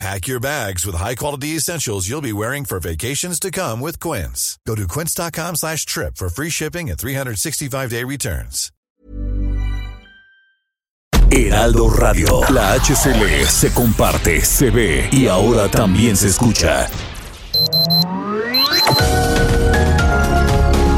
Pack your bags with high-quality essentials you'll be wearing for vacations to come with Quince. Go to quince.com slash trip for free shipping and 365-day returns. Heraldo Radio. La HCL se comparte, se ve y ahora también se escucha.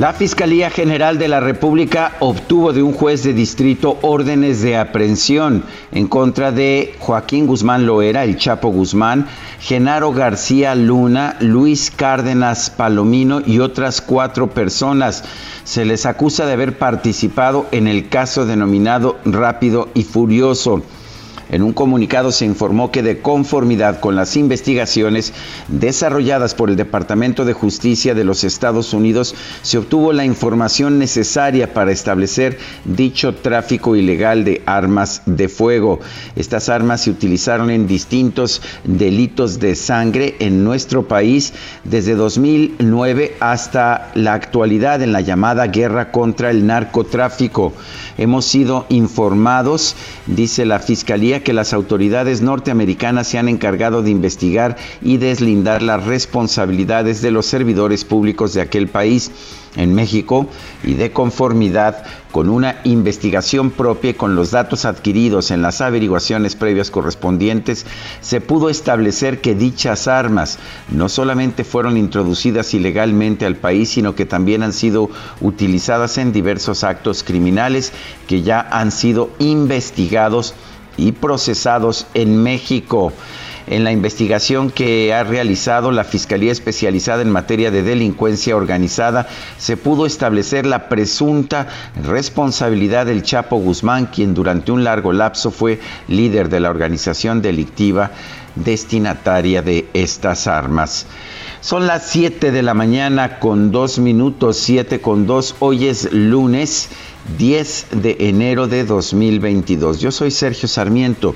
La Fiscalía General de la República obtuvo de un juez de distrito órdenes de aprehensión en contra de Joaquín Guzmán Loera, el Chapo Guzmán, Genaro García Luna, Luis Cárdenas Palomino y otras cuatro personas. Se les acusa de haber participado en el caso denominado Rápido y Furioso. En un comunicado se informó que de conformidad con las investigaciones desarrolladas por el Departamento de Justicia de los Estados Unidos, se obtuvo la información necesaria para establecer dicho tráfico ilegal de armas de fuego. Estas armas se utilizaron en distintos delitos de sangre en nuestro país desde 2009 hasta la actualidad en la llamada guerra contra el narcotráfico. Hemos sido informados, dice la Fiscalía, que las autoridades norteamericanas se han encargado de investigar y deslindar las responsabilidades de los servidores públicos de aquel país en México y de conformidad con una investigación propia y con los datos adquiridos en las averiguaciones previas correspondientes, se pudo establecer que dichas armas no solamente fueron introducidas ilegalmente al país, sino que también han sido utilizadas en diversos actos criminales que ya han sido investigados y procesados en México. En la investigación que ha realizado la Fiscalía Especializada en Materia de Delincuencia Organizada, se pudo establecer la presunta responsabilidad del Chapo Guzmán, quien durante un largo lapso fue líder de la organización delictiva destinataria de estas armas. Son las 7 de la mañana con 2 minutos, 7 con 2. Hoy es lunes 10 de enero de 2022. Yo soy Sergio Sarmiento.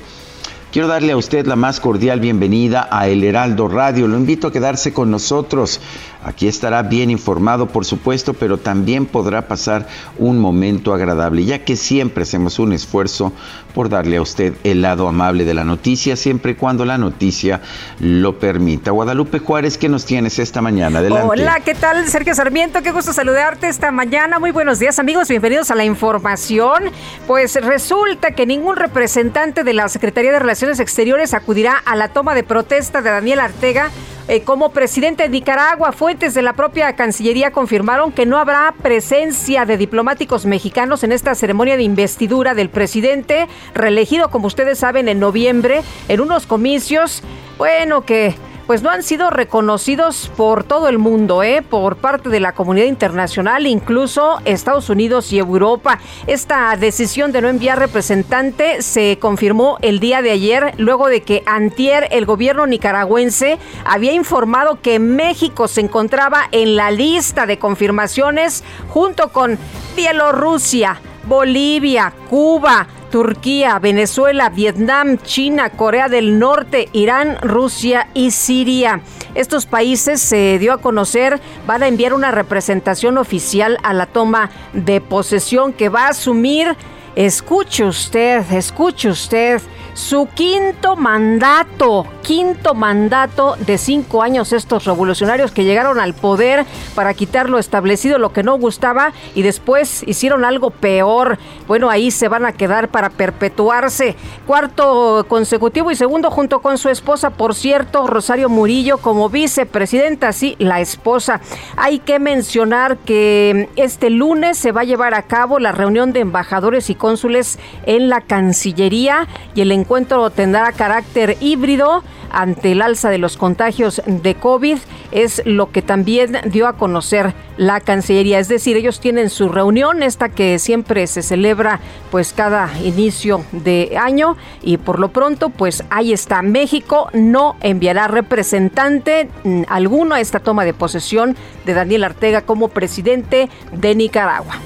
Quiero darle a usted la más cordial bienvenida a El Heraldo Radio. Lo invito a quedarse con nosotros. Aquí estará bien informado, por supuesto, pero también podrá pasar un momento agradable, ya que siempre hacemos un esfuerzo por darle a usted el lado amable de la noticia, siempre y cuando la noticia lo permita. Guadalupe Juárez, ¿qué nos tienes esta mañana? Hola, ¿qué tal? Sergio Sarmiento, qué gusto saludarte esta mañana. Muy buenos días, amigos. Bienvenidos a la información. Pues resulta que ningún representante de la Secretaría de Relaciones Exteriores acudirá a la toma de protesta de Daniel Artega eh, como presidente de Nicaragua. Fuentes de la propia Cancillería confirmaron que no habrá presencia de diplomáticos mexicanos en esta ceremonia de investidura del presidente, reelegido, como ustedes saben, en noviembre, en unos comicios, bueno, que pues no han sido reconocidos por todo el mundo, ¿eh? por parte de la comunidad internacional, incluso Estados Unidos y Europa. Esta decisión de no enviar representante se confirmó el día de ayer, luego de que antier el gobierno nicaragüense había informado que México se encontraba en la lista de confirmaciones junto con Bielorrusia, Bolivia, Cuba, Turquía, Venezuela, Vietnam, China, Corea del Norte, Irán, Rusia y Siria. Estos países se dio a conocer, van a enviar una representación oficial a la toma de posesión que va a asumir, escuche usted, escuche usted, su quinto mandato quinto mandato de cinco años estos revolucionarios que llegaron al poder para quitar lo establecido, lo que no gustaba, y después hicieron algo peor. Bueno, ahí se van a quedar para perpetuarse. Cuarto consecutivo y segundo junto con su esposa, por cierto, Rosario Murillo como vicepresidenta, sí, la esposa. Hay que mencionar que este lunes se va a llevar a cabo la reunión de embajadores y cónsules en la Cancillería y el encuentro tendrá carácter híbrido ante el alza de los contagios de COVID, es lo que también dio a conocer la Cancillería. Es decir, ellos tienen su reunión, esta que siempre se celebra pues cada inicio de año y por lo pronto pues ahí está. México no enviará representante mm, alguno a esta toma de posesión de Daniel Artega como presidente de Nicaragua.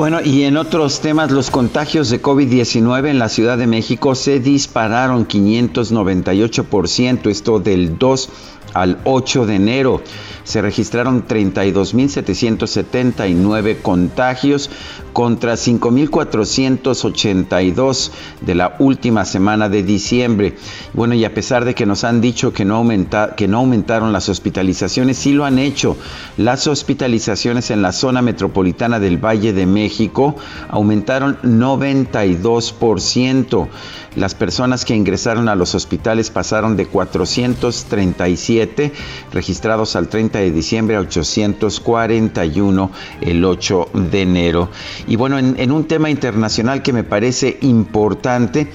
Bueno, y en otros temas, los contagios de COVID-19 en la Ciudad de México se dispararon 598%, esto del 2 al 8 de enero se registraron 32.779 contagios contra 5.482 de la última semana de diciembre. Bueno, y a pesar de que nos han dicho que no, aumenta, que no aumentaron las hospitalizaciones, sí lo han hecho. Las hospitalizaciones en la zona metropolitana del Valle de México aumentaron 92%. Las personas que ingresaron a los hospitales pasaron de 437 registrados al 30 de diciembre a 841 el 8 de enero. Y bueno, en, en un tema internacional que me parece importante,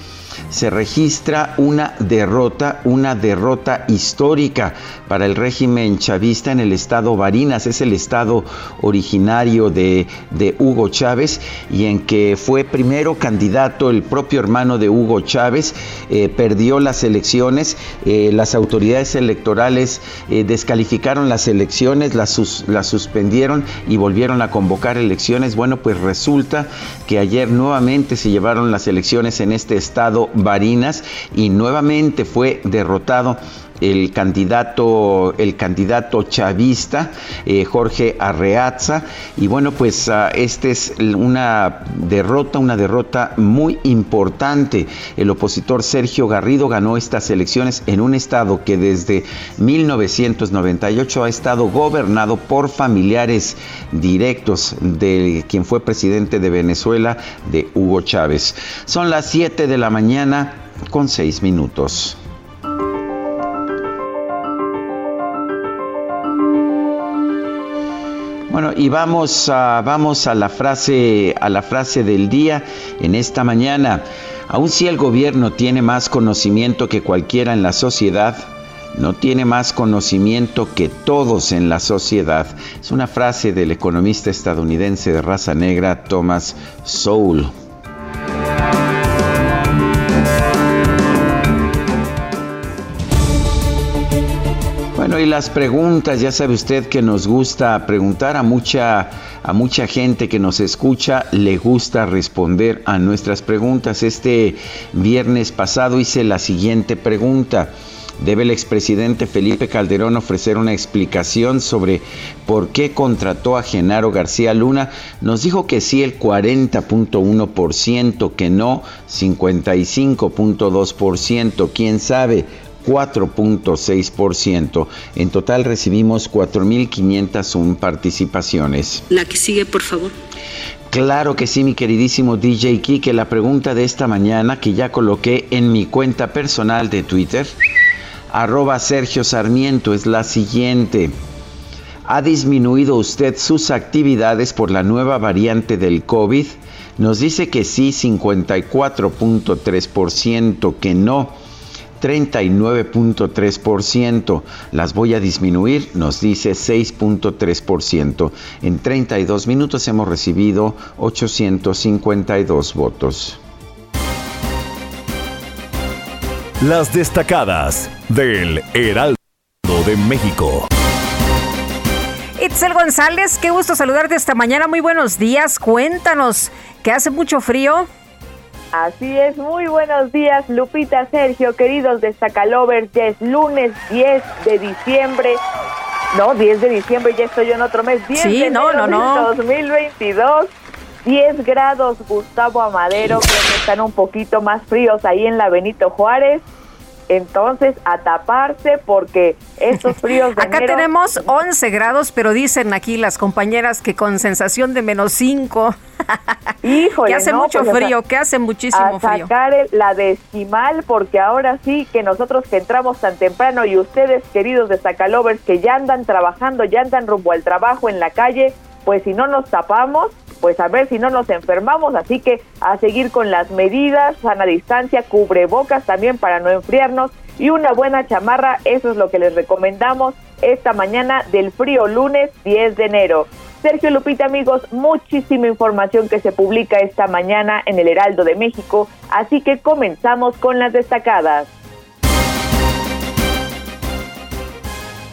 se registra una derrota, una derrota histórica para el régimen chavista en el estado Barinas, es el estado originario de, Hugo Chávez y en que fue primero candidato el propio hermano de Hugo Chávez, eh, perdió las elecciones, eh, las autoridades electorales eh, descalificaron las elecciones, las, las suspendieron y volvieron a convocar elecciones. Bueno, pues resulta que ayer nuevamente se llevaron las elecciones en este estado Barinas y nuevamente fue derrotado el candidato, el candidato chavista, eh, Jorge Arreaza. Y bueno, pues uh, esta es una derrota, una derrota muy importante. El opositor Sergio Garrido ganó estas elecciones en un estado que desde 1998 ha estado gobernado por familiares directos de quien fue presidente de Venezuela, de Hugo Chávez. Son las 7 de la mañana con 6 minutos. Bueno, y vamos a, vamos a la frase a la frase del día en esta mañana. Aun si el gobierno tiene más conocimiento que cualquiera en la sociedad, no tiene más conocimiento que todos en la sociedad. Es una frase del economista estadounidense de raza negra Thomas Sowell. Las preguntas, ya sabe usted que nos gusta preguntar a mucha, a mucha gente que nos escucha, le gusta responder a nuestras preguntas. Este viernes pasado hice la siguiente pregunta. ¿Debe el expresidente Felipe Calderón ofrecer una explicación sobre por qué contrató a Genaro García Luna? Nos dijo que sí el 40.1%, que no 55.2%, quién sabe. 4.6%. En total recibimos 4.501 participaciones. La que sigue, por favor. Claro que sí, mi queridísimo DJ Kike. La pregunta de esta mañana que ya coloqué en mi cuenta personal de Twitter, arroba Sergio Sarmiento, es la siguiente. ¿Ha disminuido usted sus actividades por la nueva variante del COVID? Nos dice que sí, 54.3%, que no, 39.3%. Las voy a disminuir, nos dice 6.3%. En 32 minutos hemos recibido 852 votos. Las destacadas del Heraldo de México. Itzel González, qué gusto saludarte esta mañana. Muy buenos días. Cuéntanos, ¿que hace mucho frío? Así es, muy buenos días Lupita, Sergio, queridos destacalovers, ya es lunes 10 de diciembre, no, 10 de diciembre, ya estoy en otro mes, 10 sí, de no, no, no. 2022, 10 grados Gustavo Amadero, creo que están un poquito más fríos ahí en la Benito Juárez, Entonces, a taparse porque estos fríos de Acá tenemos 11 grados, pero dicen aquí las compañeras que con sensación de menos 5. Híjole, que hace mucho pues, frío, que hace muchísimo a sacar la decimal porque ahora sí que nosotros que entramos tan temprano y ustedes queridos de Zacalovers que ya andan trabajando, ya andan rumbo al trabajo en la calle, pues si no nos tapamos, pues a ver si no nos enfermamos, así que a seguir con las medidas, sana distancia, cubrebocas también para no enfriarnos. Y una buena chamarra, eso es lo que les recomendamos esta mañana del frío lunes 10 de enero. Sergio Lupita, amigos, muchísima información que se publica esta mañana en el Heraldo de México, así que comenzamos con las destacadas.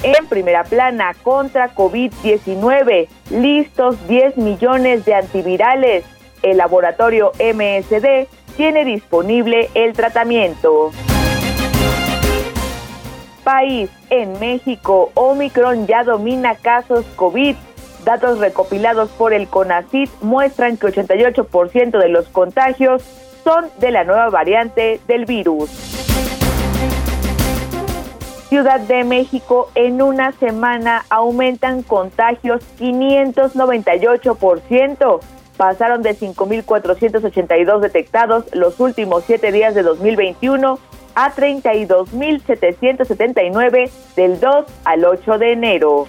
En primera plana contra COVID-19, listos 10 millones de antivirales. El laboratorio MSD tiene disponible el tratamiento. País, en México, Omicron ya domina casos COVID. Datos recopilados por el CONACID muestran que 88% de los contagios son de la nueva variante del virus. Ciudad de México, en una semana aumentan contagios 598%. Pasaron de 5.482 detectados los últimos siete días de 2021 a 32.779 del 2 al 8 de enero.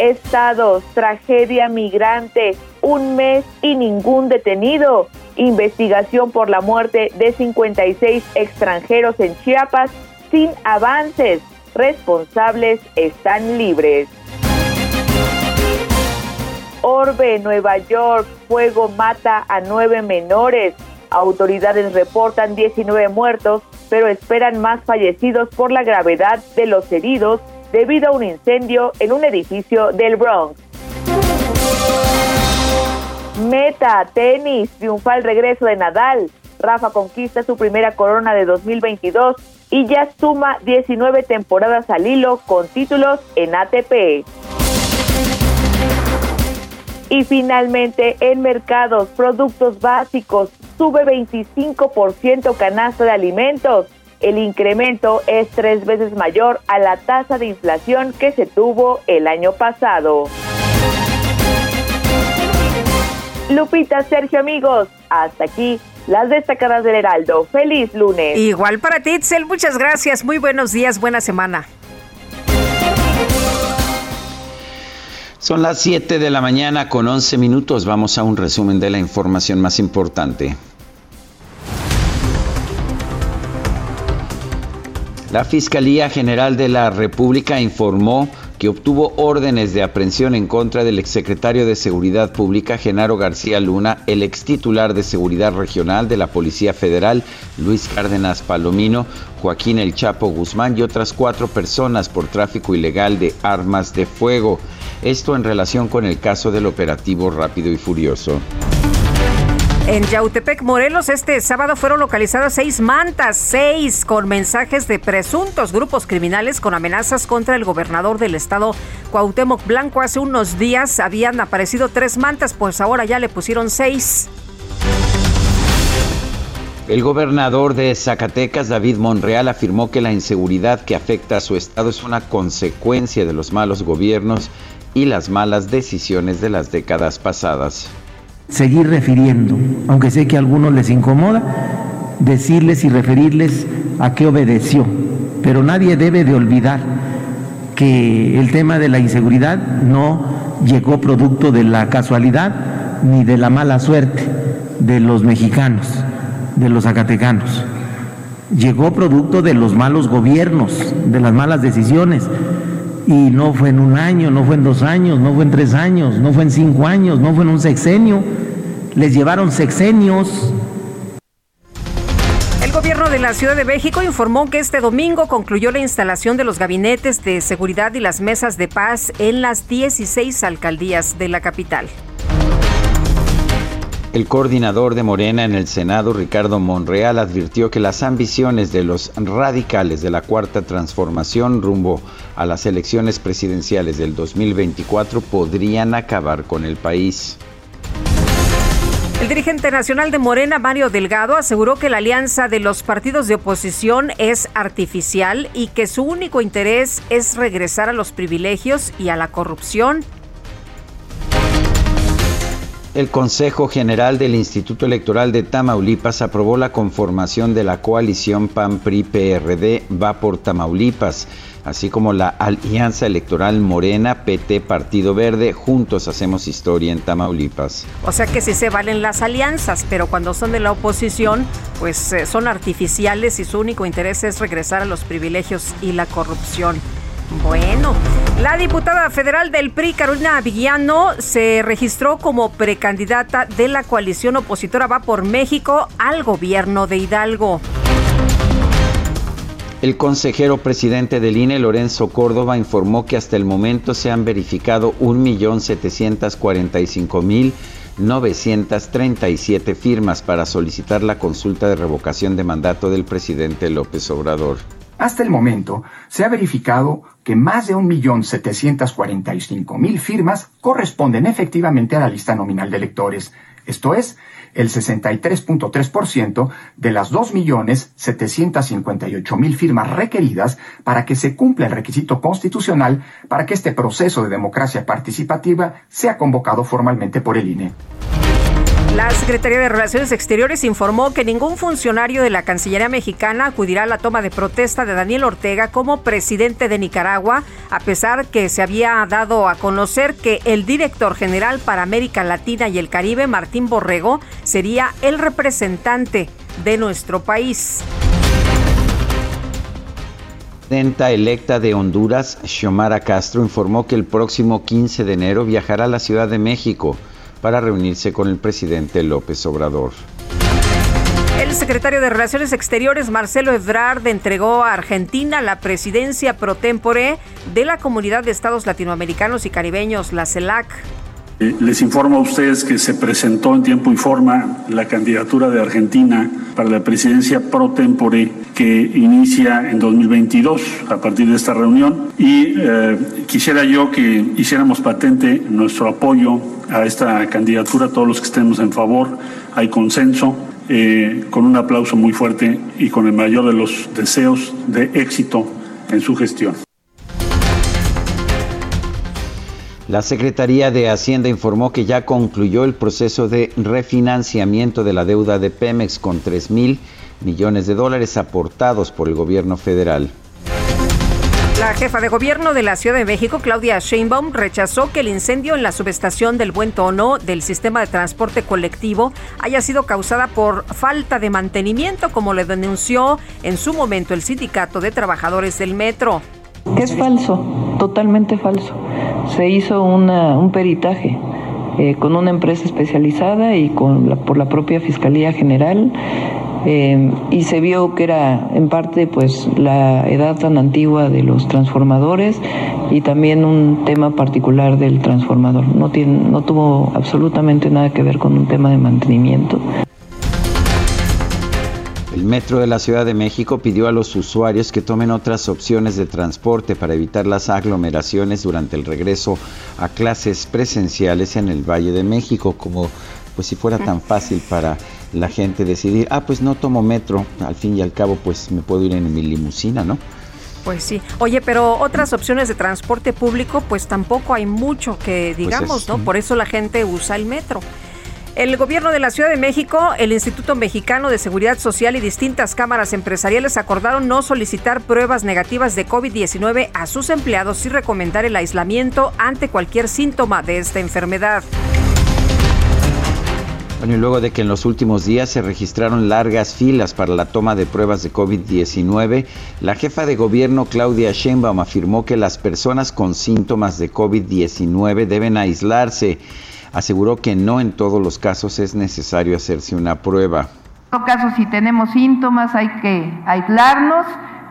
Estados, tragedia migrante, un mes y ningún detenido. Investigación por la muerte de 56 extranjeros en Chiapas sin avances. Responsables están libres. Orbe, Nueva York, fuego mata a nueve menores. Autoridades reportan 19 muertos, pero esperan más fallecidos por la gravedad de los heridos debido a un incendio en un edificio del Bronx. Meta, tenis, triunfal regreso de Nadal. Rafa conquista su primera corona de 2022 y ya suma 19 temporadas al hilo con títulos en ATP. Y finalmente, en mercados, productos básicos, sube 25% canasta de alimentos. El incremento es tres veces mayor a la tasa de inflación que se tuvo el año pasado. Lupita, Sergio, amigos, hasta aquí las destacadas del Heraldo. Feliz lunes. Igual para ti, Itzel, muchas gracias. Muy buenos días, buena semana. Son las 7 de la mañana con 11 minutos. Vamos a un resumen de la información más importante. La Fiscalía General de la República informó que obtuvo órdenes de aprehensión en contra del exsecretario de Seguridad Pública, Genaro García Luna, el extitular de Seguridad Regional de la Policía Federal, Luis Cárdenas Palomino, Joaquín El Chapo Guzmán y otras cuatro personas por tráfico ilegal de armas de fuego. Esto en relación con el caso del operativo Rápido y Furioso. En Yautepec, Morelos, este sábado fueron localizadas seis mantas, seis con mensajes de presuntos grupos criminales con amenazas contra el gobernador del estado, Cuauhtémoc Blanco. Hace unos días habían aparecido tres mantas, pues ahora ya le pusieron seis. El gobernador de Zacatecas, David Monreal, afirmó que la inseguridad que afecta a su estado es una consecuencia de los malos gobiernos y las malas decisiones de las décadas pasadas seguir refiriendo, aunque sé que a algunos les incomoda, decirles y referirles a qué obedeció. Pero nadie debe de olvidar que el tema de la inseguridad no llegó producto de la casualidad ni de la mala suerte de los mexicanos, de los zacatecanos. Llegó producto de los malos gobiernos, de las malas decisiones. Y no fue en un año, no fue en dos años, no fue en tres años, no fue en cinco años, no fue en un sexenio les llevaron sexenios. El gobierno de la Ciudad de México informó que este domingo concluyó la instalación de los gabinetes de seguridad y las mesas de paz en las 16 alcaldías de la capital. El coordinador de Morena en el Senado, Ricardo Monreal, advirtió que las ambiciones de los radicales de la Cuarta Transformación rumbo a las elecciones presidenciales del 2024 podrían acabar con el país. El dirigente nacional de Morena, Mario Delgado, aseguró que la alianza de los partidos de oposición es artificial y que su único interés es regresar a los privilegios y a la corrupción. El Consejo General del Instituto Electoral de Tamaulipas aprobó la conformación de la coalición PAN-PRI-PRD Va por Tamaulipas así como la Alianza Electoral Morena, PT, Partido Verde, juntos hacemos historia en Tamaulipas. O sea que sí se valen las alianzas, pero cuando son de la oposición, pues eh, son artificiales y su único interés es regresar a los privilegios y la corrupción. Bueno, la diputada federal del PRI, Carolina Villano, se registró como precandidata de la coalición opositora Va por México al gobierno de Hidalgo. El consejero presidente del INE, Lorenzo Córdoba, informó que hasta el momento se han verificado 1.745.937 firmas para solicitar la consulta de revocación de mandato del presidente López Obrador. Hasta el momento se ha verificado que más de 1.745.000 firmas corresponden efectivamente a la lista nominal de electores, esto es, el 63.3% de las 2.758.000 firmas requeridas para que se cumpla el requisito constitucional para que este proceso de democracia participativa sea convocado formalmente por el INE. La Secretaría de Relaciones Exteriores informó que ningún funcionario de la Cancillería mexicana acudirá a la toma de protesta de Daniel Ortega como presidente de Nicaragua, a pesar que se había dado a conocer que el director general para América Latina y el Caribe, Martín Borrego, sería el representante de nuestro país. Presidenta electa de Honduras, Xiomara Castro, informó que el próximo 15 de enero viajará a la Ciudad de México para reunirse con el presidente López Obrador. El secretario de Relaciones Exteriores, Marcelo Ebrard, entregó a Argentina la presidencia pro tempore de la Comunidad de Estados Latinoamericanos y Caribeños, la CELAC. Eh, les informo a ustedes que se presentó en tiempo y forma la candidatura de Argentina para la presidencia pro tempore que inicia en 2022 a partir de esta reunión y eh, quisiera yo que hiciéramos patente nuestro apoyo a esta candidatura, todos los que estemos en favor, hay consenso, eh, con un aplauso muy fuerte y con el mayor de los deseos de éxito en su gestión. La Secretaría de Hacienda informó que ya concluyó el proceso de refinanciamiento de la deuda de Pemex con 3 mil millones de dólares aportados por el gobierno federal. La jefa de gobierno de la Ciudad de México, Claudia Sheinbaum, rechazó que el incendio en la subestación del Buen Tono del sistema de transporte colectivo haya sido causada por falta de mantenimiento, como le denunció en su momento el sindicato de trabajadores del metro. Es falso, totalmente falso. Se hizo un peritaje eh, con una empresa especializada y con por la propia Fiscalía General eh, y se vio que era en parte pues la edad tan antigua de los transformadores y también un tema particular del transformador. No, tiene, no tuvo absolutamente nada que ver con un tema de mantenimiento. El Metro de la Ciudad de México pidió a los usuarios que tomen otras opciones de transporte para evitar las aglomeraciones durante el regreso a clases presenciales en el Valle de México, como pues si fuera tan fácil para la gente decidir, ah, pues no tomo metro, al fin y al cabo pues me puedo ir en mi limusina, ¿no? Pues sí. Oye, pero otras opciones de transporte público, pues tampoco hay mucho que pues digamos, ¿no? Por eso la gente usa el metro. El gobierno de la Ciudad de México, el Instituto Mexicano de Seguridad Social y distintas cámaras empresariales acordaron no solicitar pruebas negativas de COVID-19 a sus empleados y recomendar el aislamiento ante cualquier síntoma de esta enfermedad. Y luego de que en los últimos días se registraron largas filas para la toma de pruebas de COVID-19, la jefa de gobierno Claudia Sheinbaum afirmó que las personas con síntomas de COVID-19 deben aislarse aseguró que no en todos los casos es necesario hacerse una prueba. En todo caso, si tenemos síntomas, hay que aislarnos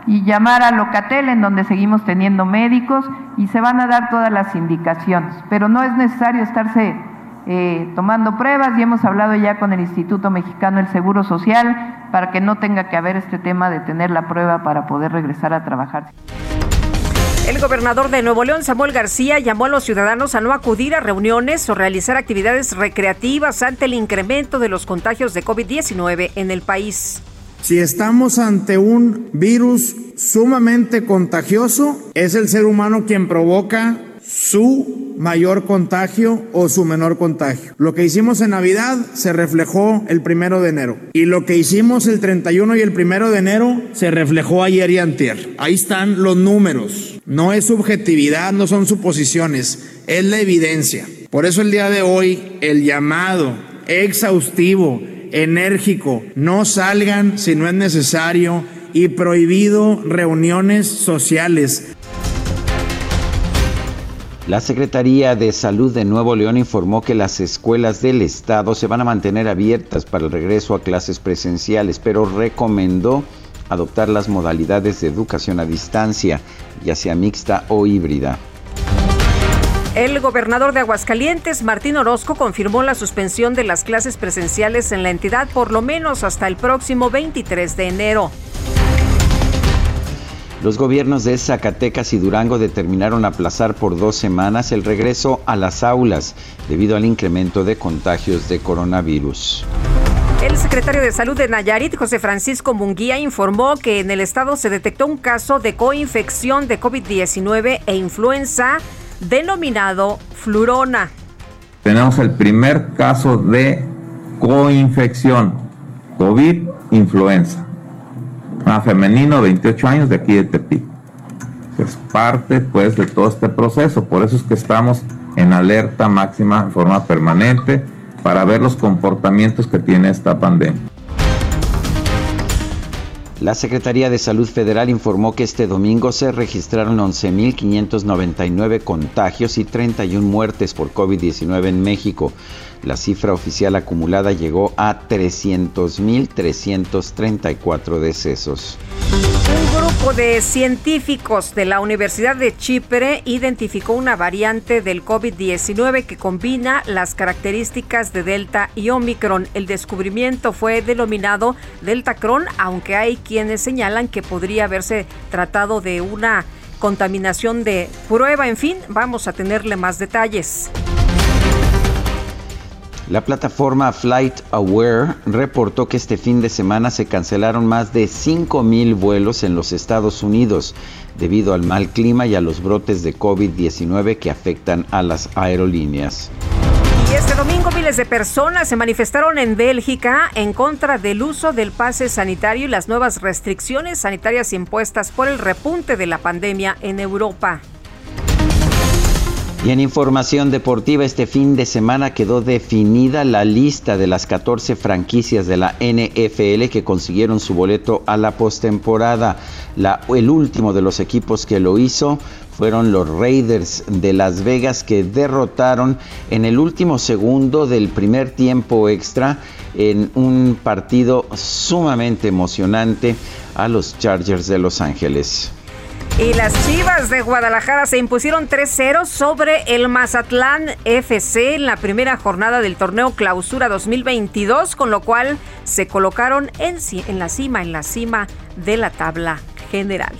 y llamar a Locatel, en donde seguimos teniendo médicos, y se van a dar todas las indicaciones. Pero no es necesario estarse eh, tomando pruebas y hemos hablado ya con el Instituto Mexicano del Seguro Social para que no tenga que haber este tema de tener la prueba para poder regresar a trabajar. El gobernador de Nuevo León, Samuel García, llamó a los ciudadanos a no acudir a reuniones o realizar actividades recreativas ante el incremento de los contagios de COVID-19 en el país. Si estamos ante un virus sumamente contagioso, es el ser humano quien provoca su mayor contagio o su menor contagio. Lo que hicimos en Navidad se reflejó el primero de enero y lo que hicimos el 31 y el primero de enero se reflejó ayer y antier. Ahí están los números. No es subjetividad, no son suposiciones, es la evidencia. Por eso el día de hoy el llamado exhaustivo, enérgico, no salgan si no es necesario y prohibido reuniones sociales. La Secretaría de Salud de Nuevo León informó que las escuelas del estado se van a mantener abiertas para el regreso a clases presenciales, pero recomendó adoptar las modalidades de educación a distancia, ya sea mixta o híbrida. El gobernador de Aguascalientes, Martín Orozco, confirmó la suspensión de las clases presenciales en la entidad por lo menos hasta el próximo 23 de enero. Los gobiernos de Zacatecas y Durango determinaron aplazar por dos semanas el regreso a las aulas debido al incremento de contagios de coronavirus. El secretario de Salud de Nayarit, José Francisco Munguía, informó que en el estado se detectó un caso de coinfección de COVID-19 e influenza denominado flurona. Tenemos el primer caso de coinfección, COVID-influenza femenino, 28 años, de aquí de Tepic. Es parte, pues, de todo este proceso. Por eso es que estamos en alerta máxima en forma permanente para ver los comportamientos que tiene esta pandemia. La Secretaría de Salud Federal informó que este domingo se registraron 11.599 contagios y 31 muertes por COVID-19 en México. La cifra oficial acumulada llegó a 300.334 decesos. Un grupo de científicos de la Universidad de Chipre identificó una variante del COVID-19 que combina las características de Delta y Omicron. El descubrimiento fue denominado Deltacron, aunque hay quienes señalan que podría haberse tratado de una contaminación de prueba. En fin, vamos a tenerle más detalles. La plataforma Flight Aware reportó que este fin de semana se cancelaron más de 5.000 vuelos en los Estados Unidos debido al mal clima y a los brotes de COVID-19 que afectan a las aerolíneas. Y este domingo miles de personas se manifestaron en Bélgica en contra del uso del pase sanitario y las nuevas restricciones sanitarias impuestas por el repunte de la pandemia en Europa. Y en información deportiva, este fin de semana quedó definida la lista de las 14 franquicias de la NFL que consiguieron su boleto a la postemporada. El último de los equipos que lo hizo fueron los Raiders de Las Vegas que derrotaron en el último segundo del primer tiempo extra en un partido sumamente emocionante a los Chargers de Los Ángeles. Y las Chivas de Guadalajara se impusieron 3-0 sobre el Mazatlán FC en la primera jornada del torneo Clausura 2022, con lo cual se colocaron en, en la cima, en la cima de la tabla general.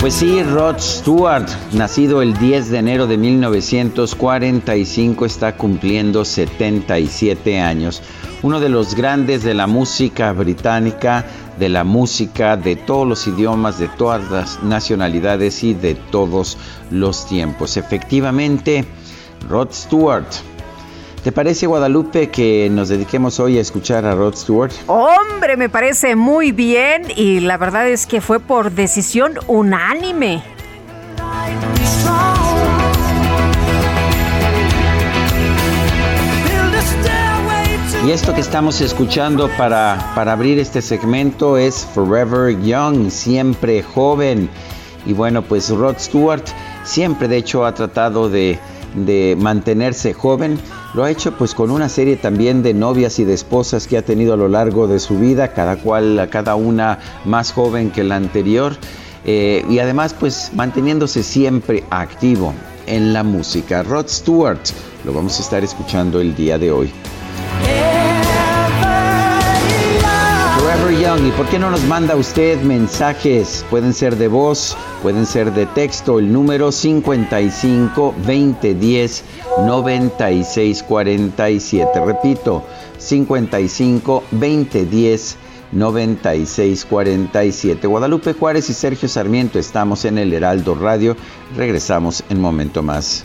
Pues sí, Rod Stewart, nacido el 10 de enero de 1945, está cumpliendo 77 años. Uno de los grandes de la música británica, de la música de todos los idiomas, de todas las nacionalidades y de todos los tiempos. Efectivamente, Rod Stewart ¿Te parece, Guadalupe, que nos dediquemos hoy a escuchar a Rod Stewart? Hombre, me parece muy bien y la verdad es que fue por decisión unánime. Y esto que estamos escuchando para, para abrir este segmento es Forever Young, siempre joven. Y bueno, pues Rod Stewart siempre de hecho ha tratado de, de mantenerse joven. Lo ha hecho pues con una serie también de novias y de esposas que ha tenido a lo largo de su vida, cada cual, cada una más joven que la anterior. Eh, y además pues manteniéndose siempre activo en la música. Rod Stewart, lo vamos a estar escuchando el día de hoy. ¿Y por qué no nos manda usted mensajes? Pueden ser de voz, pueden ser de texto. El número 55 20 10 96 47. Repito, 55 20 10 96 47. Guadalupe Juárez y Sergio Sarmiento estamos en el Heraldo Radio. Regresamos en momento más.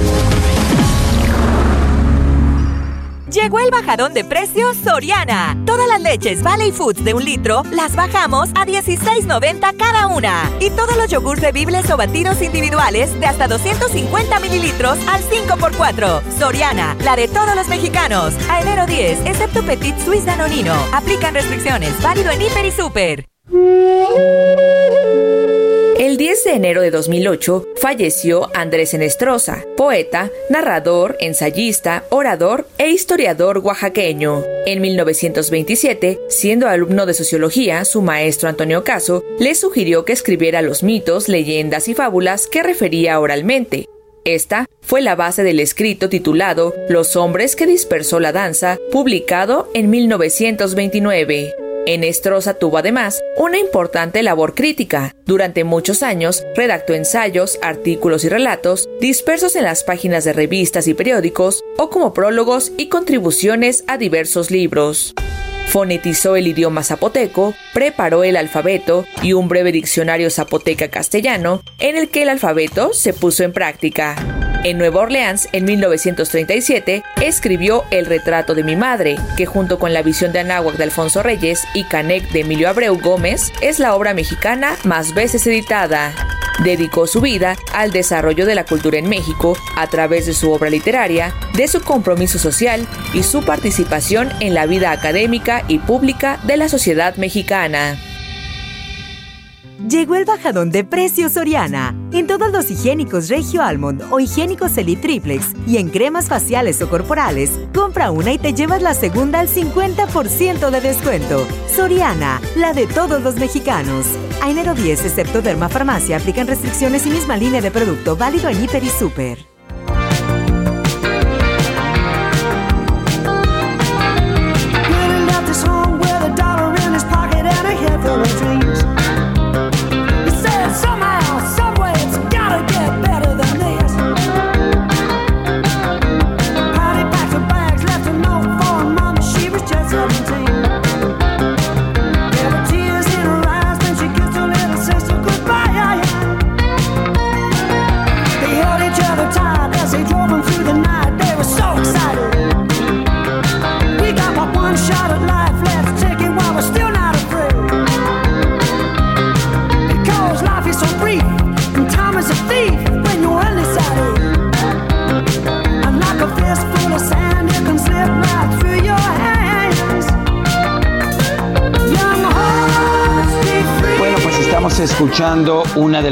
Llegó el bajadón de precios Soriana. Todas las leches Valley Foods de un litro las bajamos a 16.90 cada una. Y todos los yogurts bebibles o batidos individuales de hasta 250 mililitros al 5x4. Soriana, la de todos los mexicanos. A enero 10, excepto Petit Suisse Danonino. Aplican restricciones. Válido en Hiper y Super. El 10 de enero de 2008 falleció Andrés Enestrosa, poeta, narrador, ensayista, orador e historiador oaxaqueño. En 1927, siendo alumno de sociología, su maestro Antonio Caso le sugirió que escribiera los mitos, leyendas y fábulas que refería oralmente. Esta fue la base del escrito titulado Los hombres que dispersó la danza, publicado en 1929. Enestrosa tuvo además una importante labor crítica. Durante muchos años redactó ensayos, artículos y relatos dispersos en las páginas de revistas y periódicos o como prólogos y contribuciones a diversos libros. Fonetizó el idioma zapoteco, preparó el alfabeto y un breve diccionario zapoteca-castellano en el que el alfabeto se puso en práctica. En Nueva Orleans, en 1937, escribió El retrato de mi madre, que junto con La visión de Anáhuac de Alfonso Reyes y Canec de Emilio Abreu Gómez, es la obra mexicana más veces editada. Dedicó su vida al desarrollo de la cultura en México a través de su obra literaria, de su compromiso social y su participación en la vida académica y pública de la sociedad mexicana. Llegó el bajadón de precios Soriana. En todos los higiénicos Regio Almond o higiénicos Elite Triplex y en cremas faciales o corporales, compra una y te llevas la segunda al 50% de descuento. Soriana, la de todos los mexicanos. A enero 10, excepto Derma Farmacia, aplican restricciones y misma línea de producto válido en Hiper y Super.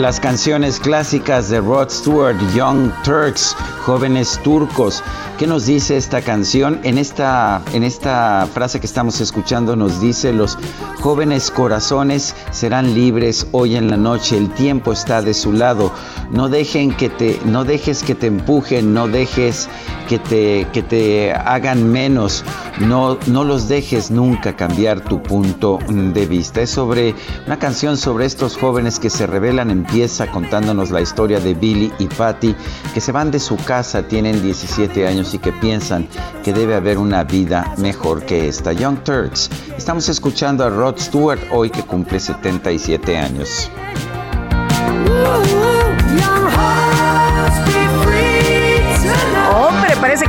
Las canciones clásicas de Rod Stewart, Young Turks, jóvenes turcos. ¿Qué nos dice esta canción? En esta, en esta frase que estamos escuchando nos dice, los jóvenes corazones serán libres hoy en la noche, el tiempo está de su lado. No, dejen que te, no dejes que te empujen, no dejes que te, que te hagan menos, no, no los dejes nunca cambiar tu punto de vista. Es sobre una canción sobre estos jóvenes que se rebelan, empieza contándonos la historia de Billy y Patty, que se van de su casa, tienen 17 años y que piensan que debe haber una vida mejor que esta. Young Turks, estamos escuchando a Rod Stewart hoy que cumple 77 años.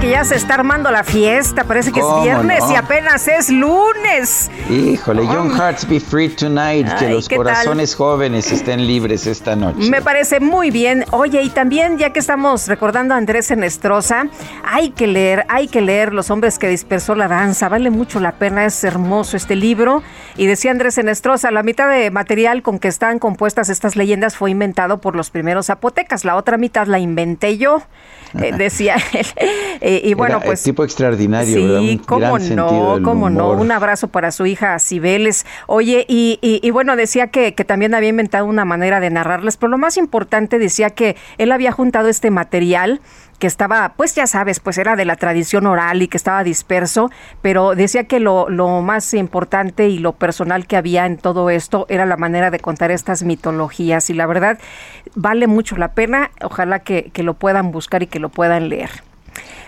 Que ya se está armando la fiesta, parece que es viernes y apenas es lunes. Híjole, Young Hearts Be Free Tonight, que los corazones jóvenes estén libres esta noche. Me parece muy bien. Oye, y también ya que estamos recordando a Andrés Enestrosa, hay que leer, hay que leer Los hombres que dispersó la danza, vale mucho la pena, es hermoso este libro. Y decía Andrés Enestrosa, la mitad de material con que están compuestas estas leyendas fue inventado por los primeros zapotecas, la otra mitad la inventé yo. Eh, decía él. Eh, y bueno, pues. tipo extraordinario, sí, cómo no, cómo no. Un abrazo para su hija Cibeles. Oye, y, y, bueno, decía que, que, también había inventado una manera de narrarles, pero lo más importante decía que él había juntado este material que estaba, pues ya sabes, pues era de la tradición oral y que estaba disperso, pero decía que lo, lo más importante y lo personal que había en todo esto era la manera de contar estas mitologías y la verdad vale mucho la pena, ojalá que, que lo puedan buscar y que lo puedan leer.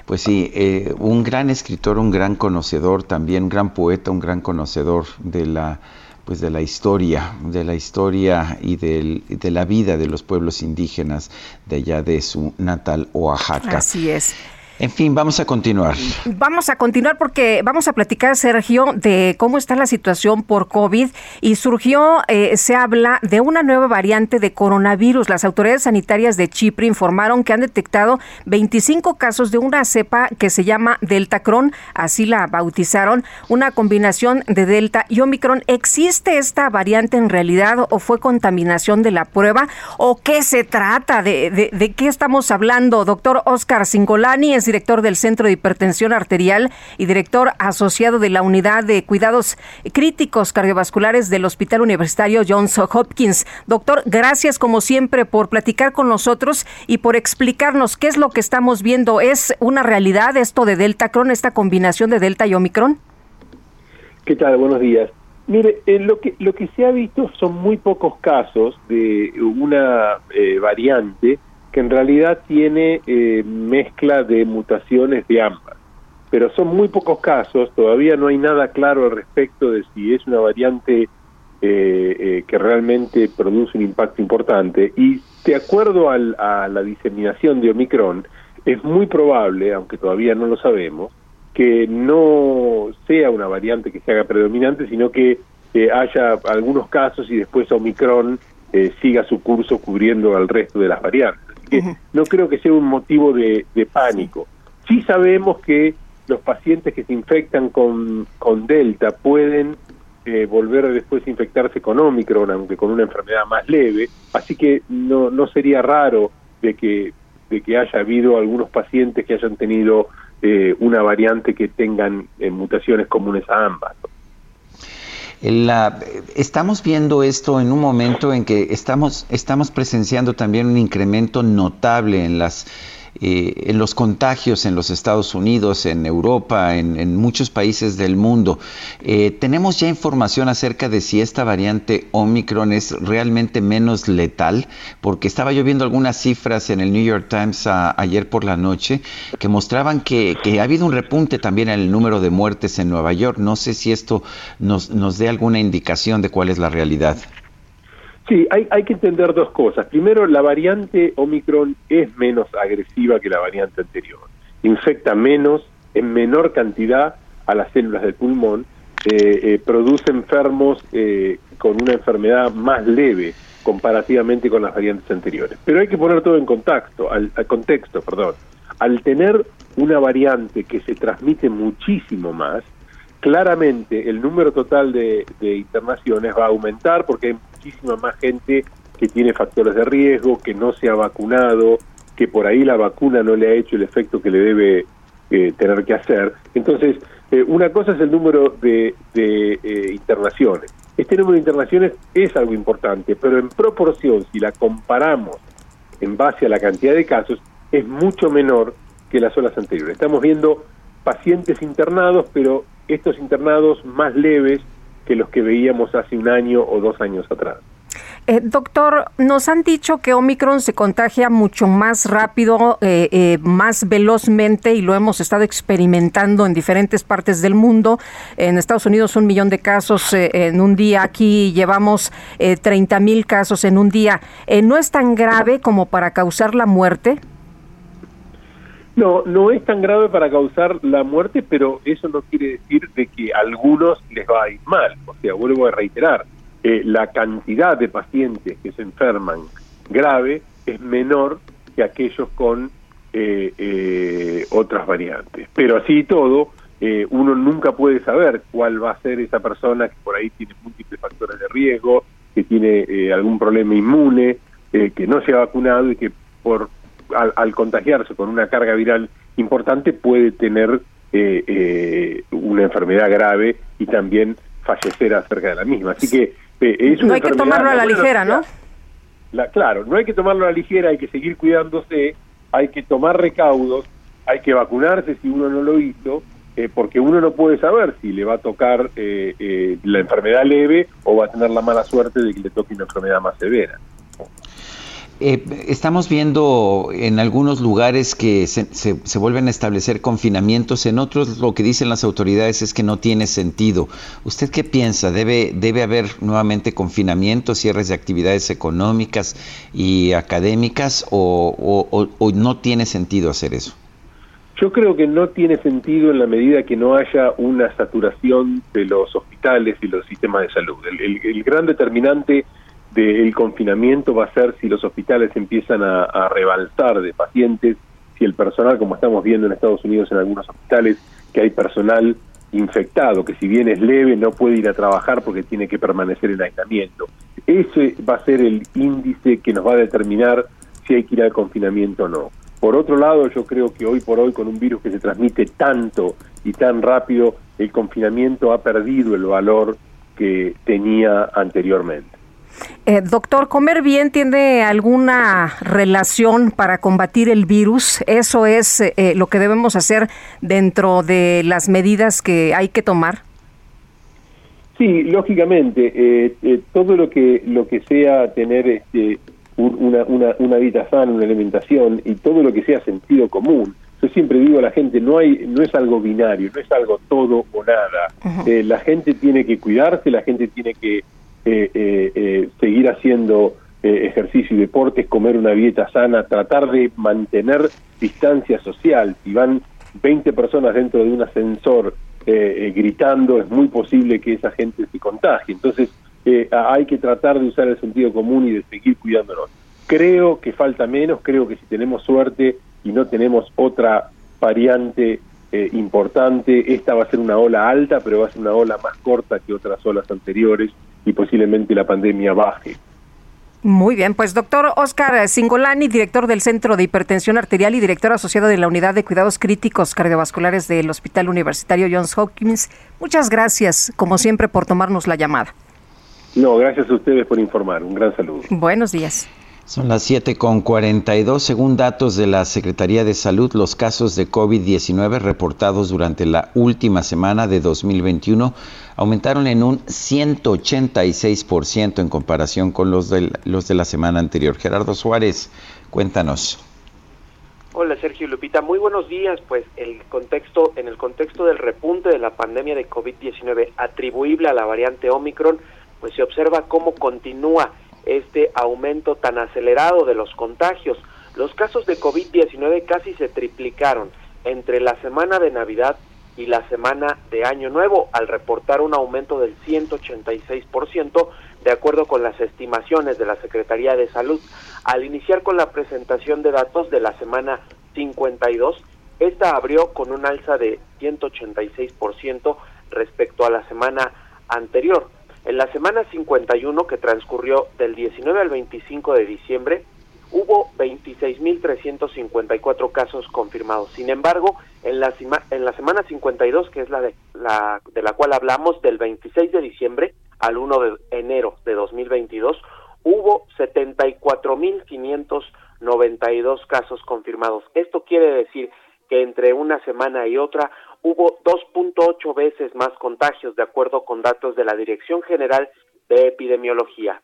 Pues sí, eh, un gran escritor, un gran conocedor también, un gran poeta, un gran conocedor de la pues de la historia, de la historia y de la vida de los pueblos indígenas de allá de su natal Oaxaca. Así es. En fin, vamos a continuar. Vamos a continuar porque vamos a platicar, Sergio, de cómo está la situación por COVID y surgió, eh, se habla de una nueva variante de coronavirus. Las autoridades sanitarias de Chipre informaron que han detectado 25 casos de una cepa que se llama Deltacron, así la bautizaron, una combinación de Delta y Omicron. ¿Existe esta variante en realidad o fue contaminación de la prueba o qué se trata? ¿De, de, qué estamos hablando? Doctor Oscar Singolani director del Centro de Hipertensión Arterial y director asociado de la Unidad de Cuidados Críticos Cardiovasculares del Hospital Universitario Johns Hopkins. Doctor, gracias como siempre por platicar con nosotros y por explicarnos qué es lo que estamos viendo. ¿Es una realidad esto de Delta Cron, esta combinación de Delta y Omicron? ¿Qué tal? Buenos días. Mire, eh, lo que lo que se ha visto son muy pocos casos de una eh, variante que en realidad tiene eh, mezcla de mutaciones de ambas. Pero son muy pocos casos, todavía no hay nada claro al respecto de si es una variante eh, eh, que realmente produce un impacto importante. Y de acuerdo al, a la diseminación de Omicron, es muy probable, aunque todavía no lo sabemos, que no sea una variante que se haga predominante, sino que haya algunos casos y después Omicron siga su curso cubriendo al resto de las variantes no creo que sea un motivo de, pánico. Sí sabemos que los pacientes que se infectan con, con Delta pueden eh, volver después a infectarse con Omicron, aunque con una enfermedad más leve, así que no, no sería raro de que, de que haya habido algunos pacientes que hayan tenido eh, una variante que tengan eh, mutaciones comunes a ambas. La, estamos viendo esto en un momento en que estamos, estamos presenciando también un incremento notable en las eh, en los contagios en los Estados Unidos, en Europa, en, muchos países del mundo. Eh, ¿Tenemos ya información acerca de si esta variante Omicron es realmente menos letal? Porque estaba yo viendo algunas cifras en el New York Times ayer por la noche que mostraban que, ha habido un repunte también en el número de muertes en Nueva York. No sé si esto nos, nos dé alguna indicación de cuál es la realidad. Sí, hay, hay que entender dos cosas. Primero, la variante Omicron es menos agresiva que la variante anterior. Infecta menos, en menor cantidad a las células del pulmón, eh, eh, produce enfermos eh, con una enfermedad más leve comparativamente con las variantes anteriores. Pero hay que poner todo en contacto, al, contexto, perdón. Al tener una variante que se transmite muchísimo más, claramente el número total de, de internaciones va a aumentar porque hay muchísima más gente que tiene factores de riesgo, que no se ha vacunado, que por ahí la vacuna no le ha hecho el efecto que le debe eh, tener que hacer. Entonces, eh, una cosa es el número de, de internaciones. Este número de internaciones es algo importante, pero en proporción, si la comparamos en base a la cantidad de casos, es mucho menor que las olas anteriores. Estamos viendo pacientes internados, pero estos internados más leves que los que veíamos hace un año o dos años atrás. Eh, doctor, nos han dicho que Omicron se contagia mucho más rápido, eh, eh, más velozmente y lo hemos estado experimentando en diferentes partes del mundo. En Estados Unidos un millón de casos en un día, aquí llevamos 30 mil casos en un día. ¿No es tan grave como para causar la muerte? No, no es tan grave para causar la muerte, pero eso no quiere decir de que a algunos les va a ir mal. O sea, vuelvo a reiterar, eh, la cantidad de pacientes que se enferman grave es menor que aquellos con eh, eh, otras variantes. Pero así y todo, uno nunca puede saber cuál va a ser esa persona que por ahí tiene múltiples factores de riesgo, que tiene algún problema inmune, que no se ha vacunado y que por al, contagiarse con una carga viral importante puede tener eh, eh, una enfermedad grave y también fallecer acerca de la misma. Así que eh, no hay que tomarlo a la ligera, ¿no? La, claro, no hay que tomarlo a la ligera, hay que seguir cuidándose, hay que tomar recaudos, hay que vacunarse si uno no lo hizo, porque uno no puede saber si le va a tocar la enfermedad leve o va a tener la mala suerte de que le toque una enfermedad más severa. Eh, estamos viendo en algunos lugares que se, se, vuelven a establecer confinamientos, en otros lo que dicen las autoridades es que no tiene sentido. ¿Usted qué piensa? ¿Debe, debe haber nuevamente confinamientos, cierres de actividades económicas y académicas o, no tiene sentido hacer eso? Yo creo que no tiene sentido en la medida que no haya una saturación de los hospitales y los sistemas de salud. El, el gran determinante del confinamiento va a ser si los hospitales empiezan a, rebaltar de pacientes, si el personal, como estamos viendo en Estados Unidos en algunos hospitales, que hay personal infectado, que si bien es leve no puede ir a trabajar porque tiene que permanecer en aislamiento. Ese va a ser el índice que nos va a determinar si hay que ir al confinamiento o no. Por otro lado, yo creo que hoy por hoy, con un virus que se transmite tanto y tan rápido, el confinamiento ha perdido el valor que tenía anteriormente. Eh, doctor, ¿comer bien tiene alguna relación para combatir el virus? ¿Eso es eh, lo que debemos hacer dentro de las medidas que hay que tomar? Sí, lógicamente, eh, todo lo que lo que sea tener este, una, una, una vida sana, una alimentación y todo lo que sea sentido común. Yo siempre digo a la gente, no hay no es algo binario, no es algo todo o nada. la gente tiene que cuidarse, la gente tiene que eh, eh, eh, seguir haciendo ejercicio y deportes, comer una dieta sana, tratar de mantener distancia social. Si van 20 personas dentro de un ascensor gritando, es muy posible que esa gente se contagie. Entonces, hay que tratar de usar el sentido común y de seguir cuidándonos. Creo que falta menos, creo que si tenemos suerte y no tenemos otra variante importante, esta va a ser una ola alta, pero va a ser una ola más corta que otras olas anteriores y posiblemente la pandemia baje. Muy bien, pues doctor Oscar Singolani, director del Centro de Hipertensión Arterial y director asociado de la Unidad de Cuidados Críticos Cardiovasculares del Hospital Universitario Johns Hopkins, muchas gracias, como siempre, por tomarnos la llamada. No, gracias a ustedes por informar. Un gran saludo. Buenos días. Son las 7 con 42. Según datos de la Secretaría de Salud, los casos de COVID-19 reportados durante la última semana de 2021 aumentaron en un 186% en comparación con los de, los de la semana anterior. Gerardo Suárez, cuéntanos. Hola Sergio Lupita, muy buenos días. Pues el contexto, en el contexto del repunte de la pandemia de COVID-19 atribuible a la variante Omicron, pues se observa cómo continúa este aumento tan acelerado de los contagios. Los casos de COVID-19 casi se triplicaron entre la semana de Navidad y la semana de Año Nuevo, al reportar un aumento del 186%, de acuerdo con las estimaciones de la Secretaría de Salud. Al iniciar con la presentación de datos de la semana 52, esta abrió con un alza de 186% respecto a la semana anterior. En la semana 51 que transcurrió del 19 al 25 de diciembre, hubo 26.354 casos confirmados. Sin embargo, en la, en la semana 52, que es la de, la de la cual hablamos, del 26 de diciembre al 1 de enero de 2022, hubo 74.592 casos confirmados. Esto quiere decir que entre una semana y otra hubo 2.8 veces más contagios, de acuerdo con datos de la Dirección General de Epidemiología.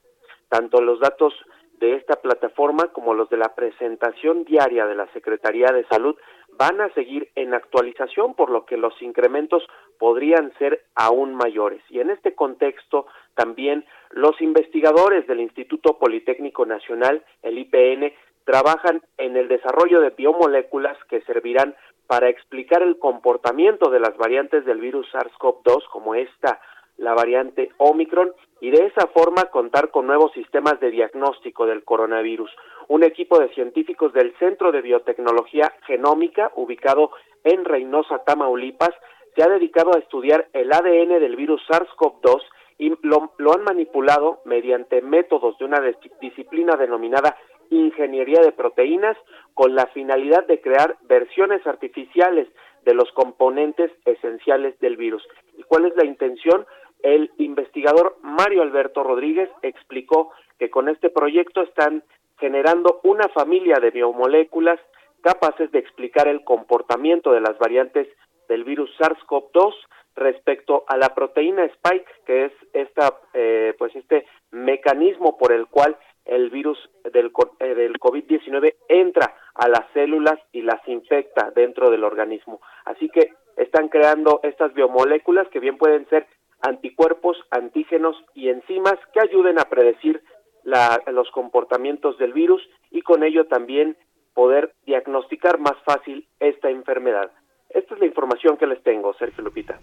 Tanto los datos de esta plataforma como los de la presentación diaria de la Secretaría de Salud van a seguir en actualización, por lo que los incrementos podrían ser aún mayores. Y en este contexto, también los investigadores del Instituto Politécnico Nacional, el IPN, trabajan en el desarrollo de biomoléculas que servirán para explicar el comportamiento de las variantes del virus SARS-CoV-2 como esta, la variante Omicron, y de esa forma contar con nuevos sistemas de diagnóstico del coronavirus. Un equipo de científicos del Centro de Biotecnología Genómica, ubicado en Reynosa, Tamaulipas, se ha dedicado a estudiar el ADN del virus SARS-CoV-2 y lo, lo, han manipulado mediante métodos de una disciplina denominada ingeniería de proteínas con la finalidad de crear versiones artificiales de los componentes esenciales del virus. ¿Y cuál es la intención? El investigador Mario Alberto Rodríguez explicó que con este proyecto están generando una familia de biomoléculas capaces de explicar el comportamiento de las variantes del virus SARS-CoV-2 respecto a la proteína Spike, que es esta, eh, pues este mecanismo por el cual el virus del, eh, del COVID-19 entra a las células y las infecta dentro del organismo. Así que están creando estas biomoléculas que bien pueden ser anticuerpos, antígenos y enzimas que ayuden a predecir la, los comportamientos del virus y con ello también poder diagnosticar más fácil esta enfermedad. Esta es la información que les tengo, Sergio Lupita.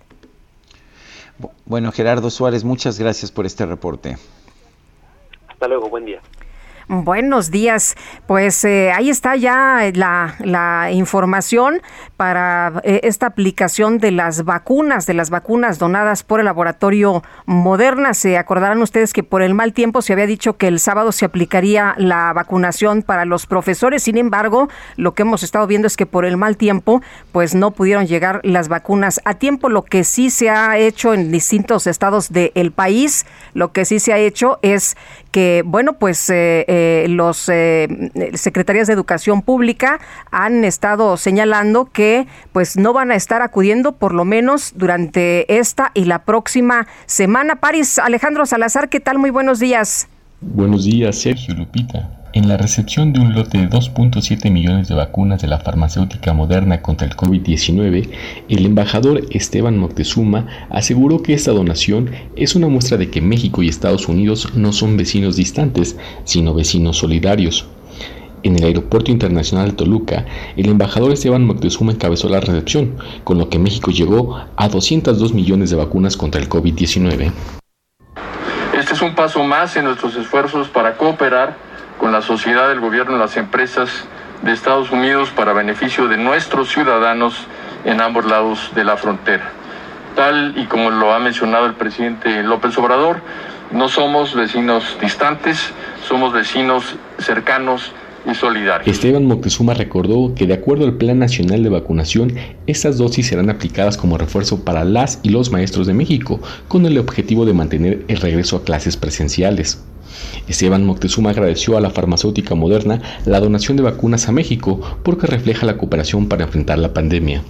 Bueno, Gerardo Suárez, muchas gracias por este reporte. Luego, buen día. Buenos días. Pues eh, ahí está ya la, la información para eh, esta aplicación de las vacunas, de las vacunas donadas por el laboratorio Moderna. Se acordarán ustedes que por el mal tiempo se había dicho que el sábado se aplicaría la vacunación para los profesores. Sin embargo, lo que hemos estado viendo es que por el mal tiempo, pues no pudieron llegar las vacunas a tiempo. Lo que sí se ha hecho en distintos estados del país, lo que sí se ha hecho es que, bueno, pues eh, eh, los eh, secretarias de Educación Pública han estado señalando que pues no van a estar acudiendo por lo menos durante esta y la próxima semana. París, Alejandro Salazar, ¿qué tal? Muy buenos días. Buenos días, Sergio Lupita. En la recepción de un lote de 2.7 millones de vacunas de la farmacéutica moderna contra el COVID-19, el embajador Esteban Moctezuma aseguró que esta donación es una muestra de que México y Estados Unidos no son vecinos distantes, sino vecinos solidarios. En el Aeropuerto Internacional de Toluca, el embajador Esteban Moctezuma encabezó la recepción, con lo que México llegó a 202 millones de vacunas contra el COVID-19. Este es un paso más en nuestros esfuerzos para cooperar con la sociedad, el gobierno las empresas de Estados Unidos para beneficio de nuestros ciudadanos en ambos lados de la frontera. Tal y como lo ha mencionado el presidente López Obrador, no somos vecinos distantes, somos vecinos cercanos y solidarios. Esteban Moctezuma recordó que de acuerdo al Plan Nacional de Vacunación, estas dosis serán aplicadas como refuerzo para las y los maestros de México, con el objetivo de mantener el regreso a clases presenciales. Esteban Moctezuma agradeció a la farmacéutica moderna la donación de vacunas a México porque refleja la cooperación para enfrentar la pandemia.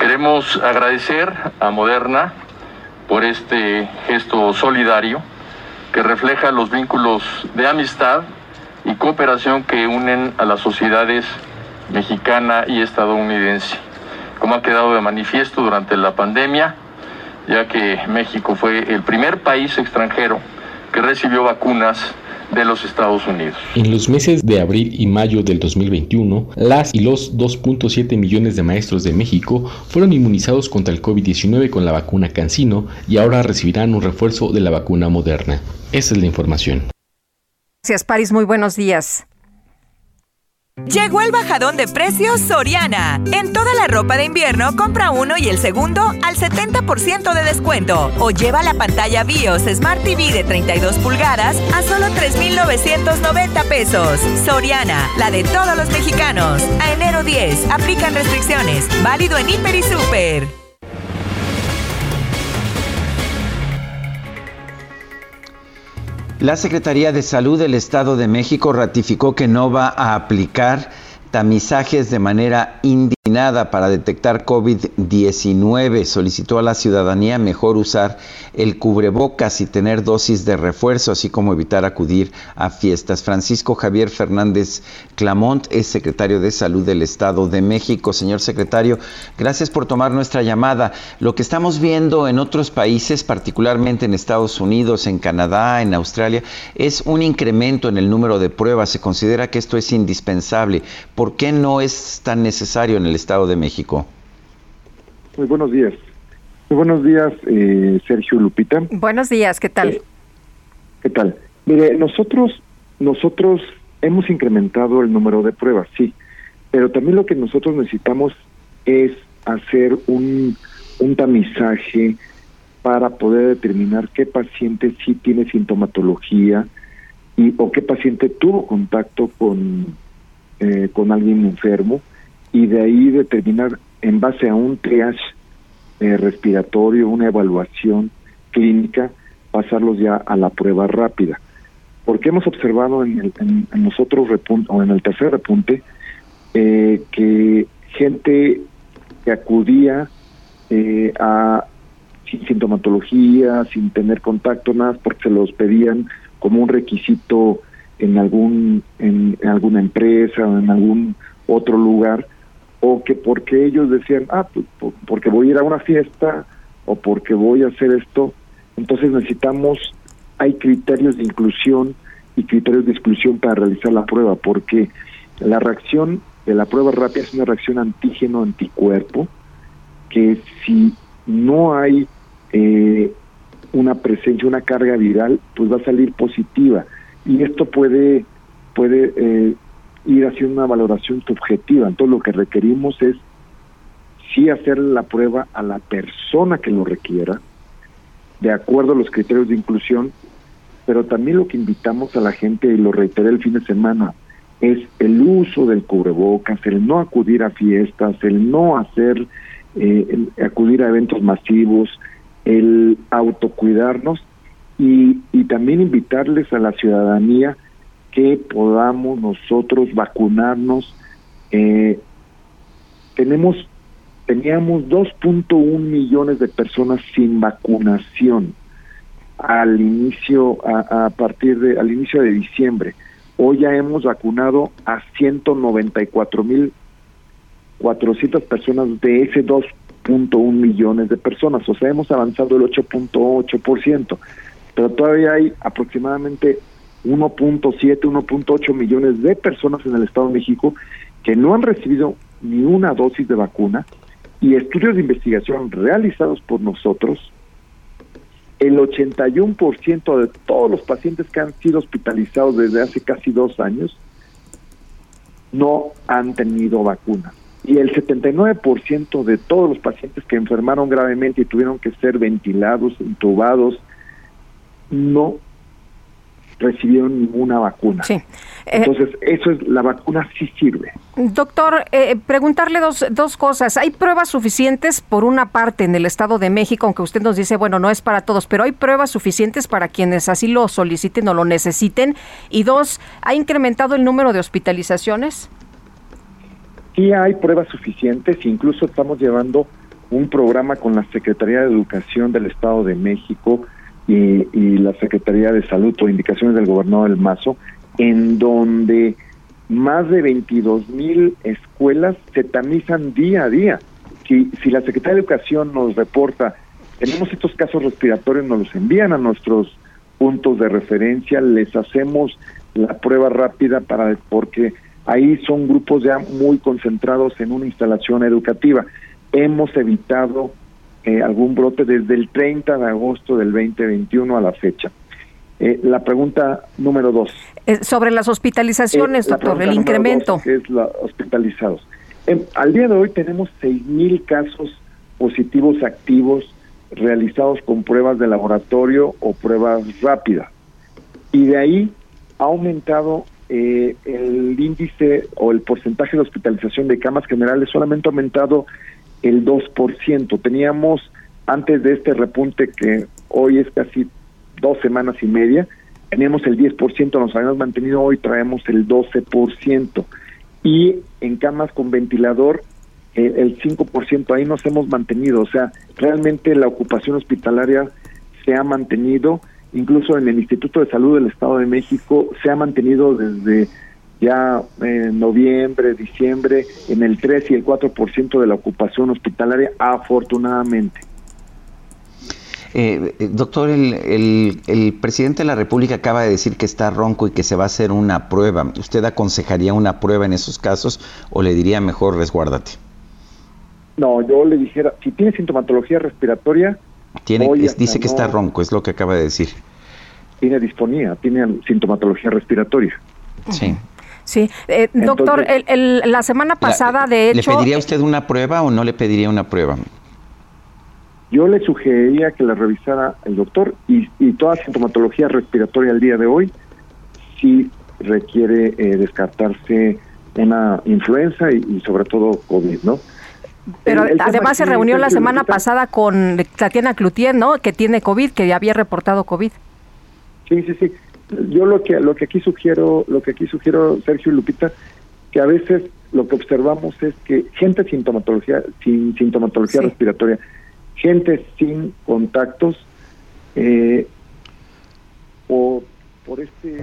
Queremos agradecer a Moderna por este gesto solidario que refleja los vínculos de amistad y cooperación que unen a las sociedades mexicana y estadounidense. Como ha quedado de manifiesto durante la pandemia, ya que México fue el primer país extranjero que recibió vacunas de los Estados Unidos. En los meses de abril y mayo del 2021, las y los 2.7 millones de maestros de México fueron inmunizados contra el COVID-19 con la vacuna Cancino y ahora recibirán un refuerzo de la vacuna moderna. Esa es la información. Gracias, París. Muy buenos días. Llegó el bajadón de precios Soriana. En toda la ropa de invierno compra uno y el segundo al 70% de descuento. O lleva la pantalla BIOS Smart TV de 32 pulgadas a solo 3,990 pesos. Soriana, la de todos los mexicanos. A enero 10, aplican restricciones. Válido en Hiper y Super. La Secretaría de Salud del Estado de México ratificó que no va a aplicar tamizajes de manera indignada para detectar COVID-19. Solicitó a la ciudadanía mejor usar el cubrebocas y tener dosis de refuerzo, así como evitar acudir a fiestas. Francisco Javier Fernández Clamont es secretario de Salud del Estado de México. Señor secretario, gracias por tomar nuestra llamada. Lo que estamos viendo en otros países, particularmente en Estados Unidos, en Canadá, en Australia, es un incremento en el número de pruebas. Se considera que esto es indispensable. ¿Por qué no es tan necesario en el Estado de México? Muy buenos días. Muy buenos días, eh, Sergio Lupita. Buenos días, ¿qué tal? Eh, ¿Qué tal? Mire, nosotros, nosotros hemos incrementado el número de pruebas, sí, pero también lo que nosotros necesitamos es hacer un, un tamizaje para poder determinar qué paciente sí tiene sintomatología y o qué paciente tuvo contacto con eh, con alguien enfermo y de ahí determinar en base a un triage eh, respiratorio, una evaluación clínica, pasarlos ya a la prueba rápida. Porque hemos observado en, el, en, los otros o en el tercer repunte eh, que gente que acudía a sin sintomatología, sin tener contacto, nada, porque se los pedían como un requisito en algún en, alguna empresa o en algún otro lugar o que porque ellos decían ah pues porque voy a ir a una fiesta o porque voy a hacer esto entonces necesitamos hay criterios de inclusión y criterios de exclusión para realizar la prueba porque la reacción de la prueba rápida es una reacción antígeno anticuerpo que si no hay eh, una presencia una carga viral pues va a salir positiva. Y esto puede, puede eh, ir haciendo una valoración subjetiva. Entonces lo que requerimos es sí hacer la prueba a la persona que lo requiera, de acuerdo a los criterios de inclusión, pero también lo que invitamos a la gente, y lo reiteré el fin de semana, es el uso del cubrebocas, el no acudir a fiestas, el no hacer, eh, acudir a eventos masivos, el autocuidarnos y, y también invitarles a la ciudadanía que podamos nosotros vacunarnos. Eh, tenemos teníamos 2.1 millones de personas sin vacunación al inicio a, a, partir de al inicio de diciembre. Hoy ya hemos vacunado a 194 mil 400 personas de ese 2.1 millones de personas, o sea, hemos avanzado el 8.8% pero todavía hay aproximadamente 1.7, 1.8 millones de personas en el Estado de México que no han recibido ni una dosis de vacuna y estudios de investigación realizados por nosotros, el 81% de todos los pacientes que han sido hospitalizados desde hace casi dos años no han tenido vacuna. Y el 79% de todos los pacientes que enfermaron gravemente y tuvieron que ser ventilados, intubados, no recibieron ninguna vacuna. Sí. Eh, Entonces, eso es, la vacuna sí sirve. Doctor, eh, preguntarle dos, dos cosas. ¿Hay pruebas suficientes, por una parte, en el Estado de México, aunque usted nos dice, bueno, no es para todos, pero hay pruebas suficientes para quienes así lo soliciten o lo necesiten? Y dos, ¿ha incrementado el número de hospitalizaciones? Sí, hay pruebas suficientes, incluso estamos llevando un programa con la Secretaría de Educación del Estado de México, y, la Secretaría de Salud por indicaciones del gobernador del Mazo, en donde más de 22 mil escuelas se tamizan día a día. Si, si la Secretaría de Educación nos reporta, tenemos estos casos respiratorios, nos los envían a nuestros puntos de referencia, les hacemos la prueba rápida para porque ahí son grupos ya muy concentrados en una instalación educativa. Hemos evitado eh, algún brote desde el 30 de agosto del 2021 a la fecha. Eh, la pregunta número dos. Eh, sobre las hospitalizaciones, Eh, doctor, el incremento. dos, que es la hospitalizados. Em, al día de hoy tenemos 6.000 casos positivos activos realizados con pruebas de laboratorio o pruebas rápidas. Y de ahí ha aumentado eh, el índice o el porcentaje de hospitalización de camas generales, solamente ha aumentado el 2%. Teníamos antes de este repunte que hoy es casi dos semanas y media, teníamos el 10%, nos habíamos mantenido, hoy traemos el 12%. Y en camas con ventilador, eh, el 5%, ahí nos hemos mantenido. O sea, realmente la ocupación hospitalaria se ha mantenido, incluso en el Instituto de Salud del Estado de México se ha mantenido desde ya en noviembre, diciembre, en el 3 y el 4% de la ocupación hospitalaria, afortunadamente. Eh, eh, doctor, el, el- el presidente de la República acaba de decir que está ronco y que se va a hacer una prueba. ¿Usted aconsejaría una prueba en esos casos o le diría mejor resguárdate? No, yo le dijera, si tiene sintomatología respiratoria, Tiene, es- dice que está ronco, es lo que acaba de decir. tiene disponía, tiene sintomatología respiratoria. Sí. Sí, Eh, doctor, el- el- la semana pasada, de ¿Le hecho, pediría usted una prueba o no le pediría una prueba? Yo le sugeriría que la revisara el doctor y, y toda sintomatología respiratoria al día de hoy sí requiere eh, descartarse una influenza y, y sobre todo COVID, ¿no? pero El- el tema además se reunió la semana pasada con Tatiana Cloutier, ¿no? Que tiene COVID, que había reportado COVID. Sí, sí, sí. Yo lo que lo que aquí sugiero, lo que aquí sugiero Sergio y Lupita, que a veces lo que observamos es que gente sintomatología sin sintomatología respiratoria, gente sin contactos eh, por por este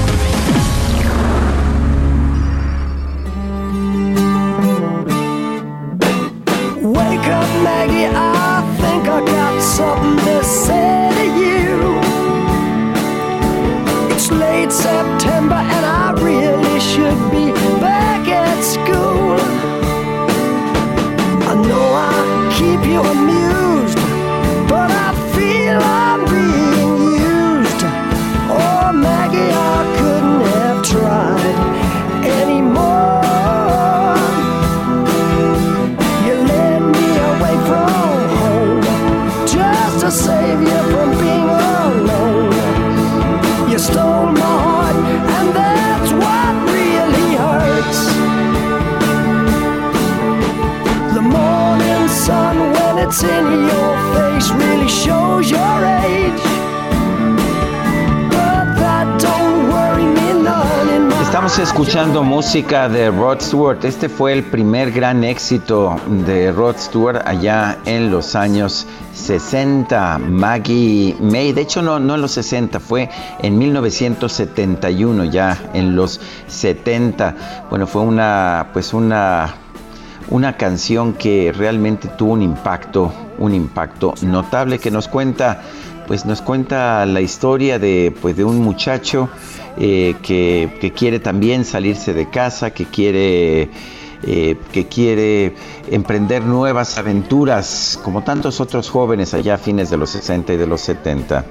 Estamos escuchando música de Rod Stewart. Este fue el primer gran éxito de Rod Stewart allá en los años 60. Maggie May, de hecho no, no en los 60, fue en 1971 ya en los 70. Bueno, fue una pues una una canción que realmente tuvo un impacto, un impacto notable que nos cuenta, pues nos cuenta la historia de, pues de un muchacho eh, que, que quiere también salirse de casa, que quiere, eh, que quiere emprender nuevas aventuras, como tantos otros jóvenes allá a fines de los 60 y de los 70.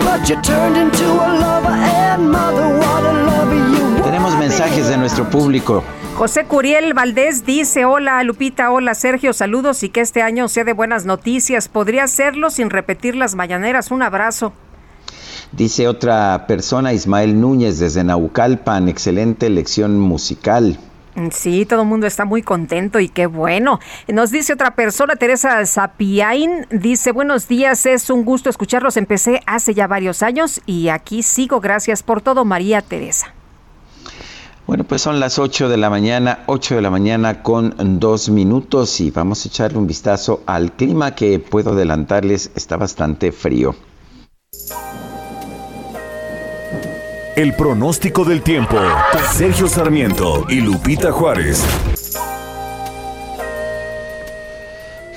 But you turned into a lover and mother, what a lover you Tenemos mensajes de nuestro público. José Curiel Valdés dice, hola Lupita, hola Sergio, saludos y que este año sea de buenas noticias. Podría hacerlo sin repetir las mañaneras. Un abrazo. Dice otra persona, Ismael Núñez desde Naucalpan, excelente lección musical. Sí, todo el mundo está muy contento y qué bueno. Nos dice otra persona, Teresa Sapiain, dice, buenos días, es un gusto escucharlos. Empecé hace ya varios años y aquí sigo. Gracias por todo, María Teresa. Bueno, pues son las 8 de la mañana, 8 de la mañana con dos minutos y vamos a echarle un vistazo al clima que puedo adelantarles, está bastante frío. El pronóstico del tiempo. Sergio Sarmiento y Lupita Juárez.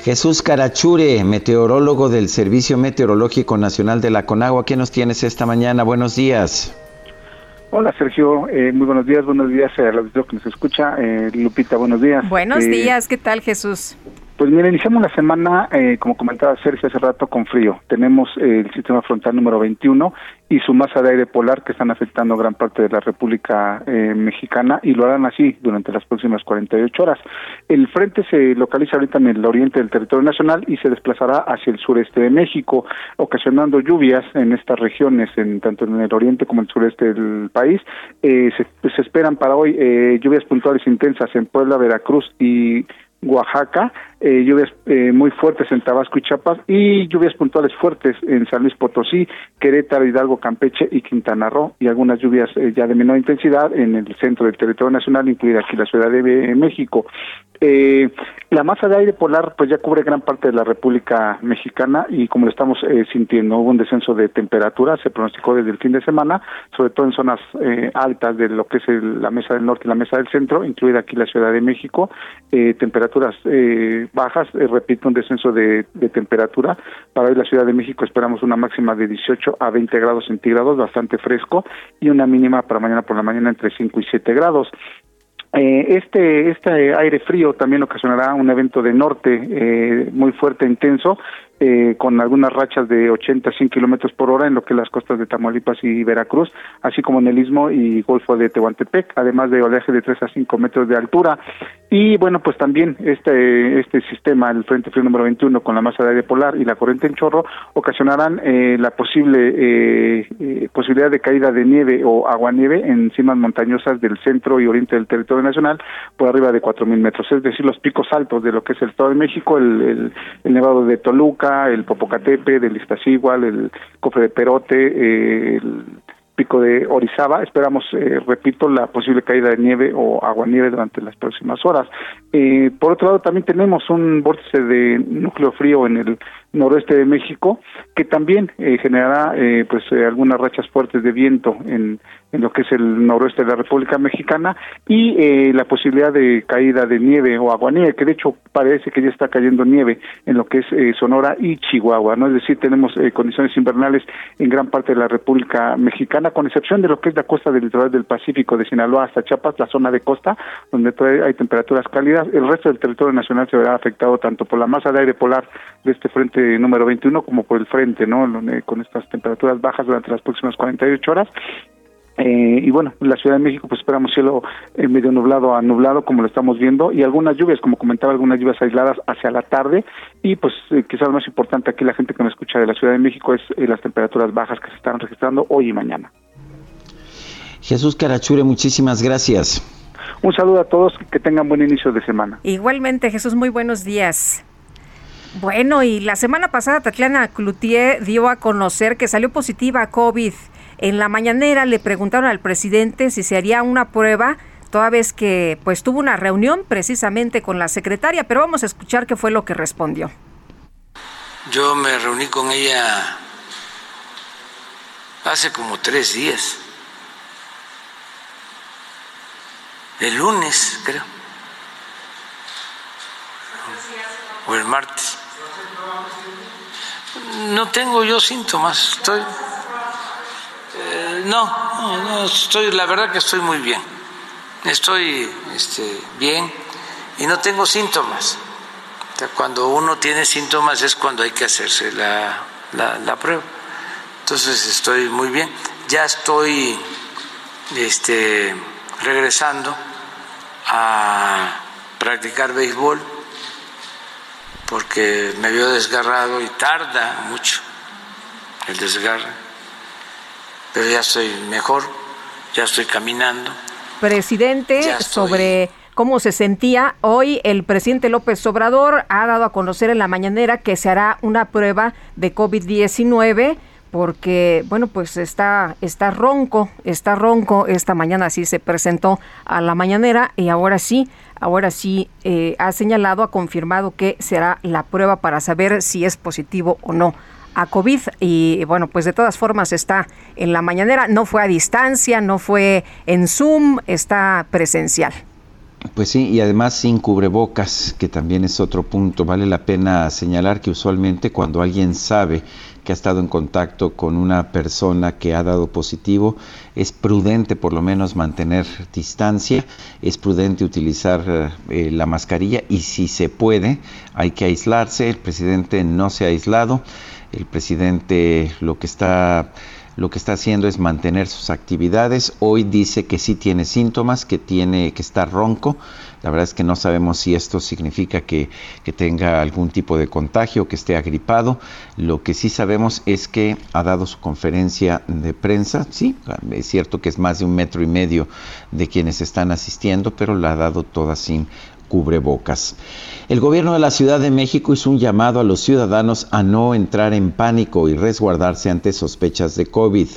Jesús Carachure, meteorólogo del Servicio Meteorológico Nacional de la Conagua. ¿Qué nos tienes esta mañana? Buenos días. Hola Sergio, eh, muy buenos días, buenos días a la que nos escucha. Eh, Lupita, buenos días. Buenos Eh, días, ¿qué tal Jesús? Pues mira, iniciamos la semana, eh, como comentaba Sergio hace rato, con frío. Tenemos eh, el sistema frontal número 21 y su masa de aire polar que están afectando gran parte de la República eh, Mexicana y lo harán así durante las próximas 48 horas. El frente se localiza ahorita en el oriente del territorio nacional y se desplazará hacia el sureste de México, ocasionando lluvias en estas regiones, en tanto en el oriente como en el sureste del país. Eh, se, pues, se esperan para hoy lluvias puntuales intensas en Puebla, Veracruz y Oaxaca, eh, lluvias eh, muy fuertes en Tabasco y Chiapas y lluvias puntuales fuertes en San Luis Potosí, Querétaro, Hidalgo, Campeche y Quintana Roo y algunas lluvias eh, ya de menor intensidad en el centro del territorio nacional, incluida aquí la Ciudad de eh, México. Eh, la masa de aire polar pues ya cubre gran parte de la República Mexicana y como lo estamos eh, sintiendo, hubo un descenso de temperatura, se pronosticó desde el fin de semana, sobre todo en zonas altas de lo que es el- la mesa del norte y la mesa del centro, incluida aquí la Ciudad de México, temperaturas eh, bajas, eh, repito, un descenso de, de temperatura. Para hoy la Ciudad de México esperamos una máxima de 18 a 20 grados centígrados, bastante fresco, y una mínima para mañana por la mañana entre 5 y 7 grados. Eh, este, este aire frío también ocasionará un evento de norte eh, muy fuerte, intenso, eh, con algunas rachas de 80 a 100 kilómetros por hora en lo que las costas de Tamaulipas y Veracruz, así como en el Istmo y Golfo de Tehuantepec, además de oleaje de 3 a 5 metros de altura. Y bueno, pues también este, este sistema, el Frente Frío número 21, con la masa de aire polar y la corriente en chorro, ocasionarán eh, la posible eh, eh, posibilidad de caída de nieve o aguanieve en cimas montañosas del centro y oriente del territorio nacional por arriba de 4.000 metros, es decir, los picos altos de lo que es el Estado de México, el Nevado de Toluca, el Popocatepe, del Iztaccíhuatl, el Cofre de Perote, eh, el pico de Orizaba. Esperamos, eh, repito, la posible caída de nieve o aguanieve durante las próximas horas. Eh, por otro lado, también tenemos un vórtice de núcleo frío en el noroeste de México que también eh, generará pues algunas rachas fuertes de viento en, en lo que es el noroeste de la República Mexicana y eh, la posibilidad de caída de nieve o aguanieve, que de hecho parece que ya está cayendo nieve en lo que es eh, Sonora y Chihuahua, ¿no? Es decir, tenemos eh, condiciones invernales en gran parte de la República Mexicana, con excepción de lo que es la costa del litoral del Pacífico, de Sinaloa hasta Chiapas, la zona de costa, donde hay temperaturas cálidas. El resto del territorio nacional se verá afectado tanto por la masa de aire polar de este frente número 21 como por el frente, ¿no? Con estas temperaturas bajas durante las próximas 48 horas. Eh, y bueno, en la Ciudad de México pues esperamos cielo eh, medio nublado a nublado como lo estamos viendo y algunas lluvias, como comentaba, algunas lluvias aisladas hacia la tarde y pues eh, quizás lo más importante aquí la gente que me escucha de la Ciudad de México es eh, las temperaturas bajas que se están registrando hoy y mañana. Jesús Carachure, muchísimas gracias. Un saludo a todos, que tengan buen inicio de semana. Igualmente, Jesús, muy buenos días. Bueno, y la semana pasada Tatiana Cloutier dio a conocer que salió positiva a COVID. En la mañanera le preguntaron al presidente si se haría una prueba, toda vez que pues tuvo una reunión precisamente con la secretaria, pero vamos a escuchar qué fue lo que respondió. Yo me reuní con ella hace como tres días. El lunes, creo. O el martes. No tengo yo síntomas. Estoy. No, no, estoy. La verdad que estoy muy bien. Estoy este, bien y no tengo síntomas. Cuando uno tiene síntomas es cuando hay que hacerse la, la, la prueba. Entonces estoy muy bien. Ya estoy este, regresando a practicar béisbol porque me vio desgarrado y tarda mucho el desgarre. Pero ya estoy mejor, ya estoy caminando. Presidente, sobre cómo se sentía. Hoy el presidente López Obrador ha dado a conocer en la mañanera que se hará una prueba de COVID-19 porque, bueno, pues está, está ronco, está ronco. Esta mañana sí se presentó a la mañanera y ahora sí, ahora sí eh, ha señalado, ha confirmado que será la prueba para saber si es positivo o no a COVID y bueno, pues de todas formas está en la mañanera, no fue a distancia, no fue en Zoom, está presencial. Pues sí, y además sin cubrebocas, que también es otro punto. Vale la pena señalar que usualmente cuando alguien sabe que ha estado en contacto con una persona que ha dado positivo, es prudente por lo menos mantener distancia, es prudente utilizar eh, la mascarilla y si se puede hay que aislarse. El presidente no se ha aislado, el presidente lo que está está haciendo es mantener sus actividades. Hoy dice que sí tiene síntomas, que tiene que estar ronco. La verdad es que no sabemos si esto significa que, que tenga algún tipo de contagio, que esté agripado. Lo que sí sabemos es que ha dado su conferencia de prensa. Sí, es cierto que es más de un metro y medio de quienes están asistiendo, pero la ha dado toda sin cubrebocas. El gobierno de la Ciudad de México hizo un llamado a los ciudadanos a no entrar en pánico y resguardarse ante sospechas de COVID.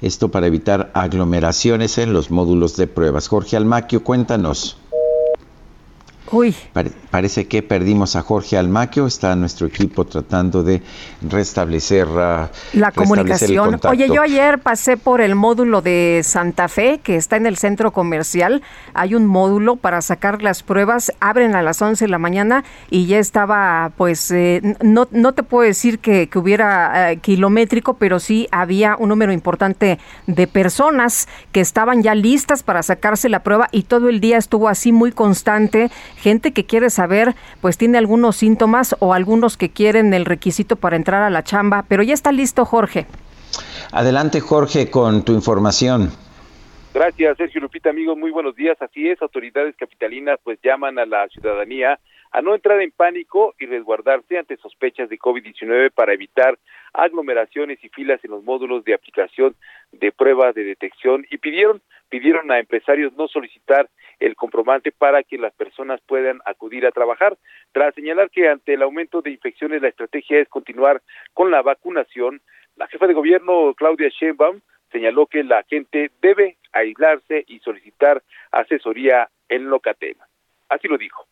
Esto para evitar aglomeraciones en los módulos de pruebas. Jorge Almaquio, cuéntanos. Uy. parece que perdimos a Jorge Almaquio. Está nuestro equipo tratando de restablecer uh, la comunicación. Oye, yo ayer pasé por el módulo de Santa Fe, que está en el centro comercial. Hay un módulo para sacar las pruebas. Abren a las 11 de la mañana y ya estaba, pues, eh, no, no te puedo decir que, que hubiera eh, kilométrico, pero sí había un número importante de personas que estaban ya listas para sacarse la prueba y todo el día estuvo así muy constante gente que quiere saber, pues tiene algunos síntomas o algunos que quieren el requisito para entrar a la chamba, pero ya está listo Jorge. Adelante Jorge con tu información. Gracias, Sergio Lupita, amigos, muy buenos días. Así es, autoridades capitalinas pues llaman a la ciudadanía a no entrar en pánico y resguardarse ante sospechas de COVID-19 para evitar aglomeraciones y filas en los módulos de aplicación de pruebas de detección y pidieron pidieron a empresarios no solicitar el comprobante para que las personas puedan acudir a trabajar. Tras señalar que ante el aumento de infecciones la estrategia es continuar con la vacunación, la jefa de gobierno Claudia Sheinbaum señaló que la gente debe aislarse y solicitar asesoría en Locatel. Así lo dijo.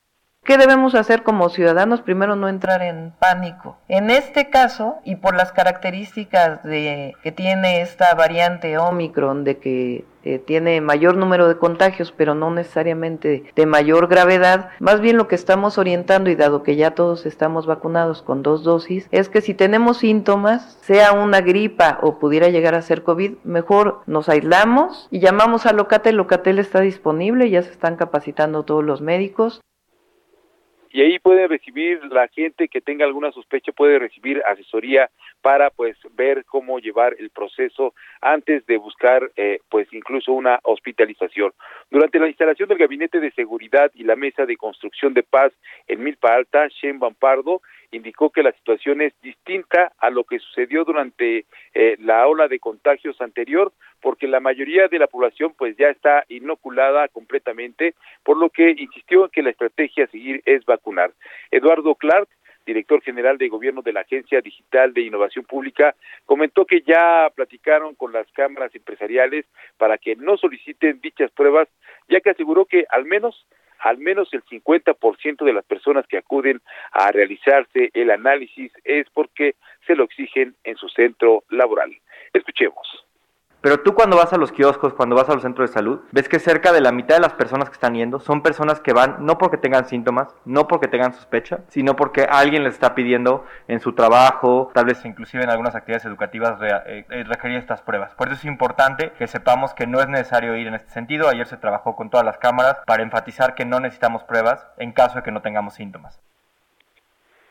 ¿Qué debemos hacer como ciudadanos? Primero, no entrar en pánico. En este caso, y por las características de, que tiene esta variante Omicron, de que eh, tiene mayor número de contagios, pero no necesariamente de mayor gravedad, más bien lo que estamos orientando, y dado que ya todos estamos vacunados con dos dosis, es que si tenemos síntomas, sea una gripa o pudiera llegar a ser COVID, mejor nos aislamos y llamamos a Locatel. Locatel está disponible, ya se están capacitando todos los médicos y ahí puede recibir la gente que tenga alguna sospecha puede recibir asesoría para pues ver cómo llevar el proceso antes de buscar eh, pues incluso una hospitalización. Durante la instalación del gabinete de seguridad y la mesa de construcción de paz en Milpa Alta, Shen Bampardo indicó que la situación es distinta a lo que sucedió durante eh, la ola de contagios anterior, porque la mayoría de la población pues ya está inoculada completamente, por lo que insistió en que la estrategia a seguir es vacunar. Eduardo Clark, director general de gobierno de la Agencia Digital de Innovación Pública, comentó que ya platicaron con las cámaras empresariales para que no soliciten dichas pruebas, ya que aseguró que al menos al menos el 50% de las personas que acuden a realizarse el análisis es porque se lo exigen en su centro laboral. Escuchemos. Pero tú cuando vas a los kioscos, cuando vas a los centros de salud, ves que cerca de la mitad de las personas que están yendo son personas que van no porque tengan síntomas, no porque tengan sospecha, sino porque alguien les está pidiendo en su trabajo, tal vez inclusive en algunas actividades educativas eh, eh, requerir estas pruebas. Por eso es importante que sepamos que no es necesario ir en este sentido. Ayer se trabajó con todas las cámaras para enfatizar que no necesitamos pruebas en caso de que no tengamos síntomas.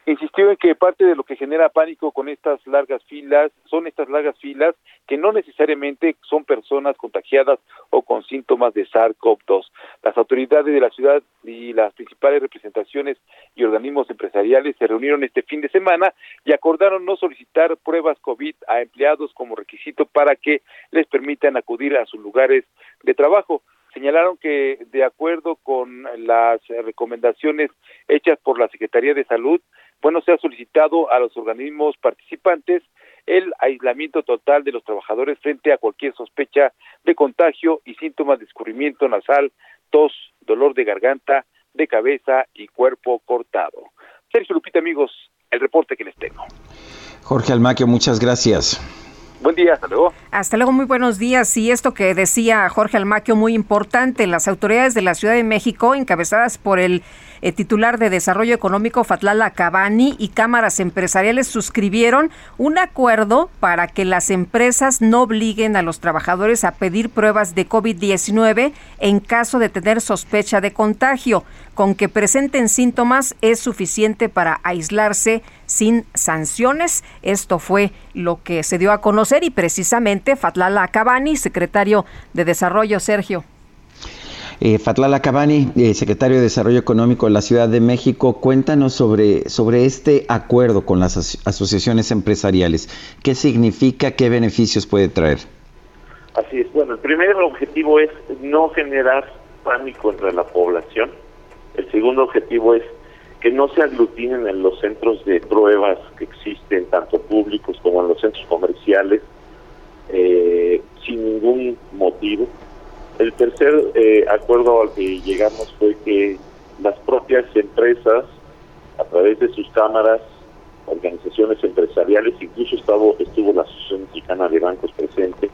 Insistió en que parte de lo que genera pánico con estas largas filas son estas largas filas que no necesariamente son personas contagiadas o con síntomas de SARS-CoV-2. Las autoridades de la ciudad y las principales representaciones y organismos empresariales se reunieron este fin de semana y acordaron no solicitar pruebas COVID a empleados como requisito para que les permitan acudir a sus lugares de trabajo señalaron que de acuerdo con las recomendaciones hechas por la Secretaría de Salud, bueno, se ha solicitado a los organismos participantes el aislamiento total de los trabajadores frente a cualquier sospecha de contagio y síntomas de escurrimiento nasal, tos, dolor de garganta, de cabeza y cuerpo cortado. Sergio Lupita, amigos, el reporte que les tengo. Jorge Almaquio, muchas gracias. Buen día, hasta luego. Hasta luego, muy buenos días. Y esto que decía Jorge Almaquio, muy importante, las autoridades de la Ciudad de México, encabezadas por el eh, titular de Desarrollo Económico Fatlala Cabani y cámaras empresariales suscribieron un acuerdo para que las empresas no obliguen a los trabajadores a pedir pruebas de COVID-19 en caso de tener sospecha de contagio. Con que presenten síntomas es suficiente para aislarse sin sanciones. Esto fue lo que se dio a conocer y precisamente Fatlala Cabani, secretario de Desarrollo, Sergio. Eh, Fatlala Cabani, eh, secretario de Desarrollo Económico de la Ciudad de México, cuéntanos sobre, sobre este acuerdo con las asociaciones empresariales. ¿Qué significa? ¿Qué beneficios puede traer? Así es. Bueno, el primer objetivo es no generar pánico entre la población. El segundo objetivo es que no se aglutinen en los centros de pruebas que existen, tanto públicos como en los centros comerciales, eh, sin ningún motivo. El tercer eh, acuerdo al que llegamos fue que las propias empresas, a través de sus cámaras, organizaciones empresariales, incluso estuvo, estuvo la Asociación Mexicana de Bancos presente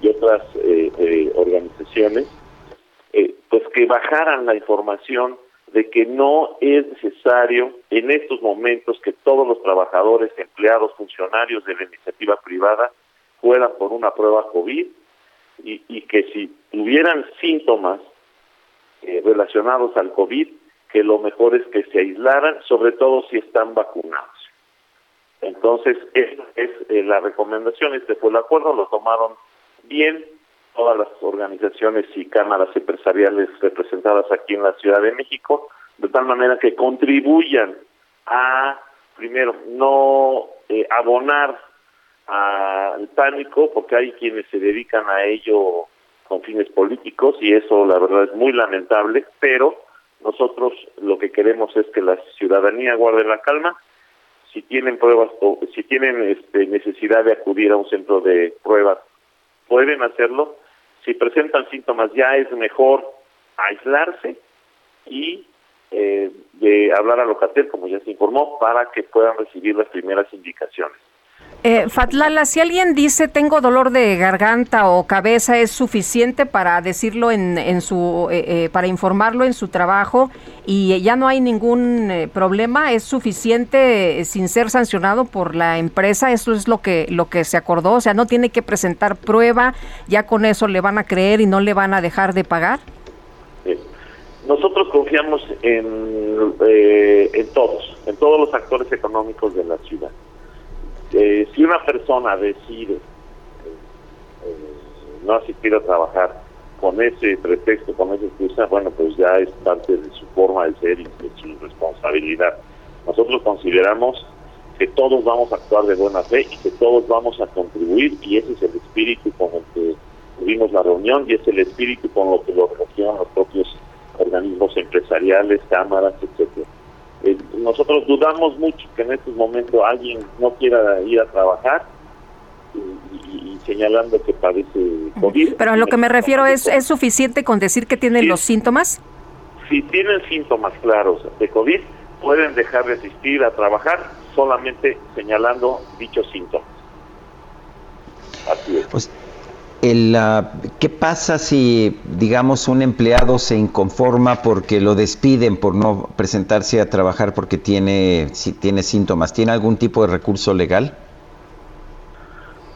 y otras eh, organizaciones, pues que bajaran la información de que no es necesario en estos momentos que todos los trabajadores, empleados, funcionarios de la iniciativa privada fueran por una prueba COVID y, que si tuvieran síntomas eh, relacionados al COVID, que lo mejor es que se aislaran, sobre todo si están vacunados. Entonces, esta es eh, la recomendación, este fue el acuerdo, lo tomaron bien todas las organizaciones y cámaras empresariales representadas aquí en la Ciudad de México, de tal manera que contribuyan a, primero, no eh, abonar al pánico, porque hay quienes se dedican a ello con fines políticos y eso la verdad es muy lamentable, pero nosotros lo que queremos es que la ciudadanía guarde la calma, si tienen pruebas o si tienen este, necesidad de acudir a un centro de pruebas, pueden hacerlo, si presentan síntomas ya es mejor aislarse y eh, de hablar a Locatel, como ya se informó, para que puedan recibir las primeras indicaciones. Eh, Fatlala, si alguien dice tengo dolor de garganta o cabeza, ¿es suficiente para decirlo en, en su, eh, eh, para informarlo en su trabajo y ya no hay ningún problema? ¿Es suficiente sin ser sancionado por la empresa? Eso es lo que, lo que se acordó. O sea, no tiene que presentar prueba, ya con eso le van a creer y no le van a dejar de pagar. Nosotros confiamos en, en todos, en todos los actores económicos de la ciudad eh, si una persona decide eh, no asistir a trabajar con ese pretexto, con esa excusa, bueno, pues ya es parte de su forma de ser y de su responsabilidad. Nosotros consideramos que todos vamos a actuar de buena fe y que todos vamos a contribuir y ese es el espíritu con el que tuvimos la reunión y es el espíritu con lo que lo recogieron los propios organismos empresariales, cámaras, etcétera. Eh, nosotros dudamos mucho que en estos momentos alguien no quiera ir a trabajar y, señalando que padece COVID. Pero a lo que me refiero es, ¿es suficiente con decir que tienen los síntomas? Si tienen síntomas claros de COVID, pueden dejar de asistir a trabajar solamente señalando dichos síntomas. Así es. Pues, el, ¿Qué pasa si, digamos, un empleado se inconforma porque lo despiden por no presentarse a trabajar porque tiene, si tiene síntomas? ¿Tiene algún tipo de recurso legal?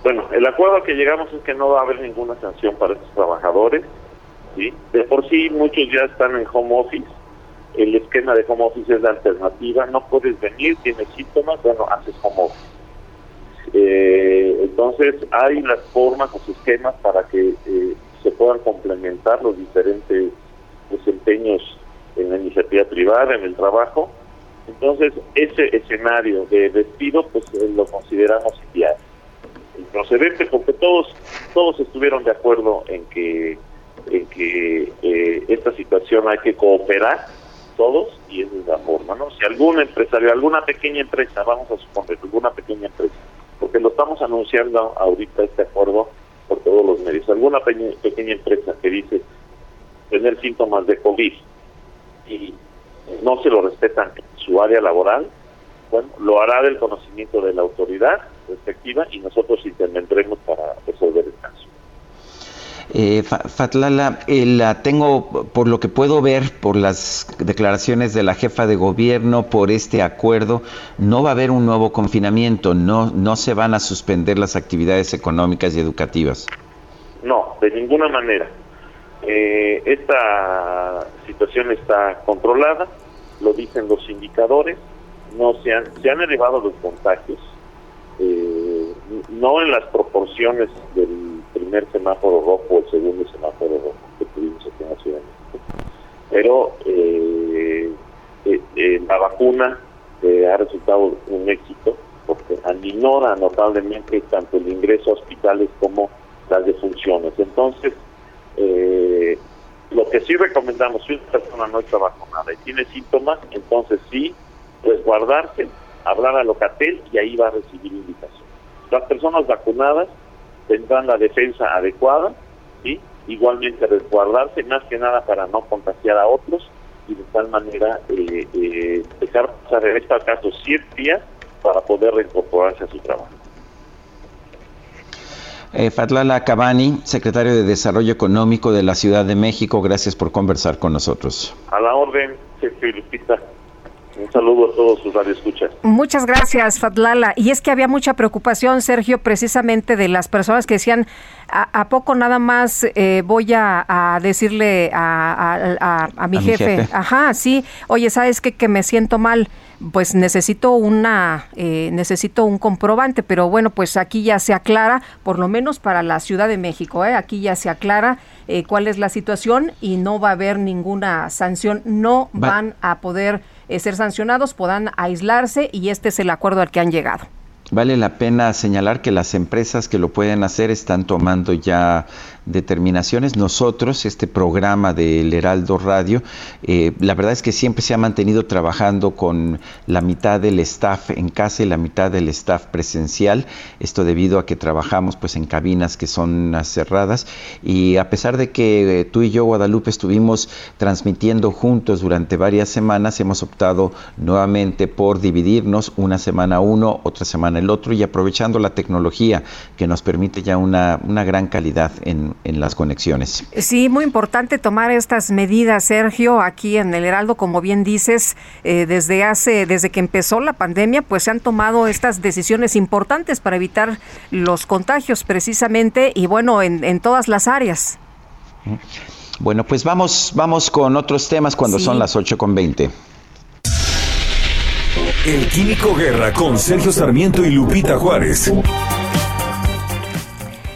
Bueno, el acuerdo al que llegamos es que no va a haber ninguna sanción para estos trabajadores. ¿sí? De por sí muchos ya están en home office. el esquema de home office es la alternativa, no puedes venir, tienes síntomas, bueno, haces home office. Eh, entonces hay las formas, los esquemas para que eh, se puedan complementar los diferentes desempeños en la iniciativa privada, en el trabajo. Entonces ese escenario de despido pues lo consideramos ideal. Procedente porque todos todos estuvieron de acuerdo en que en que esta situación hay que cooperar todos y esa es la forma, ¿no? Si algún empresario, alguna pequeña empresa, vamos a suponer, alguna pequeña empresa, porque lo estamos anunciando ahorita este acuerdo por todos los medios, alguna pequeña, empresa que dice tener síntomas de COVID y no se lo respetan en su área laboral, bueno, lo hará del conocimiento de la autoridad respectiva y nosotros intervendremos para resolver el caso. Eh, Fatlala, eh, la tengo, por lo que puedo ver, por las declaraciones de la jefa de gobierno, por este acuerdo, no va a haber un nuevo confinamiento, no, no se van a suspender las actividades económicas y educativas. No, de ninguna manera. Eh, esta situación está controlada, lo dicen los indicadores, no se han, se han elevado los contagios, eh, no en las proporciones del primer semáforo rojo o el segundo semáforo rojo que tuvimos aquí en la Ciudad. Pero eh, eh, eh la vacuna ha resultado un éxito porque aminora notablemente tanto el ingreso a hospitales como las defunciones. Entonces, eh, lo que sí recomendamos, si una persona no está vacunada y tiene síntomas, entonces sí, pues guardarse, hablar a Locatel y ahí va a recibir indicación. Las personas vacunadas tendrán la defensa adecuada, y igualmente resguardarse, más que nada para no contagiar a otros y de tal manera eh, eh, dejar pasar en este caso siete días para poder reincorporarse a su trabajo. Eh, Fatlala Cabani, secretario de Desarrollo Económico de la Ciudad de México, gracias por conversar con nosotros. A la orden, Sergio Lupita. Un saludo a todos sus radioescuchas. Muchas gracias, Fatlala. Y es que había mucha preocupación, Sergio, precisamente de las personas que decían, ¿a, poco nada más eh, voy a, decirle a, mi, jefe? Ajá, sí. Oye, ¿sabes qué? Que me siento mal. Pues necesito una, eh, necesito un comprobante, pero bueno, pues aquí ya se aclara, por lo menos para la Ciudad de México, ¿eh? aquí ya se aclara eh, cuál es la situación y no va a haber ninguna sanción, no van a poder eh, ser sancionados, puedan aislarse y este es el acuerdo al que han llegado. Vale la pena señalar que las empresas que lo pueden hacer están tomando ya determinaciones. Nosotros, este programa del Heraldo Radio, eh, la verdad es que siempre se ha mantenido trabajando con la mitad del staff en casa y la mitad del staff presencial. Esto debido a que trabajamos pues en cabinas que son cerradas y a pesar de que eh, tú y yo, Guadalupe, estuvimos transmitiendo juntos durante varias semanas, hemos optado nuevamente por dividirnos una semana uno, otra semana el otro y aprovechando la tecnología que nos permite ya una, una gran calidad en, en las conexiones. Sí, muy importante tomar estas medidas, Sergio, aquí en el Heraldo, como bien dices, eh, desde hace, desde que empezó la pandemia, pues se han tomado estas decisiones importantes para evitar los contagios precisamente y bueno, en, todas las áreas. Bueno, pues vamos, vamos con otros temas cuando son las 8 con 20. El Químico Guerra con Sergio Sarmiento y Lupita Juárez.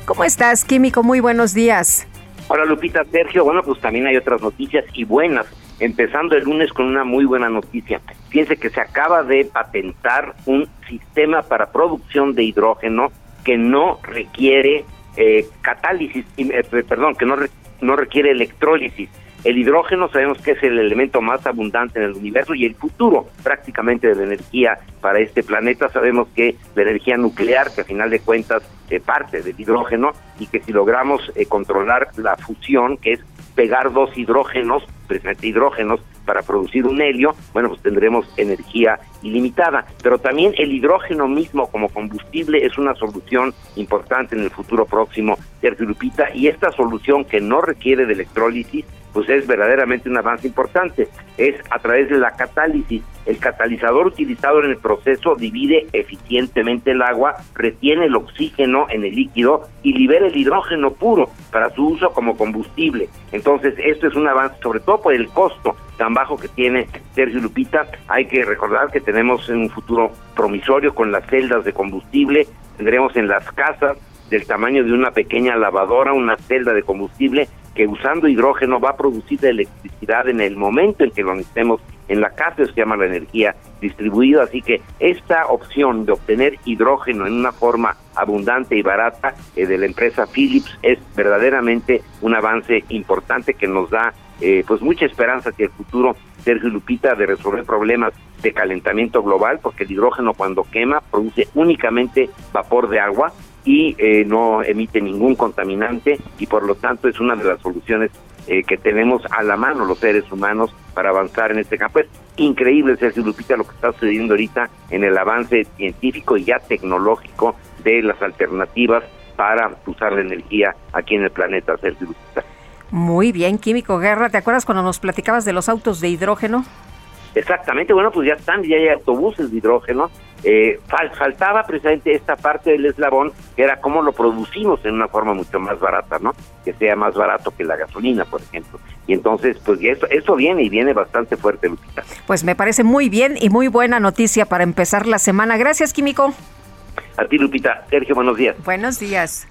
¿Cómo estás, Químico? Muy buenos días. Hola, Lupita, Sergio. Bueno, pues también hay otras noticias y buenas. Empezando el lunes con una muy buena noticia. Fíjense que se acaba de patentar un sistema para producción de hidrógeno que no requiere eh, catálisis, eh, perdón, que no, no requiere electrólisis. El hidrógeno sabemos que es el elemento más abundante en el universo y el futuro prácticamente de la energía para este planeta. Sabemos que la energía nuclear, que a final de cuentas es parte del hidrógeno, y que si logramos eh, controlar la fusión, que es pegar dos hidrógenos, precisamente hidrógenos, para producir un helio, bueno, pues tendremos energía ilimitada. Pero también el hidrógeno mismo como combustible es una solución importante en el futuro próximo, Sergio Lupita, y esta solución que no requiere de electrólisis, pues es verdaderamente un avance importante. Es a través de la catálisis. El catalizador utilizado en el proceso divide eficientemente el agua, retiene el oxígeno en el líquido y libera el hidrógeno puro para su uso como combustible. Entonces, esto es un avance, sobre todo por el costo tan bajo que tiene Sergio Lupita. Hay que recordar que tenemos un futuro promisorio con las celdas de combustible, tendremos en las casas del tamaño de una pequeña lavadora, una celda de combustible que usando hidrógeno va a producir electricidad en el momento en que lo necesitemos en la casa, se llama la energía distribuida, así que esta opción de obtener hidrógeno en una forma abundante y barata eh, de la empresa Philips es verdaderamente un avance importante que nos da eh, pues mucha esperanza hacia el futuro, Sergio Lupita, de resolver problemas de calentamiento global, porque el hidrógeno cuando quema produce únicamente vapor de agua y eh, no emite ningún contaminante y por lo tanto es una de las soluciones eh, que tenemos a la mano los seres humanos para avanzar en este campo. Es increíble, Sergio Lupita, lo que está sucediendo ahorita en el avance científico y ya tecnológico de las alternativas para usar la energía aquí en el planeta, Sergio Lupita. Muy bien, Químico Guerra. ¿Te acuerdas cuando nos platicabas de los autos de hidrógeno? Exactamente, bueno, pues ya están, ya hay autobuses de hidrógeno. Eh, faltaba precisamente esta parte del eslabón, que era cómo lo producimos en una forma mucho más barata, ¿no? Que sea más barato que la gasolina, por ejemplo. Y entonces, pues eso, eso viene y viene bastante fuerte, Lupita. Pues me parece muy bien y muy buena noticia para empezar la semana. Gracias, Químico. A ti, Lupita. Sergio, buenos días. Buenos días.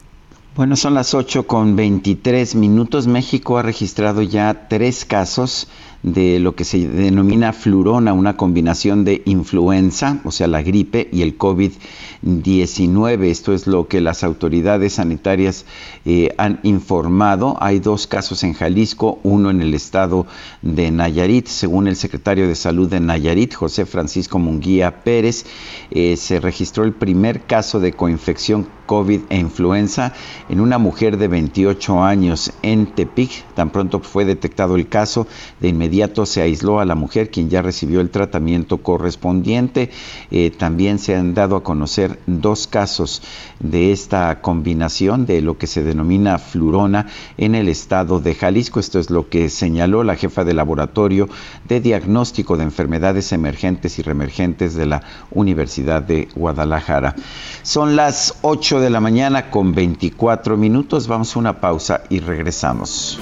Bueno, son las 8 con 23 minutos. México ha registrado ya tres casos de lo que se denomina flurona, una combinación de influenza, o sea, la gripe, y el COVID-19. Esto es lo que las autoridades sanitarias eh, han informado. Hay dos casos en Jalisco, uno en el estado de Nayarit. Según el secretario de Salud de Nayarit, José Francisco Munguía Pérez, eh, se registró el primer caso de coinfección COVID e influenza en una mujer de 28 años en Tepic. Tan pronto fue detectado el caso, de inmediato se aisló a la mujer, quien ya recibió el tratamiento correspondiente. Eh, también se han dado a conocer dos casos de esta combinación de lo que se denomina flurona en el estado de Jalisco. Esto es lo que señaló la jefa de laboratorio de diagnóstico de enfermedades emergentes y reemergentes de la Universidad de Guadalajara. Son las 8 de la mañana con 24 minutos. Vamos a una pausa y regresamos.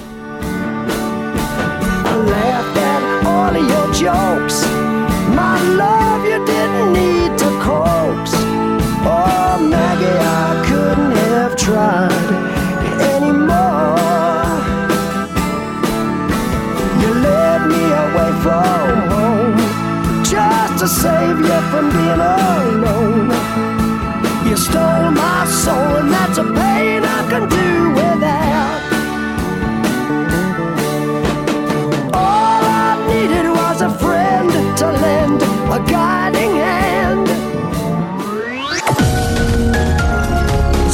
jokes. My love, you didn't need to coax. Oh, Maggie, I couldn't have tried anymore. You led me away from home just to save you from being alone. You stole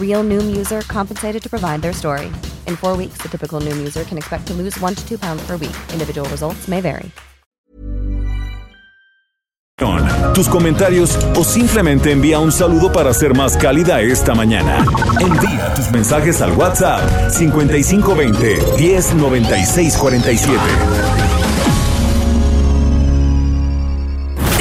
Real Noom user compensated to provide their story. In four weeks, the typical Noom user can expect to lose one to two pounds per week. Individual results may vary. Tus comentarios o simplemente envía un saludo para ser más cálida esta mañana. Envía tus mensajes al WhatsApp 5520 109647.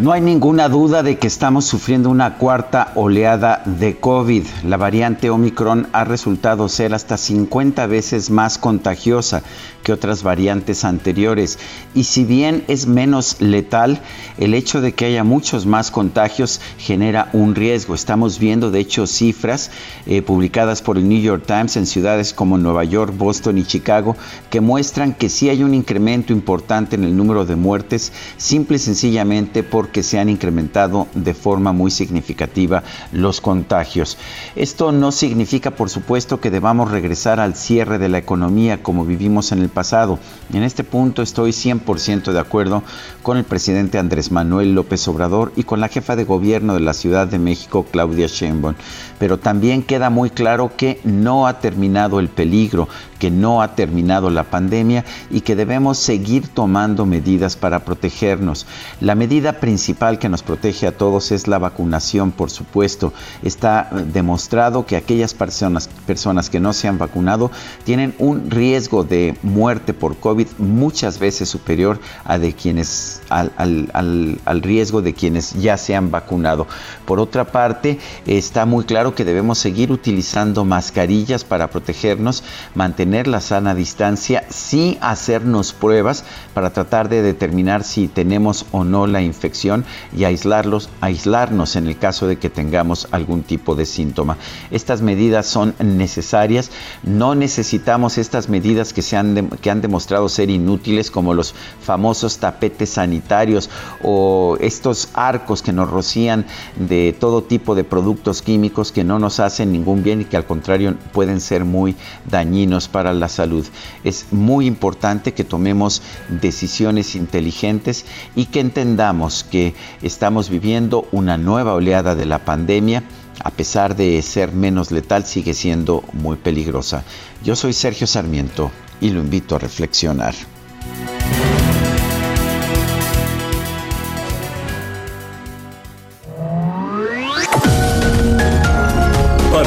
No hay ninguna duda de que estamos sufriendo una cuarta oleada de COVID. La variante Omicron ha resultado ser hasta 50 veces más contagiosa que otras variantes anteriores. Y si bien es menos letal, el hecho de que haya muchos más contagios genera un riesgo. Estamos viendo, de hecho, cifras eh, publicadas por el New York Times en ciudades como Nueva York, Boston y Chicago que muestran que sí hay un incremento importante en el número de muertes, simple y sencillamente porque se han incrementado de forma muy significativa los contagios. Esto no significa, por supuesto, que debamos regresar al cierre de la economía como vivimos en el pasado. En este punto estoy 100% de acuerdo con el presidente Andrés Manuel López Obrador y con la jefa de gobierno de la Ciudad de México, Claudia Sheinbaum. Pero también queda muy claro que no ha terminado el peligro, que no ha terminado la pandemia y que debemos seguir tomando medidas para protegernos. La medida principal que nos protege a todos es la vacunación, por supuesto. Está demostrado que aquellas personas, personas que no se han vacunado tienen un riesgo de muerte por COVID muchas veces superior a de quienes, al, al riesgo de quienes ya se han vacunado. Por otra parte, está muy claro que debemos seguir utilizando mascarillas para protegernos, mantener la sana distancia, sí hacernos pruebas para tratar de determinar si tenemos o no la infección y aislarlos, aislarnos en el caso de que tengamos algún tipo de síntoma. Estas medidas son necesarias, no necesitamos estas medidas que, se han, que han demostrado ser inútiles como los famosos tapetes sanitarios o estos arcos que nos rocían de todo tipo de productos químicos que no nos hacen ningún bien y que al contrario pueden ser muy dañinos para la salud. Es muy importante que tomemos decisiones inteligentes y que entendamos que estamos viviendo una nueva oleada de la pandemia. A pesar de ser menos letal, sigue siendo muy peligrosa. Yo soy Sergio Sarmiento y lo invito a reflexionar.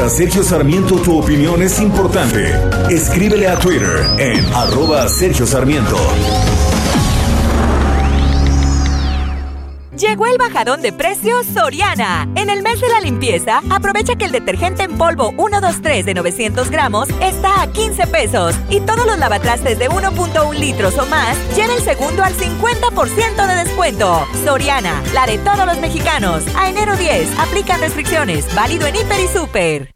Sergio Sarmiento tu opinión es importante. Escríbele a Twitter en arroba Sergio Sarmiento. Llegó el bajadón de precios Soriana. En el mes de la limpieza, aprovecha que el detergente en polvo 123 de 900 gramos está a 15 pesos y todos los lavatrastes de 1.1 litros o más lleva el segundo al 50% de descuento. Soriana, la de todos los mexicanos. A enero 10, aplican restricciones. Válido en Hiper y Super.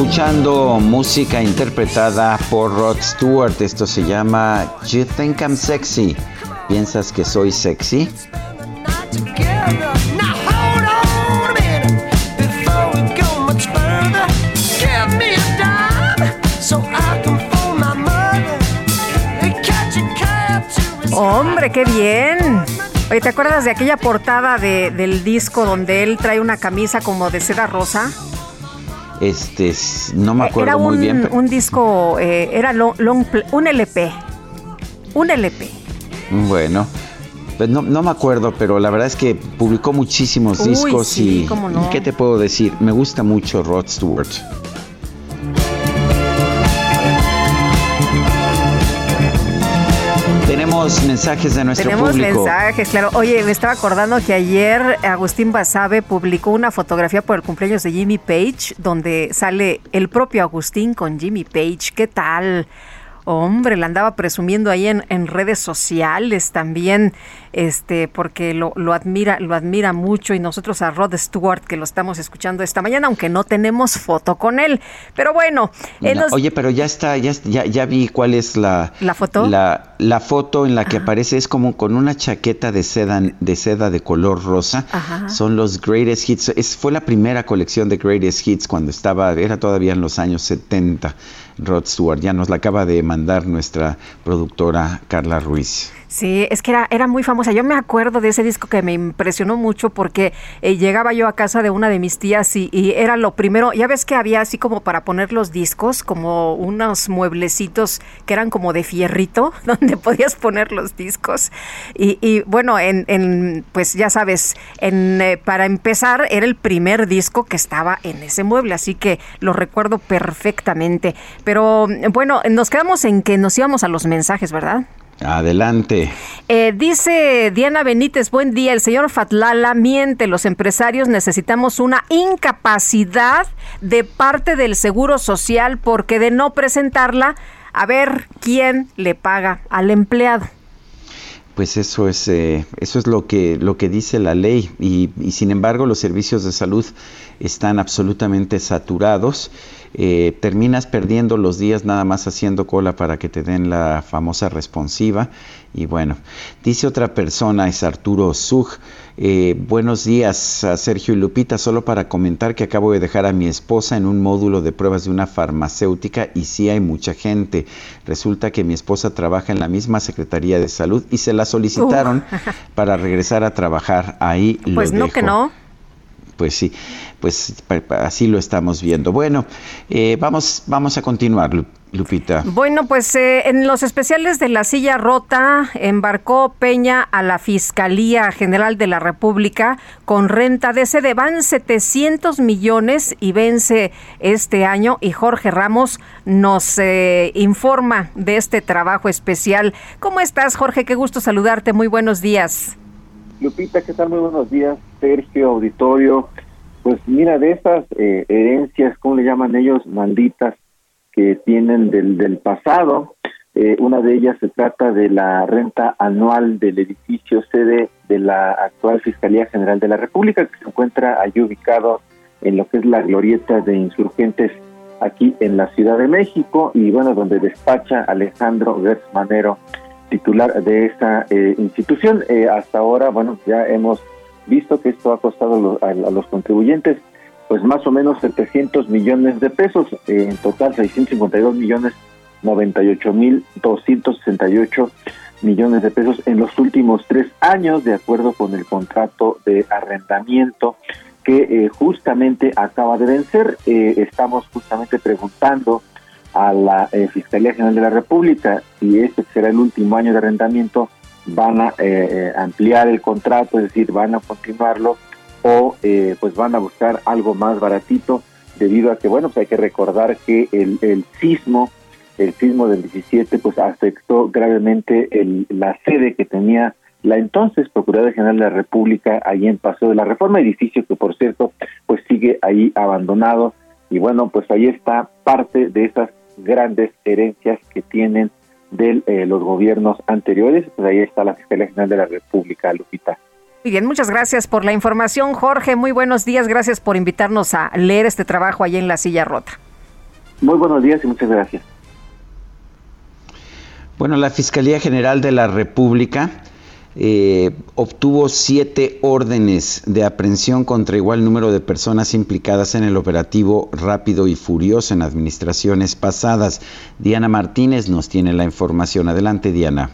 Escuchando música interpretada por Rod Stewart. Esto se llama You Think I'm Sexy. ¿Piensas que soy sexy? Hombre, qué bien. Oye, ¿te acuerdas de aquella portada de- del disco donde él trae una camisa como de seda rosa? Este, no me acuerdo era un, muy bien. pero- un disco, eh, era long, long pl- un LP. Un LP. Bueno, pues no, no me acuerdo, pero la verdad es que publicó muchísimos Uy, discos sí, y, cómo no. y ¿qué te puedo decir? Me gusta mucho Rod Stewart. Tenemos mensajes de nuestro Tenemos público. mensajes, claro. Oye, me estaba acordando que ayer Agustín Basabe publicó una fotografía por el cumpleaños de Jimmy Page, donde sale el propio Agustín con Jimmy Page. ¿Qué tal? Hombre, la andaba presumiendo ahí en, en redes sociales también, este, porque lo, lo, admira, lo admira mucho y nosotros a Rod Stewart que lo estamos escuchando esta mañana, aunque no tenemos foto con él. Pero bueno, oye, pero ya está, ya, ya, ya vi cuál es la, la foto. La, la foto en la que aparece es como con una chaqueta de seda, de seda de color rosa. Son los Greatest Hits. Es, fue la primera colección de Greatest Hits cuando estaba, era todavía en los años 70. Rod Stewart. Ya nos la acaba de mandar nuestra productora Carla Ruiz. Sí, es que era, era muy famosa. Yo me acuerdo de ese disco que me impresionó mucho porque eh, llegaba yo a casa de una de mis tías y, era lo primero, ya ves que había así como para poner los discos, como unos mueblecitos que eran como de fierrito, donde podías poner los discos. Y, bueno, en, en, pues ya sabes, en, eh, para empezar era el primer disco que estaba en ese mueble, así que lo recuerdo perfectamente. Pero bueno, nos quedamos en que nos íbamos a los mensajes, ¿verdad? Adelante. Eh, dice Diana Benítez, buen día, el señor Fatlala miente, los empresarios necesitamos una incapacidad de parte del Seguro Social porque de no presentarla, a ver quién le paga al empleado. Pues eso es, eh, eso es lo que, lo que dice la ley y, sin embargo los servicios de salud están absolutamente saturados eh, terminas perdiendo los días nada más haciendo cola para que te den la famosa responsiva. Y bueno, dice otra persona, es Arturo Zug. Eh, buenos días a Sergio y Lupita, solo para comentar que acabo de dejar a mi esposa en un módulo de pruebas de una farmacéutica y sí hay mucha gente. Resulta que mi esposa trabaja en la misma Secretaría de Salud y se la solicitaron para regresar a trabajar ahí. Pues no que no. Pues sí pues así lo estamos viendo. Bueno, eh, vamos, vamos a continuar, Lupita. Bueno, pues eh, en los especiales de la silla rota embarcó Peña a la Fiscalía General de la República con renta de sede. Van 700 millones y vence este año y Jorge Ramos nos eh, informa de este trabajo especial. ¿Cómo estás, Jorge? Qué gusto saludarte. Muy buenos días. Lupita, ¿qué tal? Muy buenos días. Sergio, auditorio. Pues mira, de esas eh, herencias, ¿cómo le llaman ellos? Malditas que tienen del, del pasado. Eh, una de ellas se trata de la renta anual del edificio sede de la actual Fiscalía General de la República, que se encuentra allí ubicado en lo que es la glorieta de insurgentes aquí en la Ciudad de México y bueno, donde despacha Alejandro Gertz Manero, titular de esa eh, institución. hasta ahora, bueno, ya hemos visto que esto ha costado a, los contribuyentes pues más o menos 700 millones de pesos, eh, en total 652 millones 98 mil 268 millones de pesos en los últimos tres años, de acuerdo con el contrato de arrendamiento que eh, justamente acaba de vencer. Eh, estamos justamente preguntando a la Fiscalía General de la República si este será el último año de arrendamiento van a eh, eh, ampliar el contrato, es decir, van a continuarlo o eh, pues van a buscar algo más baratito debido a que, bueno, pues hay que recordar que el, el sismo, el sismo del 17, pues afectó gravemente el, la sede que tenía la entonces Procuraduría General de la República ahí en Paso de la Reforma, edificio que por cierto pues sigue ahí abandonado. Y bueno pues ahí está parte de esas grandes herencias que tienen de eh, los gobiernos anteriores. Pues ahí está la Fiscalía General de la República, Lupita. Muy bien, muchas gracias por la información, Jorge. Muy buenos días. Gracias por invitarnos a leer este trabajo allí en la silla rota. Muy buenos días y muchas gracias. Bueno, la Fiscalía General de la República eh, obtuvo siete órdenes de aprehensión contra igual número de personas implicadas en el operativo rápido y furioso en administraciones pasadas. Diana Martínez nos tiene la información. Adelante, Diana.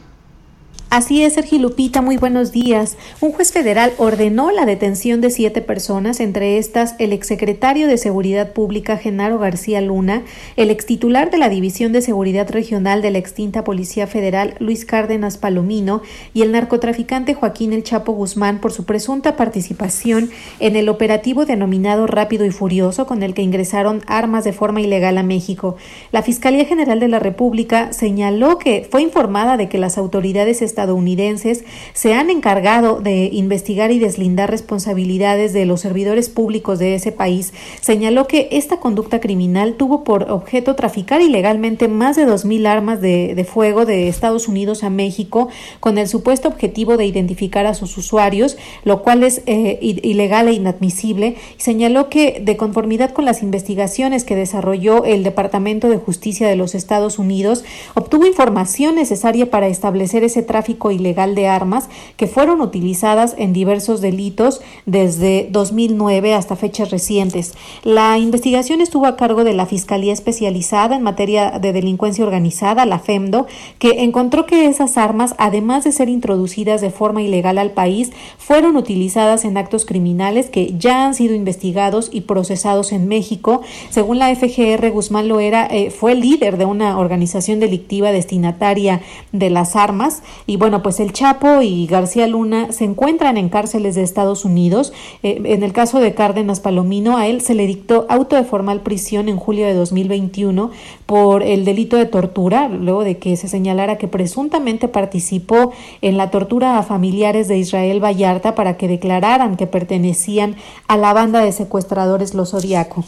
Así es, Sergio Lupita, muy buenos días. Un juez federal ordenó la detención de siete personas, entre estas el exsecretario de Seguridad Pública Genaro García Luna, el extitular de la División de Seguridad Regional de la extinta Policía Federal Luis Cárdenas Palomino y el narcotraficante Joaquín El Chapo Guzmán por su presunta participación en el operativo denominado Rápido y Furioso con el que ingresaron armas de forma ilegal a México. La Fiscalía General de la República señaló que fue informada de que las autoridades estaban estadounidenses se han encargado de investigar y deslindar responsabilidades de los servidores públicos de ese país, señaló que esta conducta criminal tuvo por objeto traficar ilegalmente más de 2.000 armas de, fuego de Estados Unidos a México con el supuesto objetivo de identificar a sus usuarios, lo cual es eh, ilegal e inadmisible. Señaló que de conformidad con las investigaciones que desarrolló el Departamento de Justicia de los Estados Unidos, obtuvo información necesaria para establecer ese tráfico ilegal de armas que fueron utilizadas en diversos delitos desde 2009 hasta fechas recientes. La investigación estuvo a cargo de la Fiscalía Especializada en materia de delincuencia organizada, la FEMDO, que encontró que esas armas, además de ser introducidas de forma ilegal al país, fueron utilizadas en actos criminales que ya han sido investigados y procesados en México. Según la FGR, Guzmán Loera eh, fue líder de una organización delictiva destinataria de las armas y bueno, pues el Chapo y García Luna se encuentran en cárceles de Estados Unidos. Eh, en el caso de Cárdenas Palomino, a él se le dictó auto de formal prisión en julio de 2021 por el delito de tortura, luego de que se señalara que presuntamente participó en la tortura a familiares de Israel Vallarta para que declararan que pertenecían a la banda de secuestradores Los Zodiaco.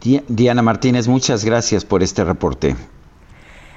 Diana Martínez, muchas gracias por este reporte.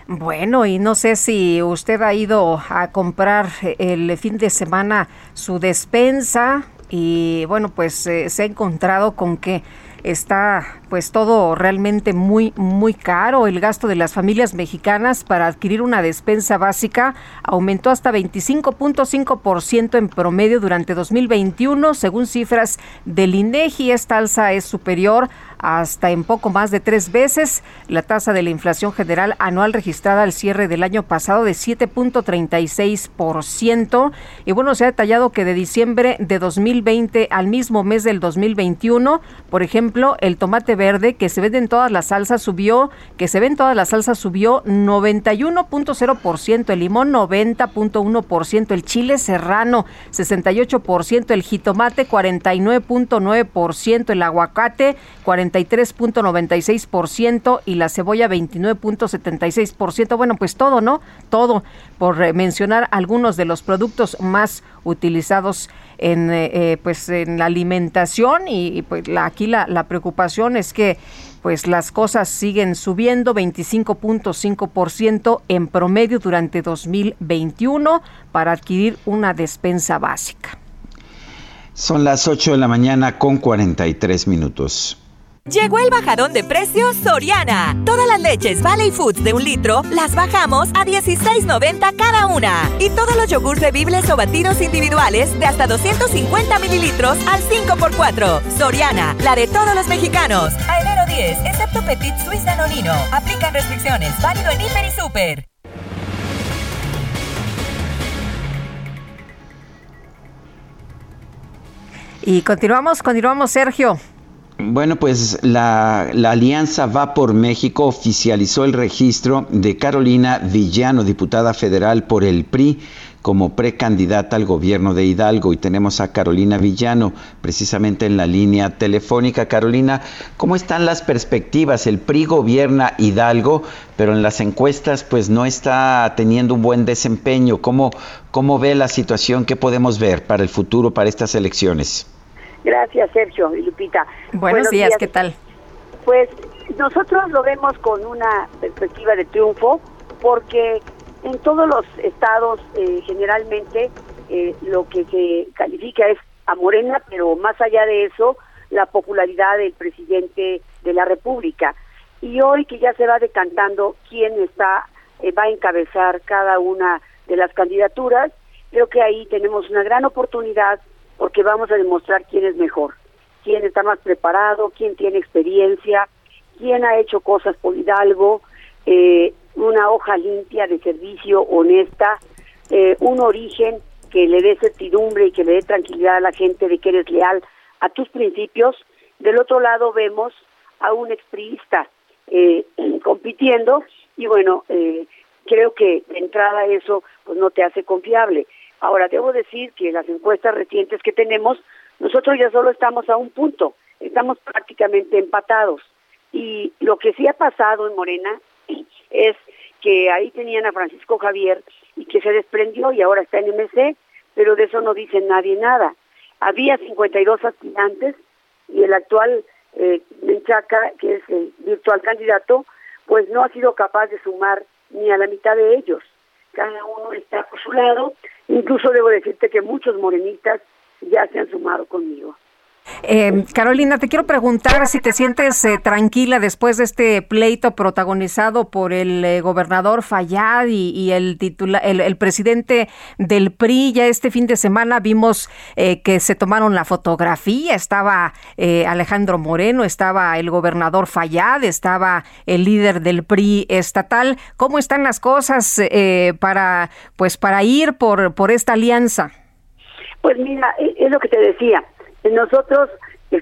Bueno, y no sé si usted ha ido a comprar el fin de semana su despensa y bueno, pues eh, se ha encontrado con que está pues todo realmente muy muy caro. El gasto de las familias mexicanas para adquirir una despensa básica aumentó hasta 25.5% en promedio durante 2021, según cifras del INEGI. Esta alza es superior hasta en poco más de tres veces la tasa de la inflación general anual registrada al cierre del año pasado de 7.36%. Y bueno, se ha detallado que de diciembre de 2020 al mismo mes del 2021, por ejemplo, el tomate verde que se vende en todas las salsas subió, que se ve en todas las salsas subió 91.0%, el limón 90.1%, el chile serrano 68%, el jitomate 49.9%, el aguacate 40 33.96% y la cebolla 29.76%. Bueno, pues todo, ¿no? Todo, por eh, mencionar algunos de los productos más utilizados en, eh, eh, pues en la alimentación y, pues la, aquí la, la preocupación es que pues las cosas siguen subiendo 25.5% en promedio durante 2021 para adquirir una despensa básica. Son las 8 de la mañana con 43 minutos. Llegó el bajadón de precios Soriana. Todas las leches Valley Foods de un litro las bajamos a 16.90 cada una. Y todos los yogurts bebibles o batidos individuales de hasta 250 mililitros al 5x4. Soriana, la de todos los mexicanos. A enero 10, excepto Petit Suisse Danonino. Aplican restricciones. Válido en Hiper y Super. Y continuamos, continuamos, Sergio. Bueno, pues la, Alianza Va por México oficializó el registro de Carolina Villano, diputada federal por el PRI, como precandidata al gobierno de Hidalgo. Y tenemos a Carolina Villano precisamente en la línea telefónica. Carolina, ¿cómo están las perspectivas? El PRI gobierna Hidalgo, pero en las encuestas pues no está teniendo un buen desempeño. ¿Cómo, cómo ve la situación? ¿Qué podemos ver para el futuro, para estas elecciones? Gracias, Sergio y Lupita. Buenos, días, ¿qué tal? Pues nosotros lo vemos con una perspectiva de triunfo porque en todos los estados eh, generalmente eh, lo que se califica es a Morena, pero más allá de eso, la popularidad del presidente de la República. Y hoy que ya se va decantando quién está eh, va a encabezar cada una de las candidaturas, creo que ahí tenemos una gran oportunidad porque vamos a demostrar quién es mejor, quién está más preparado, quién tiene experiencia, quién ha hecho cosas por Hidalgo, eh, una hoja limpia de servicio honesta, eh, un origen que le dé certidumbre y que le dé tranquilidad a la gente de que eres leal a tus principios. Del otro lado vemos a un expriista eh, compitiendo y bueno, creo que de entrada eso pues no te hace confiable. Ahora, debo decir que las encuestas recientes que tenemos, nosotros ya solo estamos a un punto, estamos prácticamente empatados. Y lo que sí ha pasado en Morena es que ahí tenían a Francisco Javier y que se desprendió y ahora está en MC, pero de eso no dice nadie nada. Había 52 aspirantes y el actual eh, Menchaca, que es el virtual candidato, pues no ha sido capaz de sumar ni a la mitad de ellos. Cada uno está por su lado. Incluso debo decirte que muchos morenistas ya se han sumado conmigo. Eh, Carolina, te quiero preguntar si te sientes eh, tranquila después de este pleito protagonizado por el eh, gobernador Fayad y, el, el, presidente del PRI. Ya este fin de semana vimos que se tomaron la fotografía. Estaba Alejandro Moreno, estaba el gobernador Fayad, estaba el líder del PRI estatal. ¿Cómo están las cosas para, pues, para ir por, por esta alianza? Pues mira, es lo que te decía nosotros,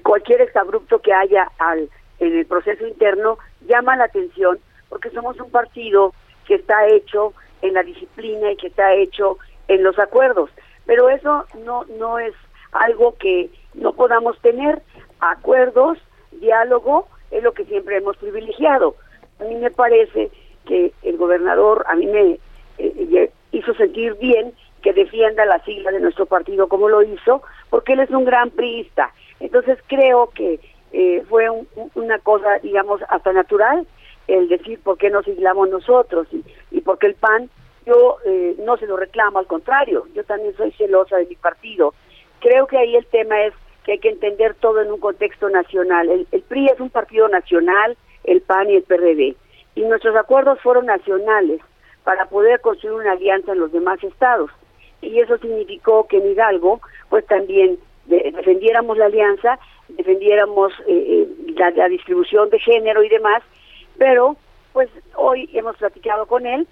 cualquier exabrupto que haya al, en el proceso interno llama la atención porque somos un partido que está hecho en la disciplina y que está hecho en los acuerdos. Pero eso no, no es algo que no podamos tener. Acuerdos, diálogo, es lo que siempre hemos privilegiado. A mí me parece que el gobernador, a mí me eh, eh, hizo sentir bien que defienda la sigla de nuestro partido como lo hizo, porque él es un gran priista. Entonces creo que eh, fue una cosa, digamos, hasta natural el decir por qué nos siglamos nosotros y, y porque el PAN yo eh, no se lo reclamo, al contrario, yo también soy celosa de mi partido. Creo que ahí el tema es que hay que entender todo en un contexto nacional. El, el PRI es un partido nacional, el PAN y el PRD, y nuestros acuerdos fueron nacionales para poder construir una alianza en los demás estados y eso significó que en Hidalgo pues también defendiéramos la alianza, defendiéramos eh, eh, la, distribución de género y demás, pero pues hoy hemos platicado con él,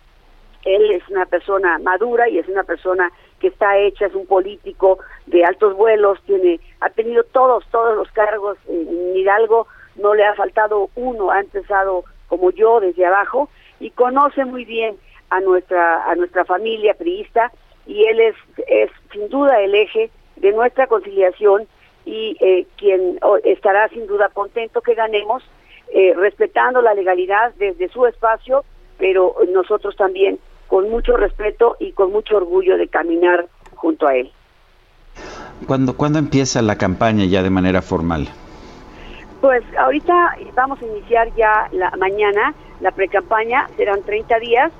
él es una persona madura y es una persona que está hecha, es un político de altos vuelos, tiene, ha tenido todos, todos los cargos en Hidalgo, no le ha faltado uno, ha empezado como yo desde abajo y conoce muy bien a nuestra, a nuestra familia priista, y él es, es sin duda el eje de nuestra conciliación y eh, quien estará sin duda contento que ganemos, eh, respetando la legalidad desde su espacio, pero nosotros también con mucho respeto y con mucho orgullo de caminar junto a él. ¿Cuándo, ¿cuándo empieza la campaña ya de manera formal? Pues ahorita vamos a iniciar ya la mañana la precampaña, serán 30 días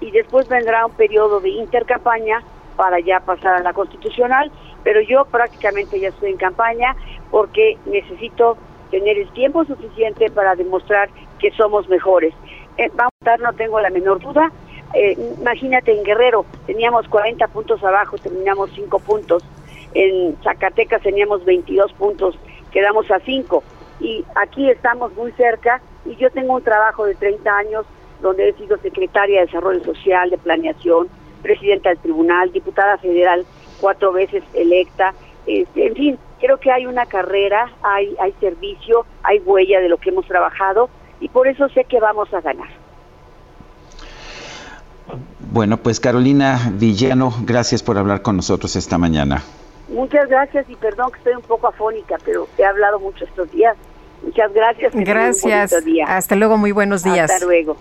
y después vendrá un periodo de intercampaña para ya pasar a la constitucional, pero yo prácticamente ya estoy en campaña porque necesito tener el tiempo suficiente para demostrar que somos mejores. Eh, vamos a estar, no tengo la menor duda. Eh, imagínate en Guerrero, teníamos 40 puntos abajo, terminamos 5 puntos. En Zacatecas teníamos 22 puntos, quedamos a 5. Y aquí estamos muy cerca y yo tengo un trabajo de 30 años donde he sido secretaria de Desarrollo Social, de Planeación, presidenta del Tribunal, diputada federal cuatro veces electa. Este, en fin, creo que hay una carrera, hay, hay servicio, hay huella de lo que hemos trabajado y por eso sé que vamos a ganar. Bueno, pues Carolina Villano, gracias por hablar con nosotros esta mañana. Muchas gracias y perdón que estoy un poco afónica, pero he hablado mucho estos días. Muchas gracias. Gracias. Hasta luego, muy buenos días. Hasta luego.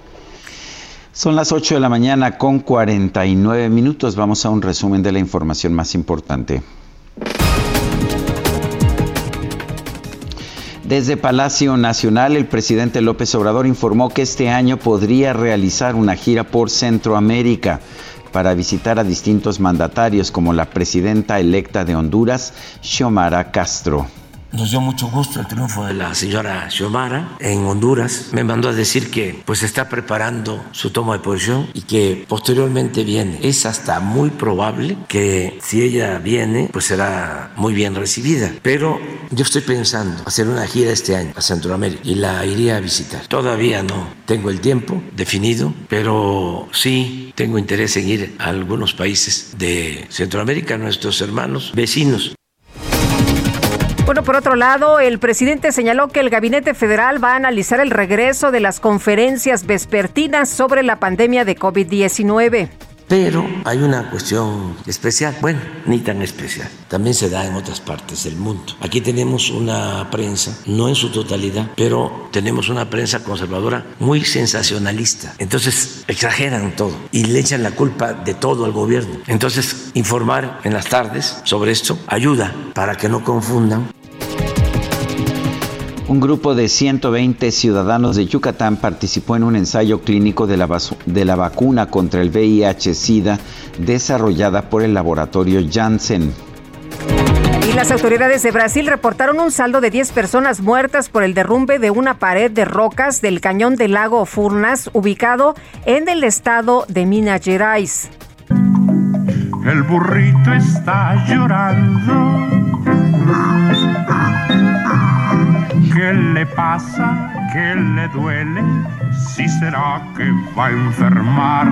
Son las 8 de la mañana con 49 minutos. Vamos a un resumen de la información más importante. Desde Palacio Nacional, el presidente López Obrador informó que este año podría realizar una gira por Centroamérica para visitar a distintos mandatarios como la presidenta electa de Honduras, Xiomara Castro. Nos dio mucho gusto el triunfo de la señora Xiomara en Honduras. Me mandó a decir que pues está preparando su toma de posición y que posteriormente viene. Es hasta muy probable que si ella viene pues será muy bien recibida. Pero yo estoy pensando hacer una gira este año a Centroamérica y la iría a visitar. Todavía no tengo el tiempo definido, pero sí tengo interés en ir a algunos países de Centroamérica, nuestros hermanos vecinos. Bueno, por otro lado, el presidente señaló que el gabinete federal va a analizar el regreso de las conferencias vespertinas sobre la pandemia de COVID-19. Pero hay una cuestión especial, bueno, ni tan especial, también se da en otras partes del mundo. Aquí tenemos una prensa, no en su totalidad, pero tenemos una prensa conservadora muy sensacionalista. Entonces exageran todo y le echan la culpa de todo al gobierno. Entonces informar en las tardes sobre esto ayuda para que no confundan un grupo de 120 ciudadanos de Yucatán participó en un ensayo clínico de la, de la vacuna contra el VIH-Sida desarrollada por el laboratorio Janssen. Y las autoridades de Brasil reportaron un saldo de 10 personas muertas por el derrumbe de una pared de rocas del cañón del lago Furnas, ubicado en el estado de Minas Gerais. El burrito está llorando ¿Qué le pasa? ¿Qué le duele? Si será que va a enfermar.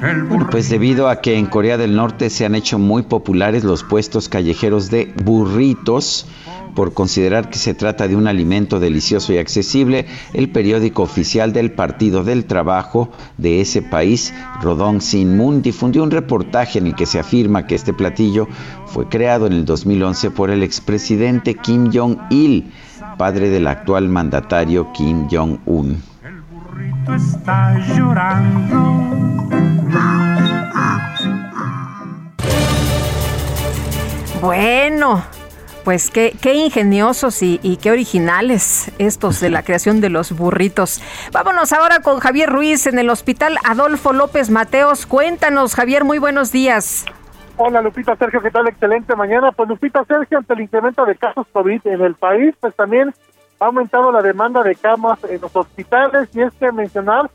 Bueno, pues debido a que en Corea del Norte se han hecho muy populares los puestos callejeros de burritos, por considerar que se trata de un alimento delicioso y accesible, el periódico oficial del Partido del Trabajo de ese país, Rodong Sin difundió un reportaje en el que se afirma que este platillo fue creado en el 2011 por el expresidente Kim Jong-il padre del actual mandatario Kim Jong-un. está llorando. Bueno, pues qué, qué ingeniosos y, y, qué originales estos de la creación de los burritos. Vámonos ahora con Javier Ruiz en el Hospital Adolfo López Mateos. Cuéntanos, Javier, muy buenos días. Hola Lupita, Sergio, ¿qué tal? Excelente mañana. Pues Lupita, Sergio, ante el incremento de casos COVID en el país, pues también ha aumentado la demanda de camas en los hospitales y es que mencionar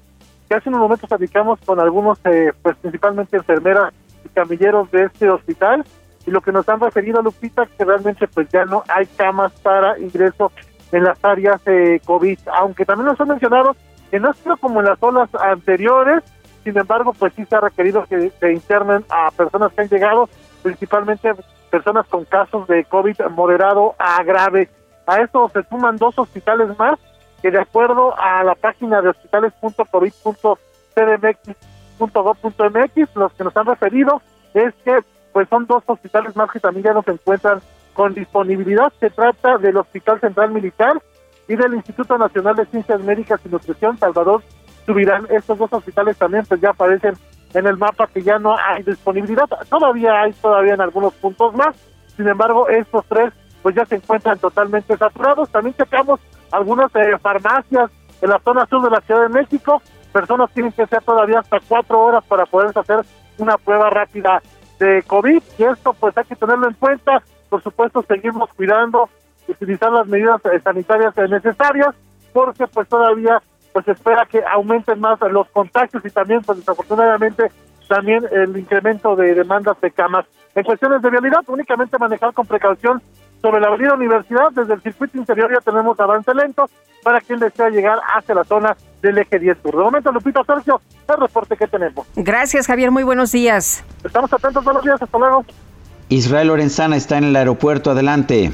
que hace unos momentos platicamos con algunos, eh, pues principalmente enfermeras y camilleros de este hospital y lo que nos han referido Lupita que realmente pues ya no hay camas para ingreso en las áreas de COVID, aunque también nos han mencionado que no ha sido como en las olas anteriores, sin embargo, pues sí se ha requerido que se internen a personas que han llegado, principalmente personas con casos de COVID moderado a grave. A esto se suman dos hospitales más que de acuerdo a la página de hospitales.covid.cdmx.gov.mx, los que nos han referido es que pues son dos hospitales más que también ya no se encuentran con disponibilidad. Se trata del Hospital Central Militar y del Instituto Nacional de Ciencias Médicas y Nutrición Salvador subirán estos dos hospitales también pues ya aparecen en el mapa que ya no hay disponibilidad. Todavía hay todavía en algunos puntos más. Sin embargo estos tres pues ya se encuentran totalmente saturados. También checamos algunas eh, farmacias en la zona sur de la Ciudad de México. Personas tienen que ser todavía hasta cuatro horas para poder hacer una prueba rápida de COVID. Y esto pues hay que tenerlo en cuenta. Por supuesto seguimos cuidando utilizar las medidas eh, sanitarias necesarias porque pues todavía pues espera que aumenten más los contagios y también, pues desafortunadamente, también el incremento de demandas de camas. En cuestiones de vialidad, únicamente manejar con precaución sobre la avenida Universidad, desde el circuito interior ya tenemos avance lento para quien desea llegar hacia la zona del eje 10 sur. De momento, Lupita Sergio, el reporte que tenemos. Gracias, Javier, muy buenos días. Estamos atentos, buenos días, hasta luego. Israel Lorenzana está en el aeropuerto, adelante.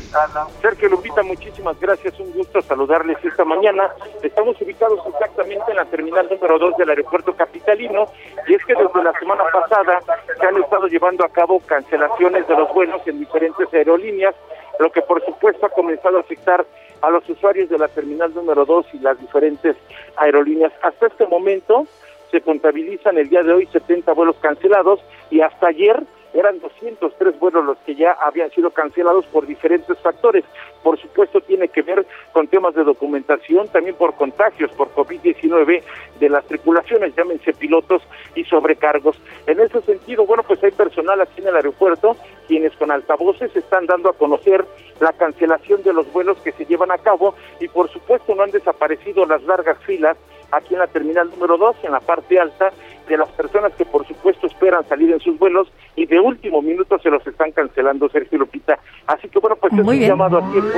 Sergio Lupita, muchísimas gracias, un gusto saludarles esta mañana. Estamos ubicados exactamente en la terminal número 2 del aeropuerto capitalino y es que desde la semana pasada se han estado llevando a cabo cancelaciones de los vuelos en diferentes aerolíneas, lo que por supuesto ha comenzado a afectar a los usuarios de la terminal número 2 y las diferentes aerolíneas. Hasta este momento se contabilizan el día de hoy 70 vuelos cancelados y hasta ayer eran 203 vuelos los que ya habían sido cancelados por diferentes factores. Por supuesto, tiene que ver con temas de documentación, también por contagios por COVID-19 de las tripulaciones, llámense pilotos y sobrecargos. En ese sentido, bueno, pues hay personal aquí en el aeropuerto quienes con altavoces están dando a conocer la cancelación de los vuelos que se llevan a cabo y por supuesto no han desaparecido las largas filas aquí en la terminal número 2, en la parte alta, de las personas que por supuesto esperan salir en sus vuelos y de último minuto se los están cancelando, Sergio Lupita. Así que bueno, pues es un llamado a tiempo.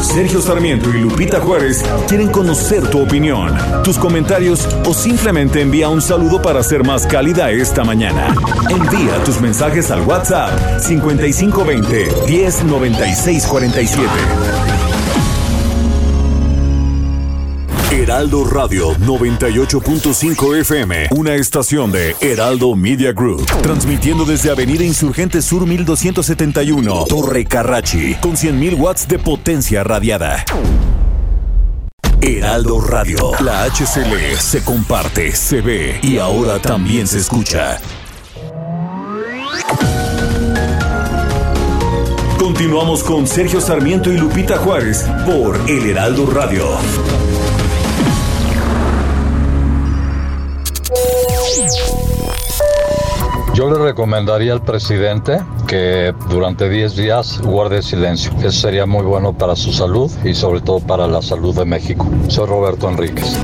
Sergio Sarmiento y Lupita Juárez quieren conocer tu opinión, tus comentarios o simplemente envía un saludo para ser más cálida esta mañana. Envía tus mensajes al WhatsApp 5520 109647. Heraldo Radio 98.5 FM, una estación de Heraldo Media Group, transmitiendo desde Avenida Insurgente Sur 1271, Torre Carrachi, con 100.000 watts de potencia radiada. Heraldo Radio, la HCL se comparte, se ve y ahora también se escucha. Continuamos con Sergio Sarmiento y Lupita Juárez por El Heraldo Radio. Yo le recomendaría al presidente que durante 10 días guarde silencio. Eso sería muy bueno para su salud y sobre todo para la salud de México. Soy Roberto Enríquez.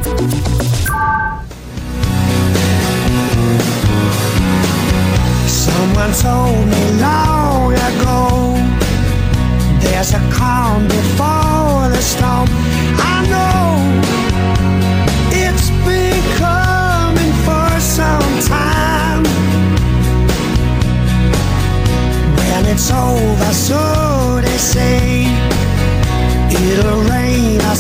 It's over, so they say. It'll rain a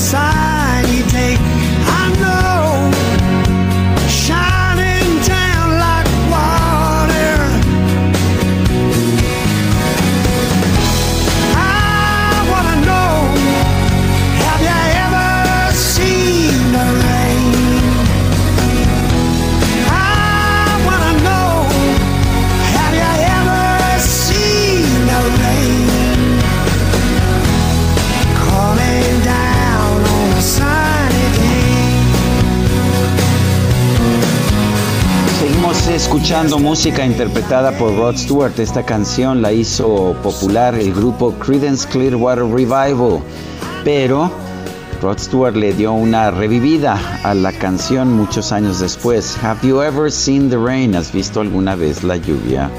Escuchando música interpretada por Rod Stewart. Esta canción la hizo popular el grupo Creedence Clearwater Revival, pero Rod Stewart le dio una revivida a la canción muchos años después. Have you ever seen the rain? ¿Has visto alguna vez la lluvia?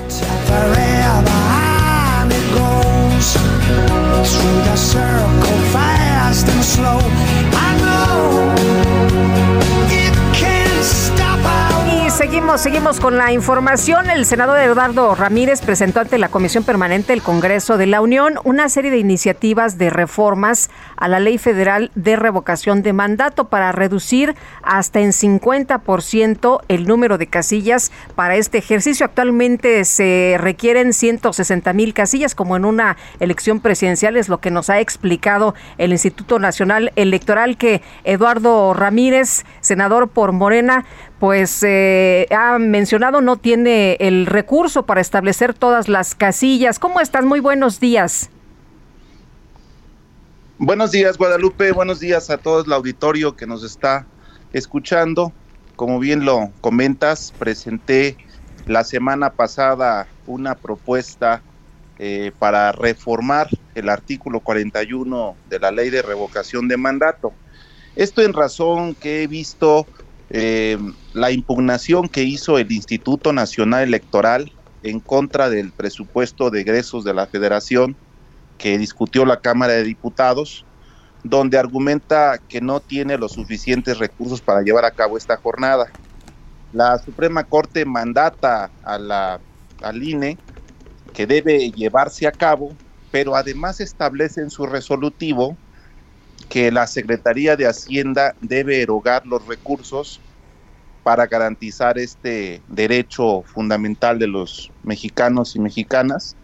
Seguimos con la información. El senador Eduardo Ramírez presentó ante la Comisión Permanente del Congreso de la Unión una serie de iniciativas de reformas a la Ley Federal de Revocación de Mandato para reducir hasta en 50% el número de casillas para este ejercicio. Actualmente se requieren 160 mil casillas como en una elección presidencial, es lo que nos ha explicado el Instituto Nacional Electoral que Eduardo Ramírez, senador por Morena, pues eh, ha mencionado no tiene el recurso para establecer todas las casillas. ¿Cómo estás? Muy buenos días. Buenos días, Guadalupe. Buenos días a todo el auditorio que nos está escuchando. Como bien lo comentas, presenté la semana pasada una propuesta eh, para reformar el artículo 41 de la ley de revocación de mandato. Esto en razón que he visto eh, la impugnación que hizo el Instituto Nacional Electoral en contra del presupuesto de egresos de la Federación que discutió la Cámara de Diputados, donde argumenta que no tiene los suficientes recursos para llevar a cabo esta jornada. La Suprema Corte mandata a la, al INE que debe llevarse a cabo, pero además establece en su resolutivo que la Secretaría de Hacienda debe erogar los recursos para garantizar este derecho fundamental de los mexicanos y mexicanas.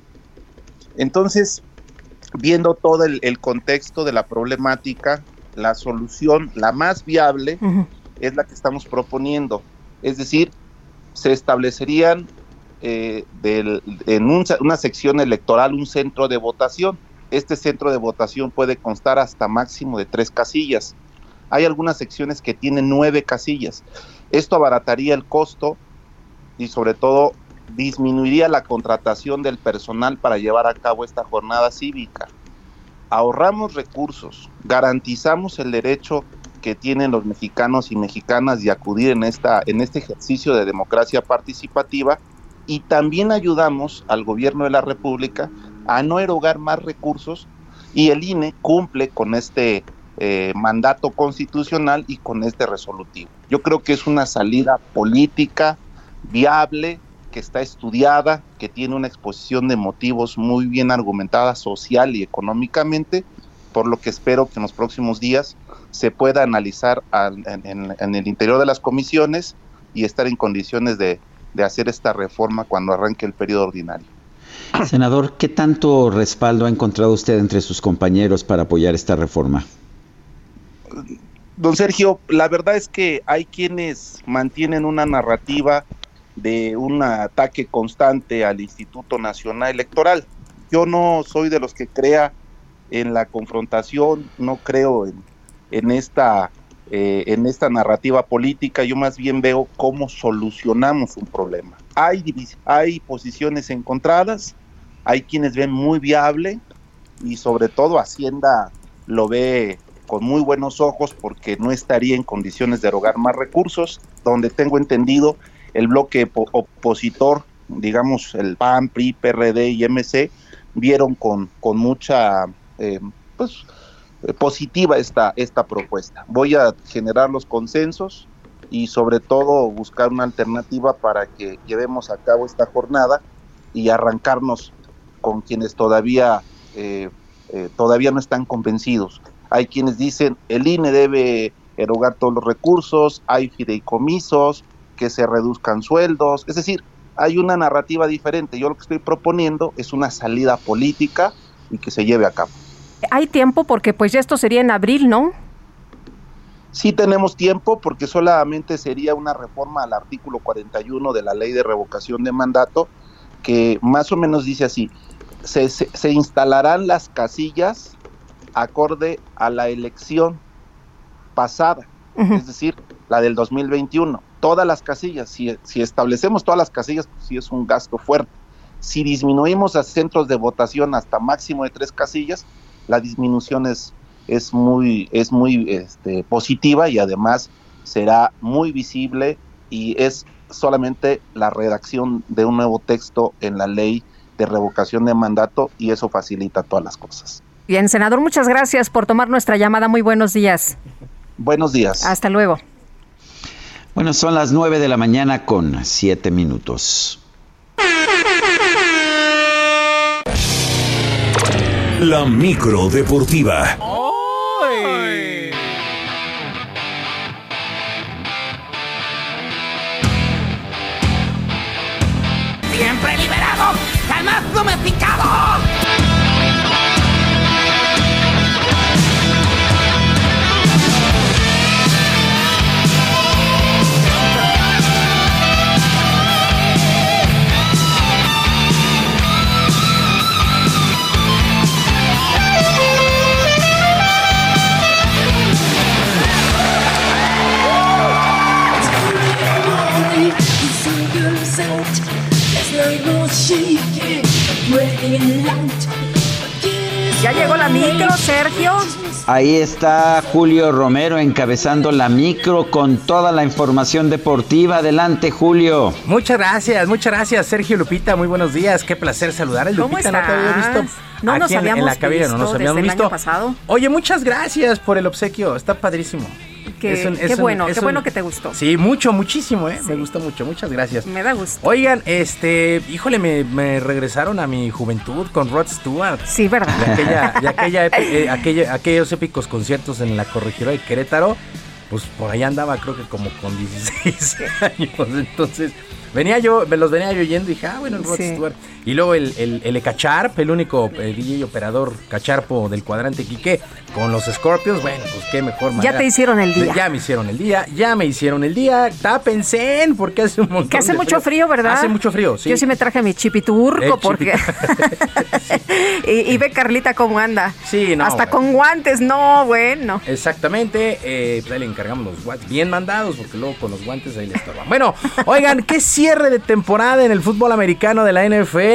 Entonces, viendo todo el, el contexto de la problemática, la solución, la más viable, es la que estamos proponiendo. Es decir, se establecerían eh, del- en un- una sección electoral un centro de votación. Este centro de votación puede constar hasta máximo de tres casillas. Hay algunas secciones que tienen nueve casillas. Esto abarataría el costo y sobre todo disminuiría la contratación del personal para llevar a cabo esta jornada cívica. Ahorramos recursos, garantizamos el derecho que tienen los mexicanos y mexicanas de acudir en, esta, en este ejercicio de democracia participativa y también ayudamos al gobierno de la República a no erogar más recursos y el INE cumple con este eh, mandato constitucional y con este resolutivo. Yo creo que es una salida política viable, que está estudiada, que tiene una exposición de motivos muy bien argumentada social y económicamente, por lo que espero que en los próximos días se pueda analizar al- en, en- el interior de las comisiones y estar en condiciones de, de hacer esta reforma cuando arranque el periodo ordinario. Senador, ¿qué tanto respaldo ha encontrado usted entre sus compañeros para apoyar esta reforma? Don Sergio, la verdad es que hay quienes mantienen una narrativa de un ataque constante al Instituto Nacional Electoral. Yo no soy de los que crea en la confrontación, no creo en, esta eh, en esta narrativa política, yo más bien veo cómo solucionamos un problema. Hay, hay posiciones encontradas, hay quienes ven muy viable y sobre todo Hacienda lo ve con muy buenos ojos porque no estaría en condiciones de erogar más recursos, donde tengo entendido el bloque po- opositor, digamos el PAN, PRI, PRD y MC, vieron con, con mucha eh, pues, eh, positiva esta, esta propuesta. Voy a generar los consensos y sobre todo buscar una alternativa para que llevemos a cabo esta jornada y arrancarnos con quienes todavía, eh, eh, todavía no están convencidos. Hay quienes dicen el INE debe erogar todos los recursos, hay fideicomisos, que se reduzcan sueldos, es decir, hay una narrativa diferente. Yo lo que estoy proponiendo es una salida política y que se lleve a cabo. Hay tiempo porque pues ya esto sería en abril, ¿no? Sí tenemos tiempo porque solamente sería una reforma al artículo 41 de la ley de revocación de mandato que más o menos dice así, se, se- se instalarán las casillas acorde a la elección pasada, es decir, la del 2021. Todas las casillas, si, si establecemos todas las casillas, pues sí es un gasto fuerte. Si disminuimos a centros de votación hasta máximo de tres casillas, la disminución es, es muy, es muy este, positiva y además será muy visible y es solamente la redacción de un nuevo texto en la ley de revocación de mandato y eso facilita todas las cosas. Bien, senador, muchas gracias por tomar nuestra llamada. Muy buenos días. Buenos días. Hasta luego. Bueno, son las 9 de la mañana con 7 minutos. La micro deportiva. Devil! Sergio. Ahí está Julio Romero encabezando la micro con toda la información deportiva. Adelante, Julio. Muchas gracias, muchas gracias, Sergio Lupita. Muy buenos días. Qué placer saludar. ¿Cómo Lupita, no te había estás? visto. No nos aquí en- en, habíamos la cabina, no nos visto habíamos desde el visto. año pasado. Oye, muchas gracias por el obsequio. Está padrísimo. Es un- qué es un- bueno, es qué un- bueno que te gustó. Sí, mucho, muchísimo, ¿eh? Me gustó mucho. Muchas gracias. Me da gusto. Oigan, este, híjole, me, me regresaron a mi juventud con Rod Stewart. Sí, ¿verdad? De, aquella, de aquella eh, aquella- aquellos épicos conciertos en la corregidora de Querétaro. Pues por ahí andaba, creo que como con 16 años. Entonces, venía yo, me los venía yo oyendo y dije, ah, bueno, el Rod Sí. Stewart. Y luego el, el, el Ecacharp, el único eh, DJ operador cacharpo del cuadrante Quique, con los Scorpions, bueno, pues qué mejor manera. te hicieron el día. Ya me hicieron el día, ya me hicieron el día. Tápense, porque hace un montón Que hace de mucho frío, ¿verdad? Hace mucho frío, sí. Yo sí me traje mi chipiturco El porque... y, y ve Carlita cómo anda. Sí, no, Hasta bueno. con guantes, no, bueno. Exactamente, eh, pues ahí le encargamos los guantes bien mandados porque luego con los guantes ahí le estorban. Bueno, oigan, qué cierre de temporada en el fútbol americano de la NFL.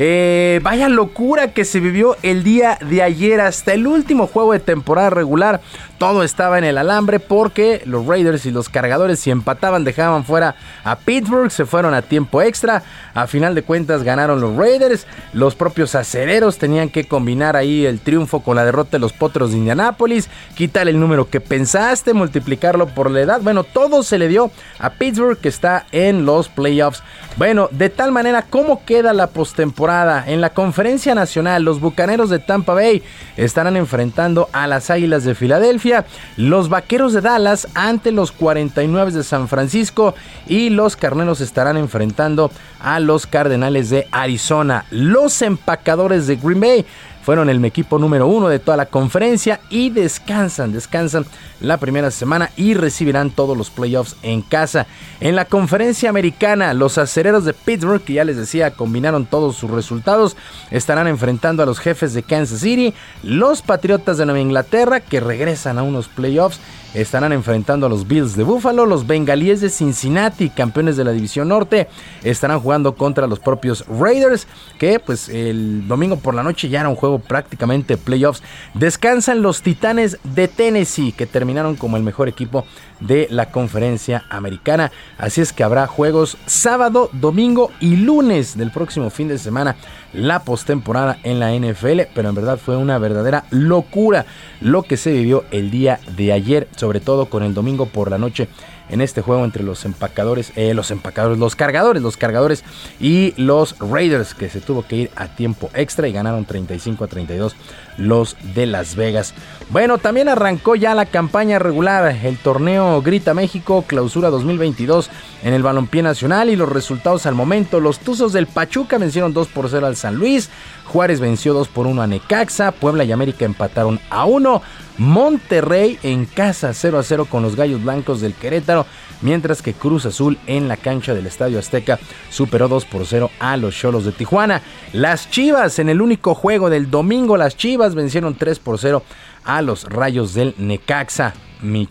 Eh, vaya locura que se vivió el día de ayer hasta el último juego de temporada regular. Todo estaba en el alambre porque los Raiders y los cargadores si empataban dejaban fuera a Pittsburgh, se fueron a tiempo extra. A final de cuentas ganaron los Raiders. Los propios acereros tenían que combinar ahí el triunfo con la derrota de los potros de Indianápolis. Quitar el número que pensaste, multiplicarlo por la edad. Bueno, todo se le dio a Pittsburgh que está en los playoffs. Bueno, de tal manera, ¿cómo queda la postemporada? En la conferencia nacional, los Bucaneros de Tampa Bay estarán enfrentando a las Águilas de Filadelfia, los Vaqueros de Dallas ante los 49 de San Francisco y los Carneros estarán enfrentando a los Cardenales de Arizona. Los empacadores de Green Bay fueron el equipo número uno de toda la conferencia y descansan, descansan la primera semana y recibirán todos los playoffs en casa. En la conferencia americana, los acereros de Pittsburgh, que ya les decía, combinaron todos sus resultados, estarán enfrentando a los jefes de Kansas City, los Patriotas de Nueva Inglaterra, que regresan a unos playoffs estarán enfrentando a los Bills de Buffalo, los Bengalíes de Cincinnati, campeones de la División Norte, estarán jugando contra los propios Raiders, que pues el domingo por la noche ya era un juego prácticamente playoffs. Descansan los Titanes de Tennessee, que terminaron como el mejor equipo de la conferencia americana. Así es que habrá juegos sábado, domingo y lunes del próximo fin de semana. La postemporada en la NFL, pero en verdad fue una verdadera locura lo que se vivió el día de ayer, sobre todo con el domingo por la noche en este juego entre los empacadores, eh, los empacadores, los cargadores, los cargadores y los Raiders que se tuvo que ir a tiempo extra y ganaron 35 a 32 los de Las Vegas. Bueno, también arrancó ya la campaña regular, el torneo Grita México Clausura 2022 en el Balompié Nacional y los resultados al momento. Los Tuzos del Pachuca vencieron 2 por 0 al San Luis, Juárez venció 2 por 1 a Necaxa, Puebla y América empataron a 1, Monterrey en casa 0 a 0 con los Gallos Blancos del Querétaro, mientras que Cruz Azul en la cancha del Estadio Azteca superó 2 por 0 a los Cholos de Tijuana. Las Chivas en el único juego del domingo, las Chivas vencieron 3 por 0 a los Rayos del Necaxa.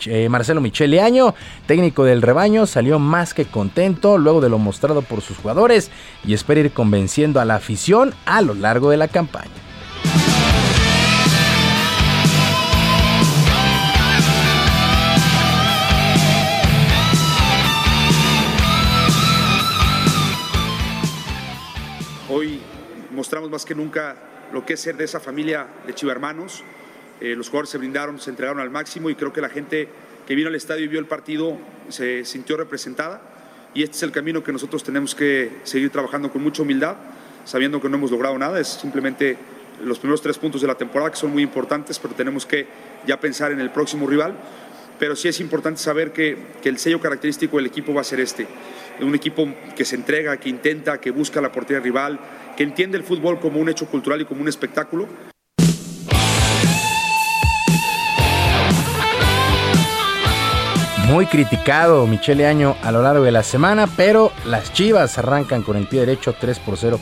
Eh, Marcelo Michele Año, técnico del rebaño, salió más que contento luego de lo mostrado por sus jugadores y espera ir convenciendo a la afición a lo largo de la campaña. Hoy mostramos más que nunca lo que es ser de esa familia de chivermanos eh, los jugadores se brindaron, se entregaron al máximo y creo que la gente que vino al estadio y vio el partido se sintió representada y este es el camino que nosotros tenemos que seguir trabajando con mucha humildad, sabiendo que no hemos logrado nada, es simplemente los primeros tres puntos de la temporada que son muy importantes, pero tenemos que ya pensar en el próximo rival. Pero sí es importante saber que, que el sello característico del equipo va a ser este, un equipo que se entrega, que intenta, que busca la portería rival, que entiende el fútbol como un hecho cultural y como un espectáculo. Muy criticado Michele Año a lo largo de la semana, pero las Chivas arrancan con el pie derecho 3 por 0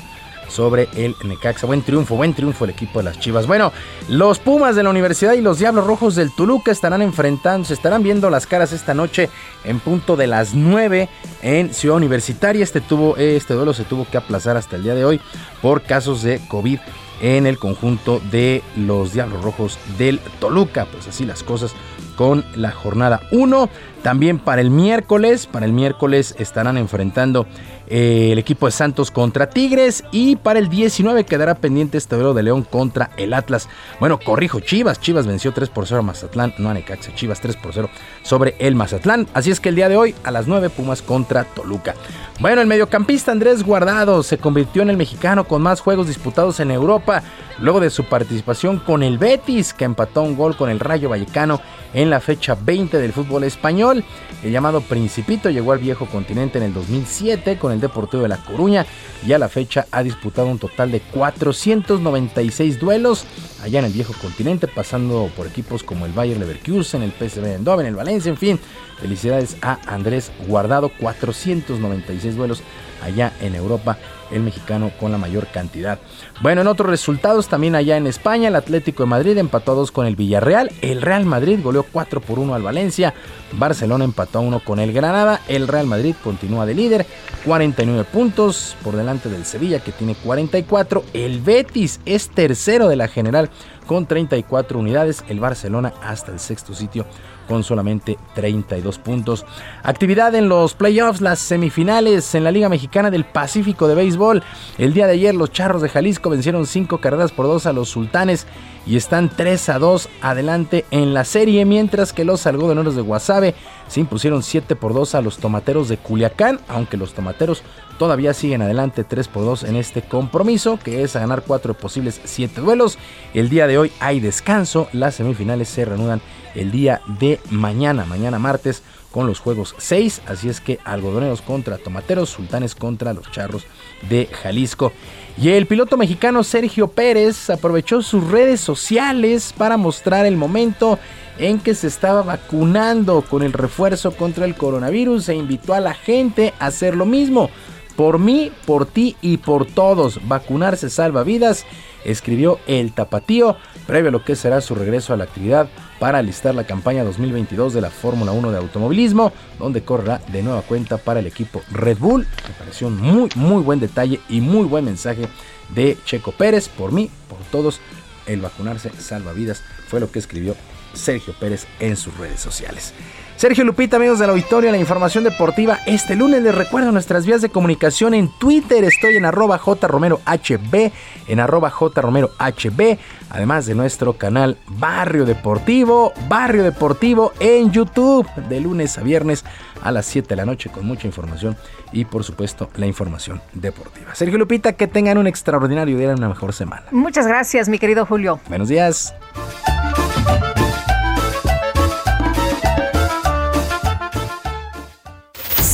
sobre el Necaxa. Buen triunfo, buen triunfo el equipo de las Chivas. Bueno, los Pumas de la Universidad y los Diablos Rojos del Toluca estarán enfrentando, se estarán viendo las caras esta noche en punto de las 9 en Ciudad Universitaria. Este, tuvo, este duelo se tuvo que aplazar hasta el día de hoy por casos de COVID en el conjunto de los Diablos Rojos del Toluca. Pues así las cosas con la jornada 1. También para el miércoles, para el miércoles estarán enfrentando eh, el equipo de Santos contra Tigres y para el 19 quedará pendiente este duelo de León contra el Atlas. Bueno, corrijo, Chivas, Chivas venció 3 por 0 a Mazatlán, no a Chivas 3 por 0 sobre el Mazatlán. Así es que el día de hoy a las 9 Pumas contra Toluca. Bueno, el mediocampista Andrés Guardado se convirtió en el mexicano con más juegos disputados en Europa luego de su participación con el Betis que empató un gol con el Rayo Vallecano en la fecha 20 del fútbol español. El llamado Principito llegó al viejo continente en el 2007 con el Deportivo de La Coruña y a la fecha ha disputado un total de 496 duelos allá en el viejo continente, pasando por equipos como el Bayern Leverkusen, el PSV Eindhoven, el Valencia, en fin. Felicidades a Andrés Guardado, 496 duelos allá en Europa, el mexicano con la mayor cantidad. Bueno, en otros resultados también allá en España, el Atlético de Madrid empató a 2 con el Villarreal, el Real Madrid goleó 4 por 1 al Valencia, Barcelona empató a 1 con el Granada, el Real Madrid continúa de líder, 49 puntos por delante del Sevilla que tiene 44, el Betis es tercero de la general con 34 unidades, el Barcelona hasta el sexto sitio con solamente 32 puntos. Actividad en los playoffs, las semifinales en la Liga Mexicana del Pacífico de Béisbol. El día de ayer los Charros de Jalisco vencieron 5 carreras por 2 a los Sultanes y están 3 a 2 adelante en la serie, mientras que los algodoneros de Guasave se impusieron 7 por 2 a los tomateros de Culiacán, aunque los tomateros todavía siguen adelante 3 por 2 en este compromiso, que es a ganar 4 posibles 7 duelos. El día de hoy hay descanso, las semifinales se reanudan el día de mañana, mañana martes, con los juegos 6, así es que algodoneros contra tomateros, sultanes contra los charros de Jalisco. Y el piloto mexicano Sergio Pérez aprovechó sus redes sociales para mostrar el momento en que se estaba vacunando con el refuerzo contra el coronavirus e invitó a la gente a hacer lo mismo. Por mí, por ti y por todos, vacunarse salva vidas, escribió el tapatío, previo a lo que será su regreso a la actividad para alistar la campaña 2022 de la Fórmula 1 de automovilismo, donde correrá de nueva cuenta para el equipo Red Bull. Me pareció un muy, muy buen detalle y muy buen mensaje de Checo Pérez. Por mí, por todos, el vacunarse salva vidas, fue lo que escribió Sergio Pérez en sus redes sociales. Sergio Lupita, amigos del auditorio, la información deportiva. Este lunes les recuerdo nuestras vías de comunicación en Twitter. Estoy en arroba jromerohb, en arroba jromerohb, además de nuestro canal Barrio Deportivo, Barrio Deportivo en YouTube, de lunes a viernes a las 7 de la noche con mucha información y por supuesto la información deportiva. Sergio Lupita, que tengan un extraordinario día y una mejor semana. Muchas gracias, mi querido Julio. Buenos días.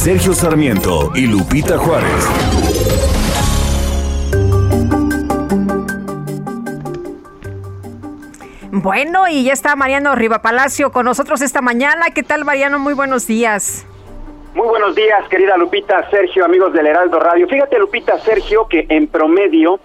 Sergio Sarmiento y Lupita Juárez. Bueno, y ya está Mariano Riva Palacio con nosotros esta mañana. ¿Qué tal, Mariano? Muy buenos días. Muy buenos días, querida Lupita, Sergio, amigos del Heraldo Radio. Fíjate, Lupita, Sergio, que en promedio,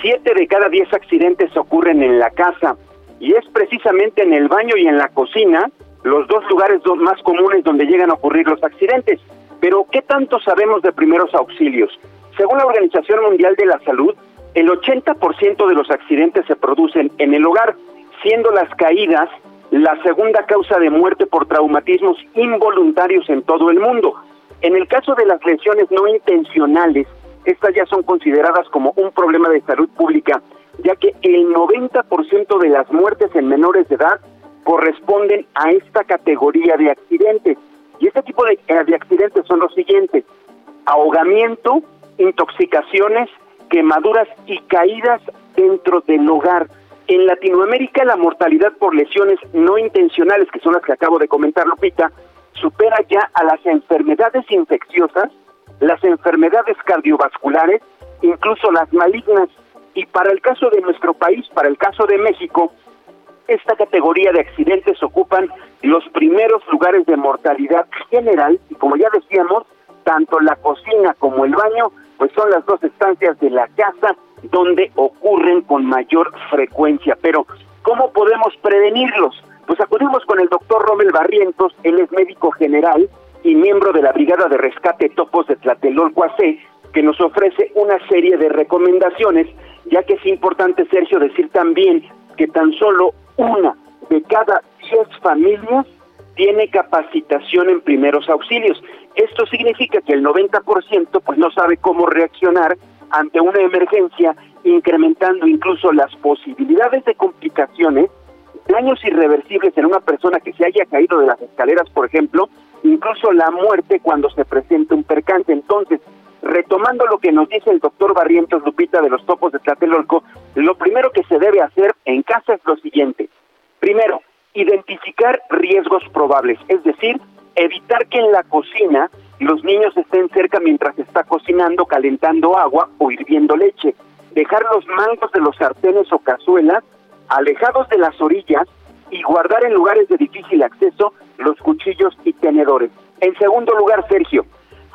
siete de cada diez accidentes ocurren en la casa. Y es precisamente en el baño y en la cocina los dos lugares más comunes donde llegan a ocurrir los accidentes. Pero, ¿qué tanto sabemos de primeros auxilios? Según la Organización Mundial de la Salud, el 80% de los accidentes se producen en el hogar, siendo las caídas la segunda causa de muerte por traumatismos involuntarios en todo el mundo. En el caso de las lesiones no intencionales, estas ya son consideradas como un problema de salud pública, ya que el 90% de las muertes en menores de edad corresponden a esta categoría de accidentes. Y este tipo de, eh, de accidentes son los siguientes. Ahogamiento, intoxicaciones, quemaduras y caídas dentro del hogar. En Latinoamérica la mortalidad por lesiones no intencionales, que son las que acabo de comentar, Lupita, supera ya a las enfermedades infecciosas, las enfermedades cardiovasculares, incluso las malignas. Y para el caso de nuestro país, para el caso de México, esta categoría de accidentes ocupan los primeros lugares de mortalidad general y como ya decíamos, tanto la cocina como el baño, pues son las dos estancias de la casa donde ocurren con mayor frecuencia. Pero, ¿cómo podemos prevenirlos? Pues acudimos con el doctor Romel Barrientos, él es médico general y miembro de la Brigada de Rescate Topos de Tlatelolco AC, que nos ofrece una serie de recomendaciones, ya que es importante, Sergio, decir también que tan solo una de cada diez familias tiene capacitación en primeros auxilios. Esto significa que el 90% pues no sabe cómo reaccionar ante una emergencia, incrementando incluso las posibilidades de complicaciones, daños irreversibles en una persona que se haya caído de las escaleras, por ejemplo, incluso la muerte cuando se presenta un percance. Entonces, retomando lo que nos dice el doctor Barrientos Lupita de los topos de Tlatelolco, lo primero que se debe hacer en casa es lo siguiente. Primero, identificar riesgos probables, es decir, evitar que en la cocina los niños estén cerca mientras está cocinando, calentando agua o hirviendo leche. Dejar los mangos de los sartenes o cazuelas alejados de las orillas y guardar en lugares de difícil acceso los cuchillos y tenedores. En segundo lugar, Sergio,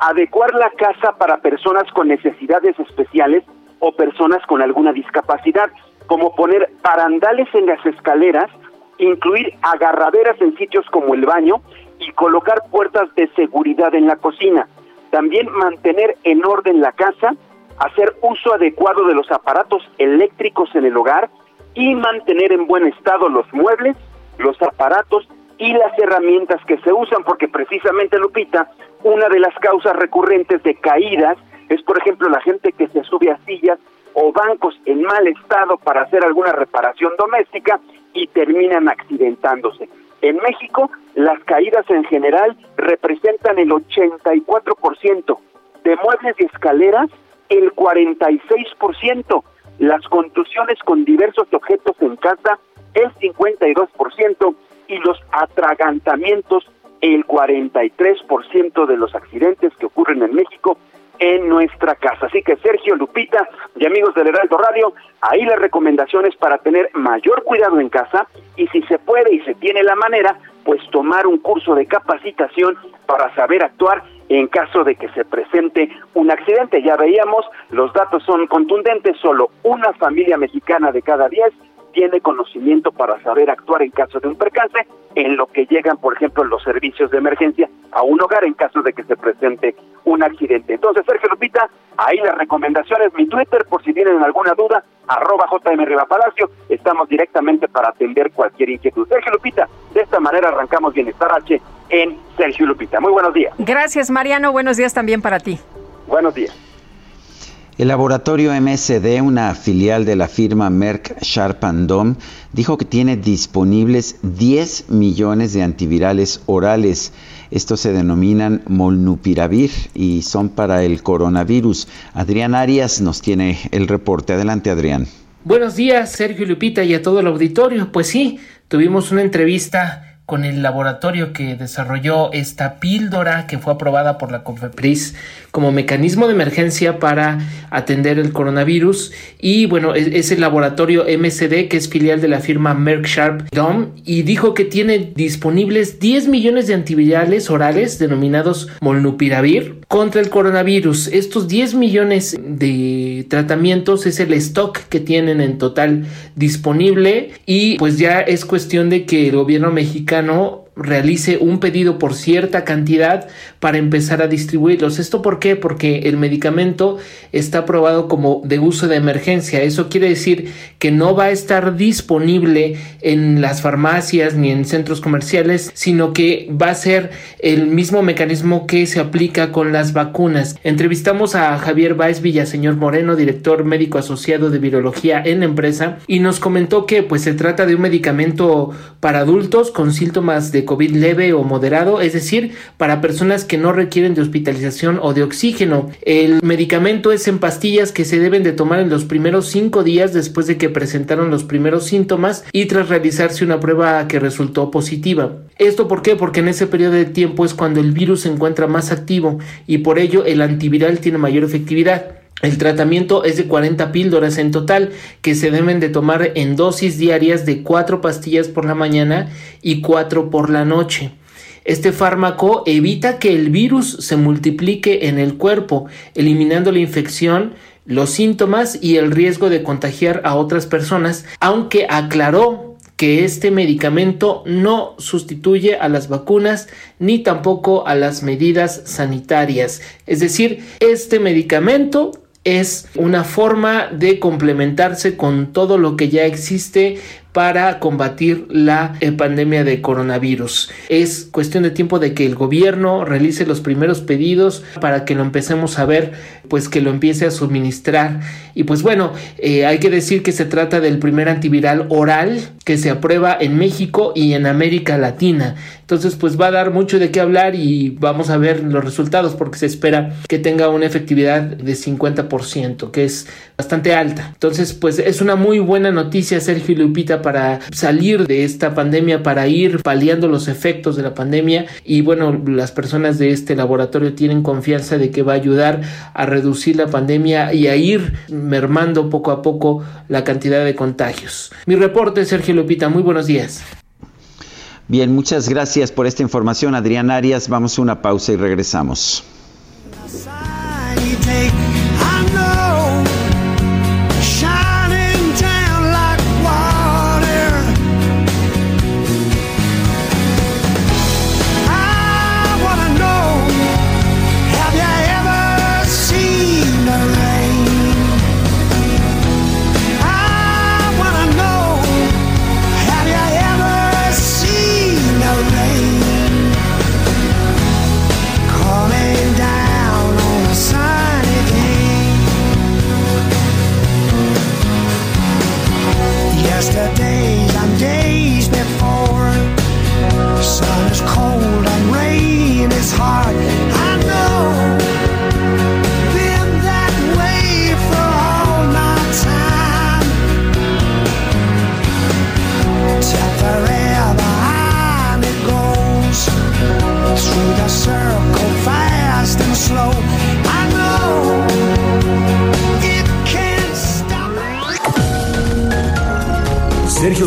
adecuar la casa para personas con necesidades especiales o personas con alguna discapacidad, como poner barandales en las escaleras, incluir agarraderas en sitios como el baño y colocar puertas de seguridad en la cocina. También mantener en orden la casa, hacer uso adecuado de los aparatos eléctricos en el hogar y mantener en buen estado los muebles, los aparatos y las herramientas que se usan, porque precisamente, Lupita, una de las causas recurrentes de caídas es, por ejemplo, la gente que se sube a sillas o bancos en mal estado para hacer alguna reparación doméstica y terminan accidentándose. En México, las caídas en general representan el 84%, de muebles y escaleras el 46%, las contusiones con diversos objetos en casa el 52% y los atragantamientos el 43% de los accidentes que ocurren en México en nuestra casa. Así que Sergio, Lupita y amigos del Heraldo Radio, ahí las recomendaciones para tener mayor cuidado en casa y si se puede y se tiene la manera, pues tomar un curso de capacitación para saber actuar en caso de que se presente un accidente. Ya veíamos, los datos son contundentes, solo una familia mexicana de cada diez tiene conocimiento para saber actuar en caso de un percance, en lo que llegan, por ejemplo, los servicios de emergencia a un hogar en caso de que se presente un accidente. Entonces, Sergio Lupita, ahí las recomendaciones, mi Twitter, por si tienen alguna duda, arroba JM Palacio, estamos directamente para atender cualquier inquietud. Sergio Lupita, de esta manera arrancamos Bienestar H en Sergio Lupita. Muy buenos días. Gracias, Mariano. Buenos días también para ti. Buenos días. El laboratorio MSD, una filial de la firma Merck Sharp Dome, dijo que tiene disponibles 10 millones de antivirales orales. Estos se denominan Molnupiravir y son para el coronavirus. Adrián Arias nos tiene el reporte. Adelante, Adrián. Buenos días, Sergio Lupita y a todo el auditorio. Pues sí, tuvimos una entrevista con el laboratorio que desarrolló esta píldora que fue aprobada por la COFEPRIS como mecanismo de emergencia para atender el coronavirus y bueno es, el laboratorio MCD que es filial de la firma Merck Sharp Dome y dijo que tiene disponibles 10 millones de antivirales orales denominados Molnupiravir contra el coronavirus. Estos 10 millones de tratamientos es el stock que tienen en total disponible y pues ya es cuestión de que el gobierno mexicano mexicano realice un pedido por cierta cantidad para empezar a distribuirlos. ¿Esto por qué? Porque el medicamento está aprobado como de uso de emergencia. Eso quiere decir que no va a estar disponible en las farmacias ni en centros comerciales, sino que va a ser el mismo mecanismo que se aplica con las vacunas. Entrevistamos a Javier Baez Villaseñor Moreno, director médico asociado de virología en la empresa, y nos comentó que pues se trata de un medicamento para adultos con síntomas de COVID leve o moderado, es decir, para personas que no requieren de hospitalización o de oxígeno. El medicamento es en pastillas que se deben de tomar en los primeros cinco días después de que presentaron los primeros síntomas y tras realizarse una prueba que resultó positiva. ¿Esto por qué? Porque en ese periodo de tiempo es cuando el virus se encuentra más activo y por ello el antiviral tiene mayor efectividad. El tratamiento es de 40 píldoras en total que se deben de tomar en dosis diarias de 4 pastillas por la mañana y 4 por la noche. Este fármaco evita que el virus se multiplique en el cuerpo, eliminando la infección, los síntomas y el riesgo de contagiar a otras personas, aunque aclaró que este medicamento no sustituye a las vacunas ni tampoco a las medidas sanitarias. Es decir, este medicamento es una forma de complementarse con todo lo que ya existe para combatir la eh, pandemia de coronavirus. Es cuestión de tiempo de que el gobierno realice los primeros pedidos para que lo empecemos a ver, pues que lo empiece a suministrar. Y pues bueno, eh, hay que decir que se trata del primer antiviral oral que se aprueba en México y en América Latina. Entonces, pues va a dar mucho de qué hablar y vamos a ver los resultados porque se espera que tenga una efectividad de 50%, que es bastante alta. Entonces, pues es una muy buena noticia, Sergio Lupita, para salir de esta pandemia, para ir paliando los efectos de la pandemia. Y bueno, las personas de este laboratorio tienen confianza de que va a ayudar a reducir la pandemia y a ir mermando poco a poco la cantidad de contagios. Mi reporte, Sergio Lupita, muy buenos días. Bien, muchas gracias por esta información, Adrián Arias. Vamos a una pausa y regresamos.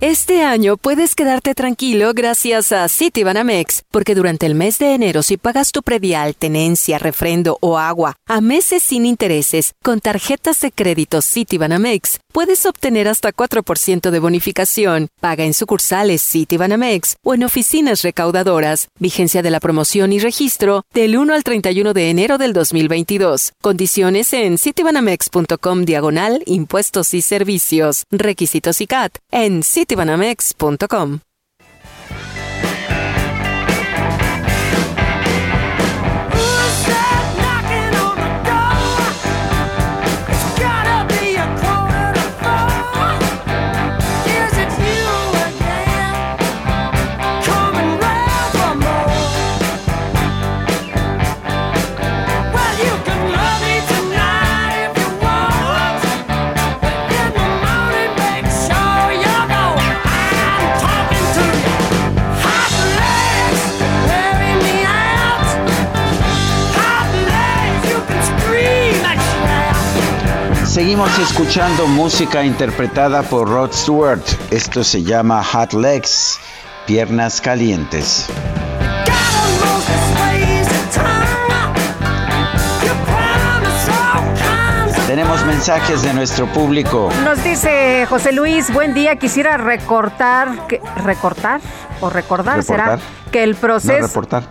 Este año puedes quedarte tranquilo gracias a Citibanamex, porque durante el mes de enero si pagas tu predial, tenencia, refrendo o agua a meses sin intereses con tarjetas de crédito Citibanamex, puedes obtener hasta 4% de bonificación. Paga en sucursales Citibanamex o en oficinas recaudadoras. Vigencia de la promoción y registro del 1 al 31 de enero del 2022. Condiciones en citibanamex.com diagonal impuestos y servicios. Requisitos y CAT en citibanamex.com. Seguimos escuchando música interpretada por Rod Stewart. Esto se llama Hot Legs, piernas calientes. Tenemos mensajes de nuestro público. Nos dice José Luis, buen día, quisiera recortar, que- recortar o recordar será que el No proceso reportar.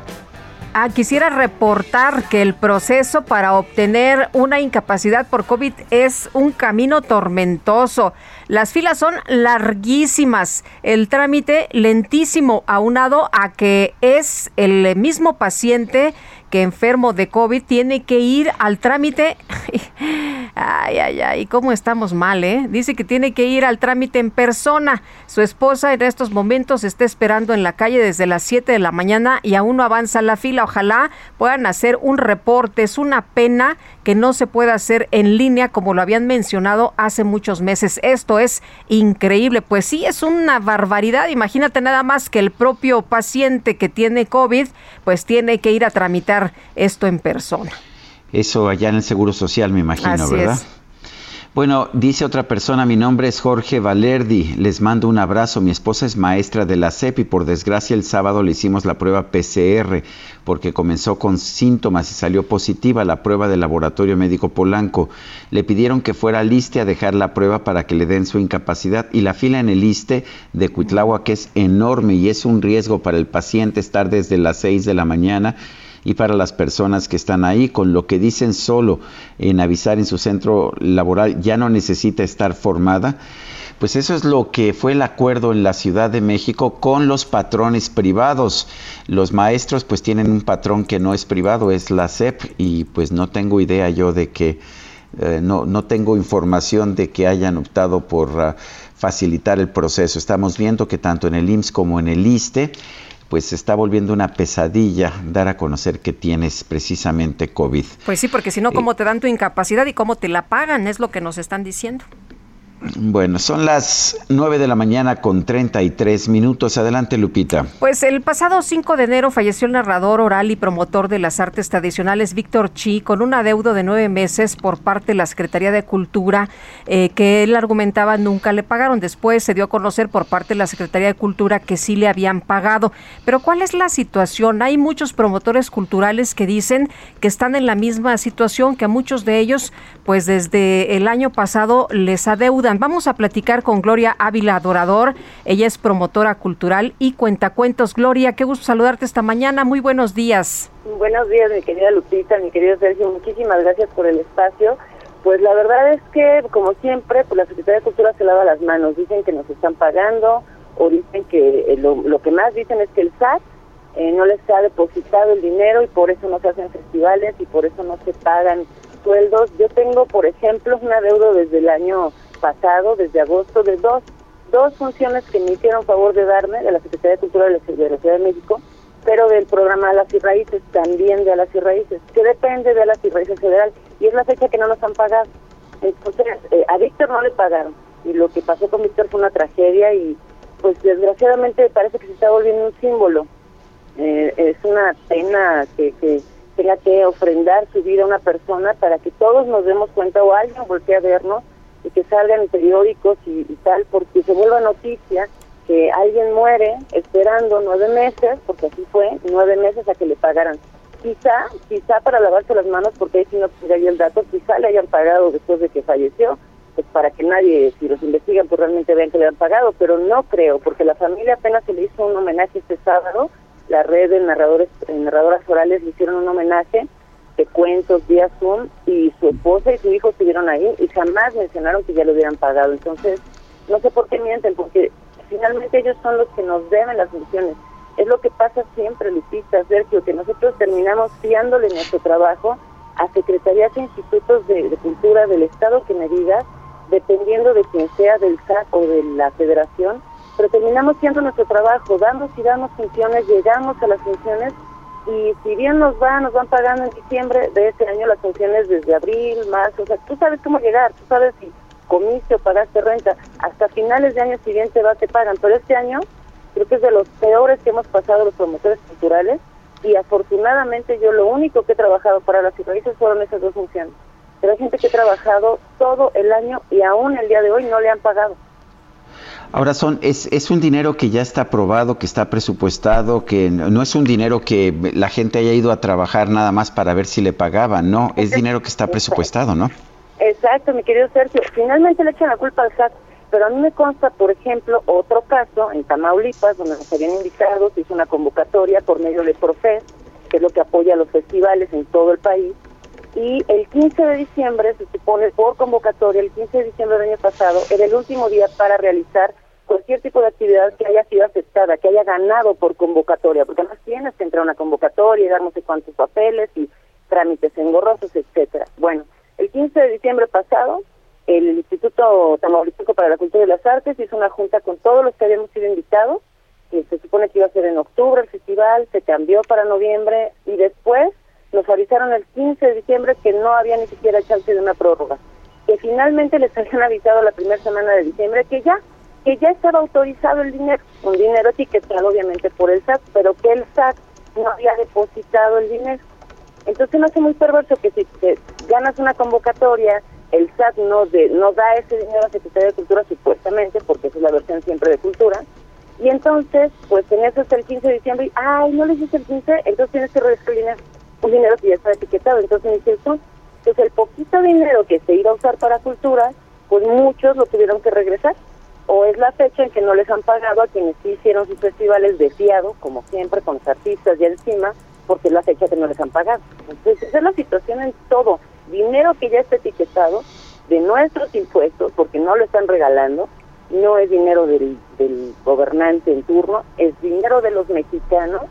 Ah, quisiera reportar que el proceso para obtener una incapacidad por COVID es un camino tormentoso. Las filas son larguísimas, el trámite lentísimo, aunado a que es el mismo paciente que enfermo de COVID tiene que ir al trámite. Ay, ay, ay, ¿cómo estamos mal, eh? Dice que tiene que ir al trámite en persona. Su esposa en estos momentos está esperando en la calle desde las 7 de la mañana y aún no avanza la fila. Ojalá puedan hacer un reporte. Es una pena que no se pueda hacer en línea como lo habían mencionado hace muchos meses. Esto es increíble. Pues sí, es una barbaridad. Imagínate nada más que el propio paciente que tiene COVID, pues tiene que ir a tramitar esto en persona. Eso allá en el Seguro Social, me imagino, Así ¿verdad? es. Bueno, dice otra persona, mi nombre es Jorge Valerdi, les mando un abrazo, mi esposa es maestra de la CEP y por desgracia el sábado le hicimos la prueba PCR porque comenzó con síntomas y salió positiva la prueba del laboratorio médico Polanco. Le pidieron que fuera al ISTE a dejar la prueba para que le den su incapacidad y la fila en el ISTE de Cuitláhuac es enorme y es un riesgo para el paciente estar desde las 6 de la mañana y para las personas que están ahí, con lo que dicen solo en avisar en su centro laboral ya no necesita estar formada. Pues eso es lo que fue el acuerdo en la Ciudad de México con los patrones privados. Los maestros pues tienen un patrón que no es privado, es la SEP y pues no tengo idea yo de que, eh, no, no tengo información de que hayan optado por ah, facilitar el proceso. Estamos viendo que tanto en el IMSS como en el ISTE pues se está volviendo una pesadilla dar a conocer que tienes precisamente COVID. Pues sí, porque si no, ¿cómo te dan tu incapacidad y cómo te la pagan? Es lo que nos están diciendo. Bueno, son las 9 de la mañana con 33 minutos. Adelante, Lupita. Pues el pasado 5 de enero falleció el narrador oral y promotor de las artes tradicionales Víctor Chi con un adeudo de nueve meses por parte de la Secretaría de Cultura eh, que él argumentaba nunca le pagaron. Después se dio a conocer por parte de la Secretaría de Cultura que sí le habían pagado. Pero ¿cuál es la situación? Hay muchos promotores culturales que dicen que están en la misma situación, que a muchos de ellos pues desde el año pasado les Vamos a platicar con Gloria Ávila Adorador. Ella es promotora cultural y cuentacuentos. Gloria, qué gusto saludarte esta mañana. Muy buenos días. Buenos días, mi querida Lupita, mi querido Sergio. Muchísimas gracias por el espacio. Pues la verdad es que, como siempre, pues la Secretaría de Cultura se lava las manos. Dicen que nos están pagando o dicen que eh, lo, lo que más dicen es que el SAT eh, no les ha depositado el dinero y por eso no se hacen festivales y por eso no se pagan sueldos. Yo tengo, por ejemplo, una deuda desde el año pasado, desde agosto, de dos, dos funciones que me hicieron favor de darme de la Secretaría de Cultura de la Ciudad de México, pero del programa Alas y Raíces, también de Alas y Raíces, que depende de Alas y Raíces Federal, y es la fecha que no nos han pagado. Entonces, eh, a Víctor no le pagaron, y lo que pasó con Víctor fue una tragedia, y pues desgraciadamente parece que se está volviendo un símbolo. Eh, es una pena que, que tenga que ofrendar su vida a una persona para que todos nos demos cuenta o alguien voltee a vernos y que salgan periódicos y, tal, porque se vuelva noticia que alguien muere esperando nueve meses, porque así fue, nueve meses a que le pagaran. Quizá, quizá para lavarse las manos, porque ahí sí no puse ahí el dato, quizá le hayan pagado después de que falleció, pues para que nadie, si los investigan, pues realmente vean que le han pagado, pero no creo, porque la familia apenas se le hizo un homenaje este sábado, la red de narradores, narradoras orales le hicieron un homenaje cuentos vía Zoom y su esposa y su hijo estuvieron ahí y jamás mencionaron que ya lo hubieran pagado. Entonces, no sé por qué mienten, porque finalmente ellos son los que nos deben las funciones. Es lo que pasa siempre, Lupita, Sergio, que nosotros terminamos fiándole nuestro trabajo a secretarías e institutos de, cultura del Estado que me digas, dependiendo de quien sea, del SAC o de la federación, pero terminamos haciendo nuestro trabajo, damos y damos funciones, llegamos a las funciones y si bien nos va, nos van pagando en diciembre de este año las funciones desde abril, marzo, o sea, tú sabes cómo llegar, tú sabes si comiste o pagaste renta, hasta finales de año siguiente va, te pagan, pero este año creo que es de los peores que hemos pasado los promotores culturales y afortunadamente yo lo único que he trabajado para las raíces fueron esas dos funciones. Pero hay gente que ha trabajado todo el año y aún el día de hoy no le han pagado. Ahora son es, es un dinero que ya está aprobado, que está presupuestado, que no es un dinero que la gente haya ido a trabajar nada más para ver si le pagaban, no, es dinero que está presupuestado, ¿no? Exacto, mi querido Sergio. Finalmente le echan la culpa al SAT, pero a mí me consta, por ejemplo, otro caso en Tamaulipas, donde nos habían invitado, se hizo una convocatoria por medio de Profes, que es lo que apoya a los festivales en todo el país, y el 15 de diciembre, se supone por convocatoria, el 15 de diciembre del año pasado, era el último día para realizar cualquier tipo de actividad que haya sido aceptada, que haya ganado por convocatoria, porque además tienes que entrar a una convocatoria y dar no sé cuántos papeles y trámites engorrosos, etcétera. Bueno, el 15 de diciembre pasado, el Instituto Tamaulipeco para la Cultura y las Artes hizo una junta con todos los que habíamos sido invitados, que se supone que iba a ser en octubre el festival, se cambió para noviembre y después nos avisaron el 15 de diciembre que no había ni siquiera chance de una prórroga, que finalmente les habían avisado la primera semana de diciembre que ya, que ya estaba autorizado el dinero, un dinero etiquetado obviamente por el SAT, pero que el SAT no había depositado el dinero. Entonces no hace muy perverso que si te ganas una convocatoria, el SAT no de, no da ese dinero a Secretaría de Cultura supuestamente, porque esa es la versión siempre de cultura, y entonces, pues en eso hasta el 15 de diciembre, y, ay, no le hiciste el 15, entonces tienes que regresar el dinero un dinero que ya está etiquetado. Entonces, me dice, pues el poquito dinero que se iba a usar para cultura, pues muchos lo tuvieron que regresar. O es la fecha en que no les han pagado a quienes sí hicieron sus festivales de fiado, como siempre, con los artistas ya encima, porque es la fecha que no les han pagado. Entonces, esa es la situación en todo. Dinero que ya está etiquetado de nuestros impuestos, porque no lo están regalando, no es dinero del, del gobernante en turno, es dinero de los mexicanos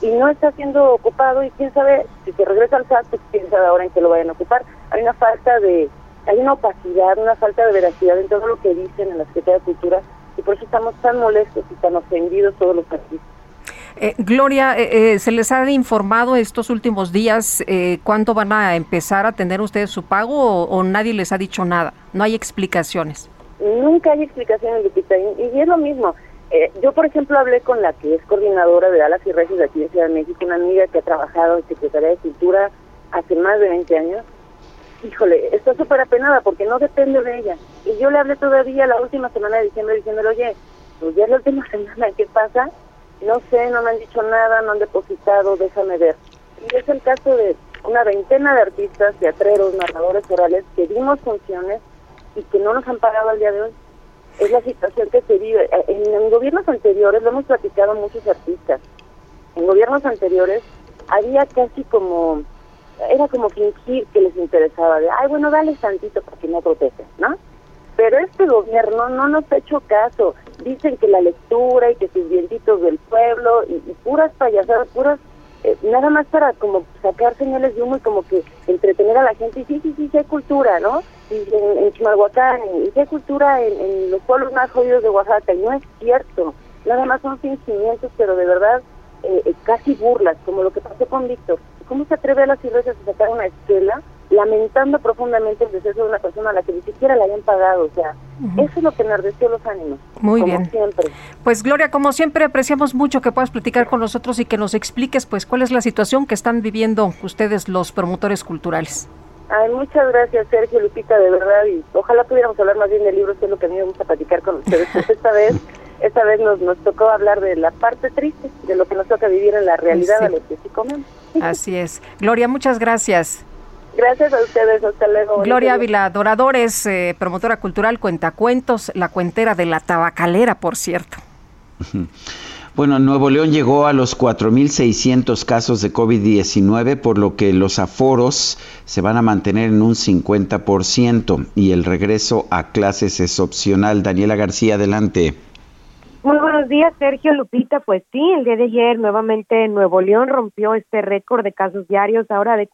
y no está siendo ocupado y quién sabe si se regresa al SAT, pues quién sabe ahora en qué lo vayan a ocupar. Hay una falta de, hay una opacidad, una falta de veracidad en todo lo que dicen en la Secretaría de Cultura y por eso estamos tan molestos y tan ofendidos todos los artistas. Eh, Gloria, eh, eh, ¿se les ha informado estos últimos días eh, cuándo van a empezar a tener ustedes su pago o, o, nadie les ha dicho nada? No hay explicaciones. Nunca hay explicaciones, Lupita, y, y es lo mismo. Eh, yo, por ejemplo, hablé con la que es coordinadora de Alas y Regios de aquí de Ciudad de México, una amiga que ha trabajado en Secretaría de Cultura hace más de 20 años. Híjole, está súper apenada porque no depende de ella. Y yo le hablé todavía la última semana de diciembre diciéndole, oye, pues ya es la última semana, ¿qué pasa? No sé, no me han dicho nada, no han depositado, déjame ver. Y es el caso de una veintena de artistas, teatreros, narradores orales que dimos funciones y que no nos han pagado al día de hoy es la situación que se vive. Eh, en, gobiernos anteriores, lo hemos platicado muchos artistas, en gobiernos anteriores había casi como era como fingir que les interesaba, de, ay, bueno, dale tantito para que no protesten, ¿no? Pero este gobierno no nos ha hecho caso. Dicen que la lectura y que sus vientitos del pueblo y puras payasadas, puras, eh, nada más para como sacar señales de humo y como que entretener a la gente. Y sí, sí, sí, sí hay cultura, ¿no? Y en, en Chimalhuacán, y sí hay cultura en, los pueblos más jodidos de Oaxaca. Y no es cierto. Nada más son fingimientos, pero de verdad eh, eh, casi burlas, como lo que pasó con Víctor. ¿Cómo se atreve a las iglesias a sacar una esquela lamentando profundamente el deceso de una persona a la que ni siquiera le habían pagado? O sea, eso es lo que enardeció los ánimos. Muy como bien. siempre. Pues Gloria, como siempre apreciamos mucho que puedas platicar con nosotros y que nos expliques pues cuál es la situación que están viviendo ustedes los promotores culturales. Ay, muchas gracias, Sergio Lupita, de verdad. Y ojalá pudiéramos hablar más bien de libros, que es lo que a mí me gusta platicar con ustedes. Pues esta vez, esta vez nos, nos tocó hablar de la parte triste, de lo que nos toca vivir en la realidad, Sí. a lo que sí comemos. Así es. Gloria, muchas gracias. Gracias a ustedes, hasta luego. Gloria. Ávila Dorador es eh, promotora cultural, cuentacuentos, la cuentera de la tabacalera, por cierto. Bueno, Nuevo León llegó a los 4.600 casos de COVID-19, por lo que los aforos se van a mantener en un 50% y el regreso a clases es opcional. Daniela García, adelante. Muy buenos días, Sergio Lupita. Pues sí, el día de ayer nuevamente Nuevo León rompió este récord de casos diarios, ahora de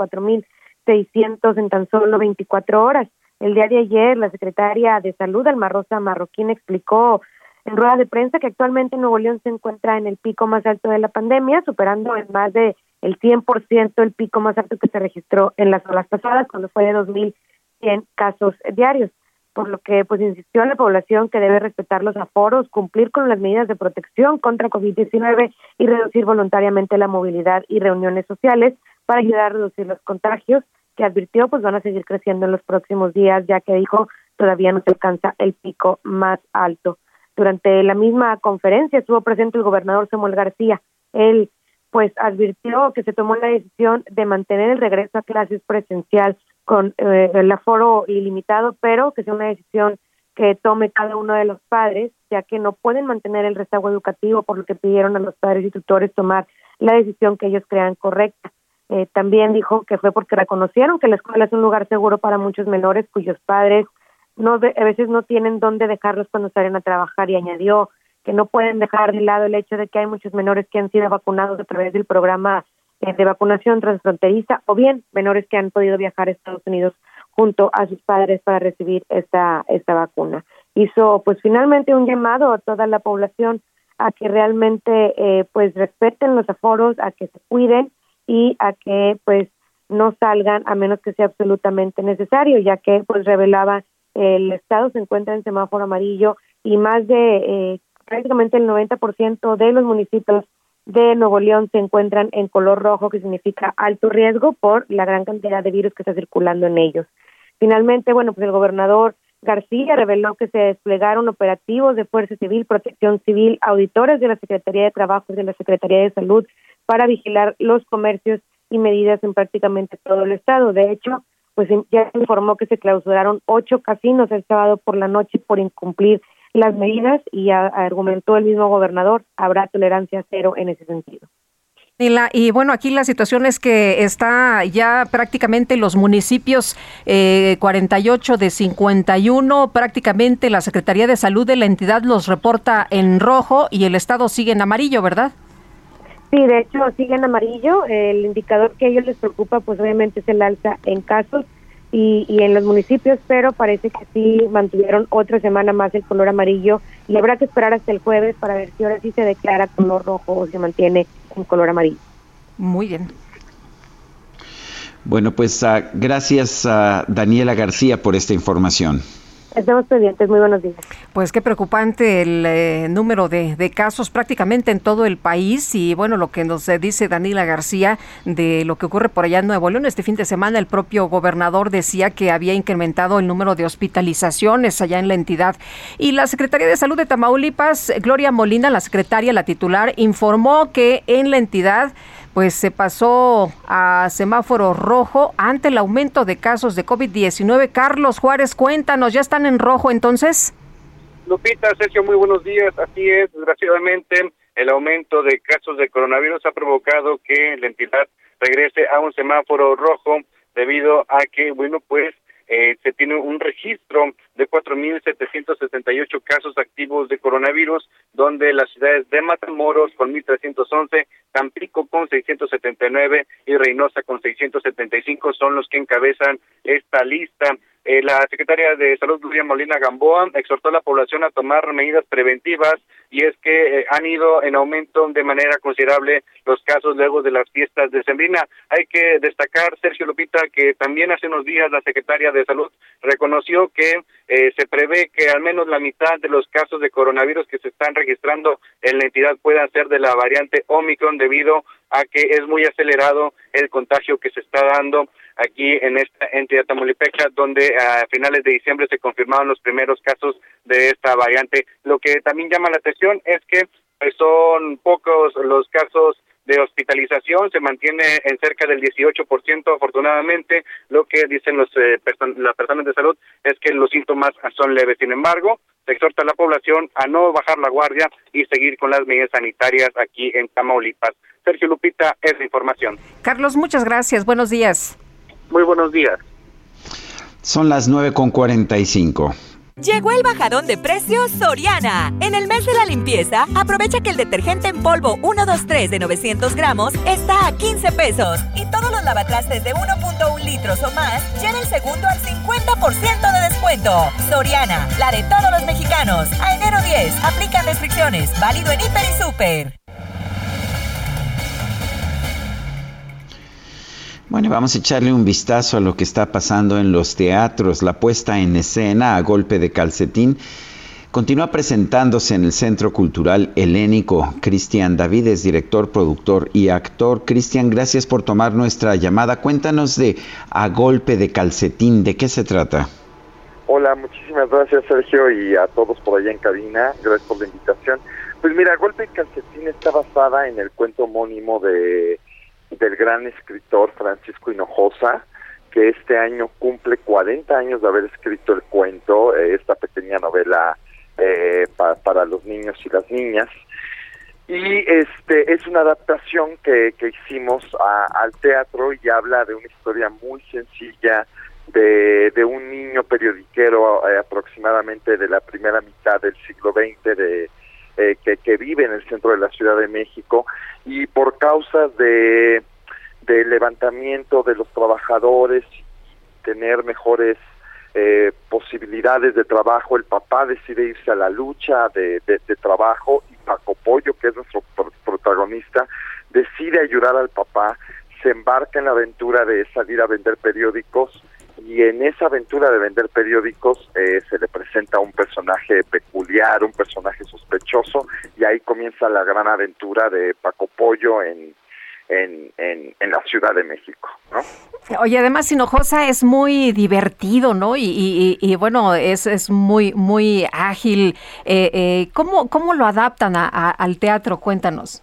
4.600 en tan solo 24 horas. El día de ayer, la secretaria de Salud, Alma Rosa Marroquín, explicó en rueda de prensa que actualmente Nuevo León se encuentra en el pico más alto de la pandemia, superando en más de el 100% el pico más alto que se registró en las olas pasadas, cuando fue de 2.100 casos diarios por lo que pues insistió a la población que debe respetar los aforos, cumplir con las medidas de protección contra COVID-19 y reducir voluntariamente la movilidad y reuniones sociales para ayudar a reducir los contagios que advirtió pues van a seguir creciendo en los próximos días, ya que dijo todavía no se alcanza el pico más alto. Durante la misma conferencia estuvo presente el gobernador Samuel García. Él pues advirtió que se tomó la decisión de mantener el regreso a clases presencial con eh, el aforo ilimitado, pero que sea una decisión que tome cada uno de los padres, ya que no pueden mantener el rezago educativo, por lo que pidieron a los padres y tutores tomar la decisión que ellos crean correcta. Eh, también dijo que fue porque reconocieron que la escuela es un lugar seguro para muchos menores cuyos padres no a veces no tienen dónde dejarlos cuando salen a trabajar y añadió que no pueden dejar de lado el hecho de que hay muchos menores que han sido vacunados a través del programa eh, de vacunación transfronteriza o bien menores que han podido viajar a Estados Unidos junto a sus padres para recibir esta esta vacuna. Hizo pues finalmente un llamado a toda la población a que realmente eh, pues respeten los aforos, a que se cuiden y a que pues no salgan a menos que sea absolutamente necesario, ya que pues revelaba el estado se encuentra en semáforo amarillo y más de eh, prácticamente el 90% de los municipios de Nuevo León se encuentran en color rojo, que significa alto riesgo por la gran cantidad de virus que está circulando en ellos. Finalmente, bueno, pues el gobernador García reveló que se desplegaron operativos de Fuerza Civil, Protección Civil, auditores de la Secretaría de Trabajo y de la Secretaría de Salud para vigilar los comercios y medidas en prácticamente todo el estado. De hecho, pues ya se informó que se clausuraron ocho casinos el sábado por la noche por incumplir las medidas y argumentó el mismo gobernador, habrá tolerancia cero en ese sentido. Y bueno, aquí la situación es que está ya prácticamente los municipios eh, 48 de 51, prácticamente la Secretaría de Salud de la entidad los reporta en rojo y el estado sigue en amarillo, ¿verdad? Sí, de hecho sigue en amarillo. El indicador que a ellos les preocupa, pues obviamente es el alza en casos y, y en los municipios, pero parece que sí mantuvieron otra semana más el color amarillo y habrá que esperar hasta el jueves para ver si ahora sí se declara color rojo o se mantiene en color amarillo. Muy bien. Bueno, pues ah, gracias a Daniela García por esta información. Estamos pendientes. Muy buenos días. Pues qué preocupante el eh, número de, de casos prácticamente en todo el país y bueno, lo que nos eh, dice Daniela García de lo que ocurre por allá en Nuevo León. Este fin de semana el propio gobernador decía que había incrementado el número de hospitalizaciones allá en la entidad. Y la Secretaría de Salud de Tamaulipas, Gloria Molina, la secretaria, la titular, informó que en la entidad pues se pasó a semáforo rojo ante el aumento de casos de COVID-19. Carlos Juárez, cuéntanos, ¿ya están en rojo entonces? Lupita, Sergio, muy buenos días. Así es, desgraciadamente el aumento de casos de coronavirus ha provocado que la entidad regrese a un semáforo rojo debido a que, bueno, pues eh, se tiene un registro de 4.768 casos activos de coronavirus, donde las ciudades de Matamoros con 1.311, Tampico con 679 y Reynosa con 675 son los que encabezan esta lista. Eh, la secretaria de Salud, Luria Molina Gamboa, exhortó a la población a tomar medidas preventivas y es que eh, han ido en aumento de manera considerable los casos luego de las fiestas de Sembrina. Hay que destacar, Sergio Lupita, que también hace unos días la secretaria de Salud reconoció que eh, se prevé que al menos la mitad de los casos de coronavirus que se están registrando en la entidad puedan ser de la variante Omicron debido a que es muy acelerado el contagio que se está dando aquí en esta entidad tamaulipeca, donde a finales de diciembre se confirmaron los primeros casos de esta variante. Lo que también llama la atención es que pues, son pocos los casos de hospitalización se mantiene en cerca del 18% afortunadamente. Lo que dicen los eh, las personas de salud es que los síntomas son leves. Sin embargo, se exhorta a la población a no bajar la guardia y seguir con las medidas sanitarias aquí en Tamaulipas. Sergio Lupita, es la información. Carlos, muchas gracias. Buenos días. Muy buenos días. Son las 9.45. Llegó el bajadón de precios Soriana. En el mes de la limpieza, aprovecha que el detergente en polvo 123 de 900 gramos está a 15 pesos. Y todos los lavatrastes de 1.1 litros o más llevan el segundo al 50% de descuento. Soriana, la de todos los mexicanos. A enero 10, aplican restricciones. Válido en Hiper y Super. Bueno, vamos a echarle un vistazo a lo que está pasando en los teatros. La puesta en escena a golpe de calcetín continúa presentándose en el Centro Cultural Helénico. Cristian David es director, productor y actor. Cristian, gracias por tomar nuestra llamada. Cuéntanos de A golpe de calcetín, ¿de qué se trata? Hola, muchísimas gracias Sergio y a todos por allá en cabina. Gracias por la invitación. Pues mira, A golpe de calcetín está basada en el cuento homónimo de del gran escritor Francisco Hinojosa, que este año cumple 40 años de haber escrito el cuento, eh, esta pequeña novela eh, para los niños y las niñas. Y este es una adaptación que, que hicimos al teatro y habla de una historia muy sencilla de, de un niño periodiquero eh, aproximadamente de la primera mitad del siglo XX de, que, que vive en el centro de la Ciudad de México y por causas de, de levantamiento de los trabajadores, tener mejores eh, posibilidades de trabajo, el papá decide irse a la lucha de, de, trabajo y Paco Pollo, que es nuestro protagonista, decide ayudar al papá, se embarca en la aventura de salir a vender periódicos y en esa aventura de vender periódicos eh, se le presenta un personaje peculiar, un personaje sospechoso y ahí comienza la gran aventura de Paco Pollo en, en, en, la Ciudad de México, ¿no? Oye, además Hinojosa es muy divertido, ¿no? Y, y, bueno, es, es muy muy ágil. Eh, eh, ¿cómo, ¿Cómo lo adaptan a, al teatro? Cuéntanos.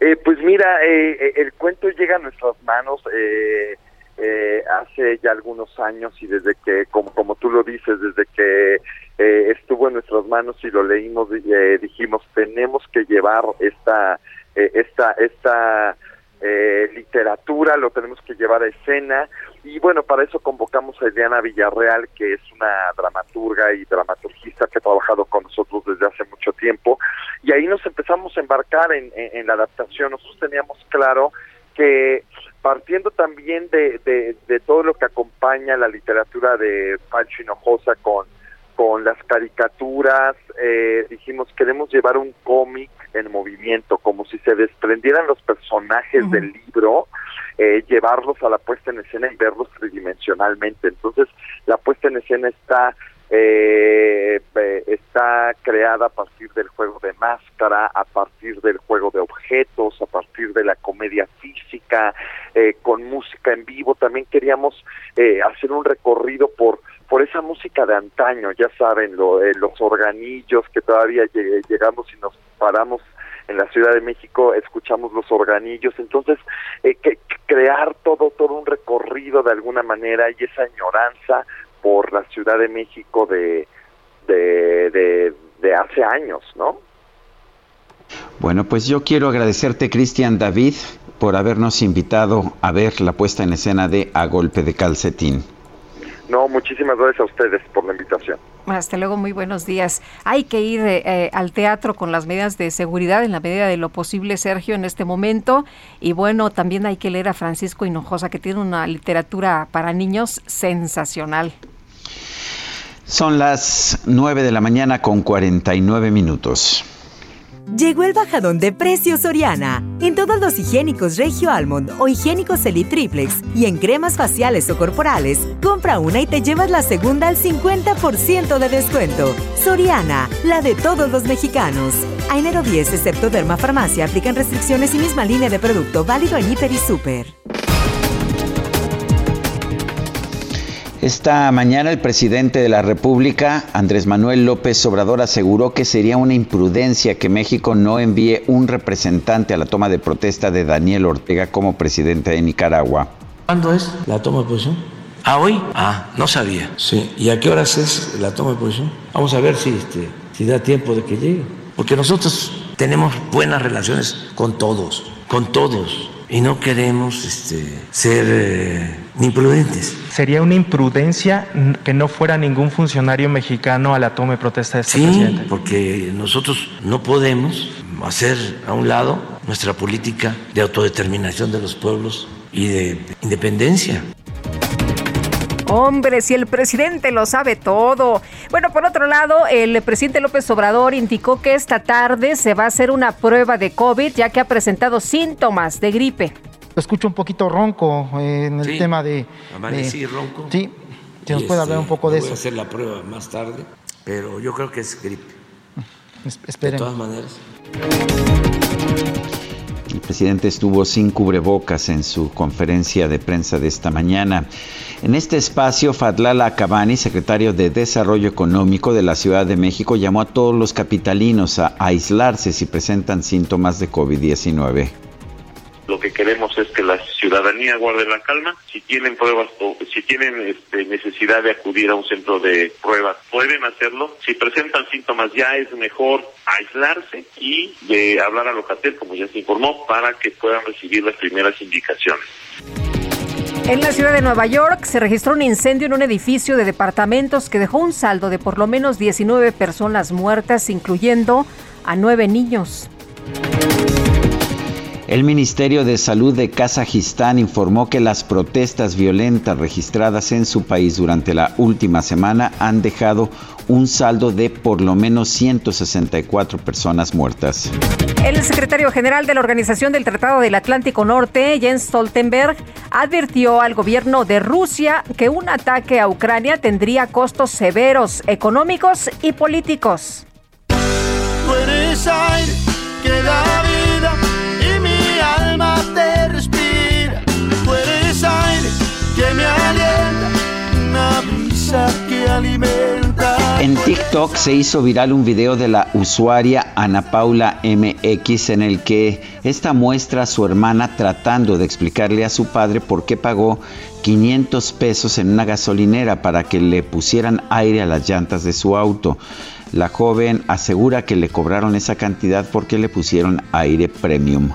Eh, pues mira, eh, el cuento llega a nuestras manos eh, eh, hace ya algunos años y desde que, como, como tú lo dices, desde que eh, estuvo en nuestras manos y lo leímos, eh, dijimos, tenemos que llevar esta, eh, esta, esta eh, literatura, lo tenemos que llevar a escena y bueno, para eso convocamos a Eliana Villarreal, que es una dramaturga y dramaturgista que ha trabajado con nosotros desde hace mucho tiempo y ahí nos empezamos a embarcar en, en, en la adaptación. Nosotros teníamos claro que partiendo también de, de, todo lo que acompaña la literatura de Pancho Hinojosa con, con las caricaturas, eh, dijimos queremos llevar un cómic en movimiento, como si se desprendieran los personajes del libro, eh, llevarlos a la puesta en escena y verlos tridimensionalmente. Entonces, la puesta en escena está eh, está creada a partir del juego de máscara, a partir del juego de objetos, a partir de la comedia física, eh, con música en vivo. También queríamos eh, hacer un recorrido por por esa música de antaño, ya saben, lo, eh, los organillos que todavía llegamos y nos paramos en la Ciudad de México escuchamos los organillos, entonces eh, que, crear todo todo un recorrido de alguna manera y esa añoranza por la Ciudad de México de, de, de, hace años, ¿no? Bueno, pues yo quiero agradecerte, Cristian David, por habernos invitado a ver la puesta en escena de A Golpe de Calcetín. No, muchísimas gracias a ustedes por la invitación. Hasta luego, muy buenos días. Hay que ir eh, eh, al teatro con las medidas de seguridad en la medida de lo posible, Sergio, en este momento. Y bueno, también hay que leer a Francisco Hinojosa, que tiene una literatura para niños sensacional. Son las 9 de la mañana con 49 minutos. Llegó el bajadón de precios Soriana. En todos los higiénicos Regio Almond o higiénicos Elite Triplex y en cremas faciales o corporales, compra una y te llevas la segunda al 50% de descuento. Soriana, la de todos los mexicanos. A enero 10, excepto Derma Farmacia, aplican restricciones y misma línea de producto válido en Hiper y Super. Esta mañana el presidente de la República, Andrés Manuel López Obrador, aseguró que sería una imprudencia que México no envíe un representante a la toma de protesta de Daniel Ortega como presidente de Nicaragua. ¿Cuándo es la toma de posición? ¿Ah, hoy? Ah, no sabía. Sí. ¿Y a qué horas es la toma de posición? Vamos a ver si, este, si da tiempo de que llegue. Porque nosotros tenemos buenas relaciones con todos, con todos. Y no queremos este, ser eh, imprudentes. Sería una imprudencia que no fuera ningún funcionario mexicano a la toma de protesta de este Sí, presidente. porque nosotros no podemos hacer a un lado nuestra política de autodeterminación de los pueblos y de independencia. Hombre, si el presidente lo sabe todo. Bueno, por otro lado, el presidente López Obrador indicó que esta tarde se va a hacer una prueba de COVID ya que ha presentado síntomas de gripe. Lo escucho un poquito ronco eh, en el Sí, tema de... Amanecí de- ronco. Sí, si nos puede hablar este, un poco de voy eso. a hacer la prueba más tarde, pero yo creo que es gripe. Es- De Esperen. todas maneras. El presidente estuvo sin cubrebocas en su conferencia de prensa de esta mañana. En este espacio, Fadlala Cabani, secretario de Desarrollo Económico de la Ciudad de México, llamó a todos los capitalinos a aislarse si presentan síntomas de COVID-19. Lo que queremos es que la ciudadanía guarde la calma. Si tienen pruebas o si tienen este, necesidad de acudir a un centro de pruebas, pueden hacerlo. Si presentan síntomas, ya es mejor aislarse y de hablar a Locatel, como ya se informó, para que puedan recibir las primeras indicaciones. En la ciudad de Nueva York se registró un incendio en un edificio de departamentos que dejó un saldo de por lo menos 19 personas muertas, incluyendo a nueve niños. El Ministerio de Salud de Kazajistán informó que las protestas violentas registradas en su país durante la última semana han dejado un saldo de por lo menos 164 personas muertas. El secretario general de la Organización del Tratado del Atlántico Norte, Jens Stoltenberg, advirtió al gobierno de Rusia que un ataque a Ucrania tendría costos severos económicos y políticos. Tú eres aire que da vida y mi alma te respira. Tú eres aire que me alienta, una brisa que alimenta. En TikTok se hizo viral un video de la usuaria Ana Paula MX en el que esta muestra a su hermana tratando de explicarle a su padre por qué pagó 500 pesos en una gasolinera para que le pusieran aire a las llantas de su auto. La joven asegura que le cobraron esa cantidad porque le pusieron aire premium.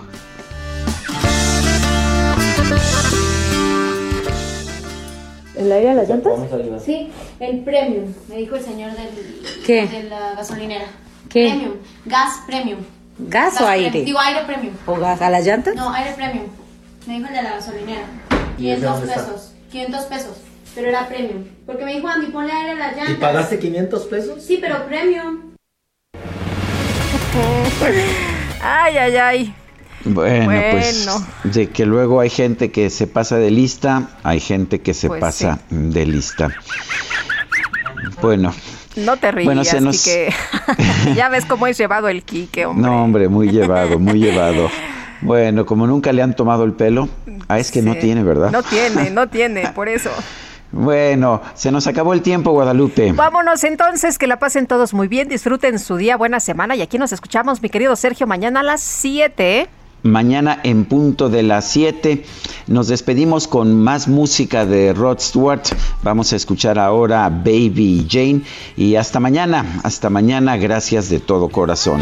¿El aire a las llantas? Sí, el premium, me dijo el señor del, ¿Qué? de la gasolinera. ¿Qué? Premium, gas premium. ¿Gas o aire? premium. Digo aire premium. ¿O gas a las llantas? No, aire premium. Me dijo el de la gasolinera. ¿Y ese 500 dónde está? pesos. 500 pesos. Pero era premium. Porque me dijo, Andy, ponle aire a las llantas. ¿Y pagaste 500 pesos? Sí, pero premium. Ay, ay, ay. Bueno, Bueno. pues de que luego hay gente que se pasa de lista, hay gente que se Pues pasa de lista. Bueno, No te rías, Bueno, nos- ya ves cómo es llevado el Quique, hombre. no hombre, muy llevado, muy llevado. Bueno, como nunca le han tomado el pelo, ah, es que no tiene, ¿verdad? No tiene, no tiene, por eso. Bueno, se nos acabó el tiempo, Guadalupe. Vámonos entonces, que la pasen todos muy bien, disfruten su día, buena semana y aquí nos escuchamos, mi querido Sergio, mañana a las 7. Mañana en punto de las 7 nos despedimos con más música de Rod Stewart. Vamos a escuchar ahora Baby Jane y hasta mañana, hasta mañana, gracias de todo corazón.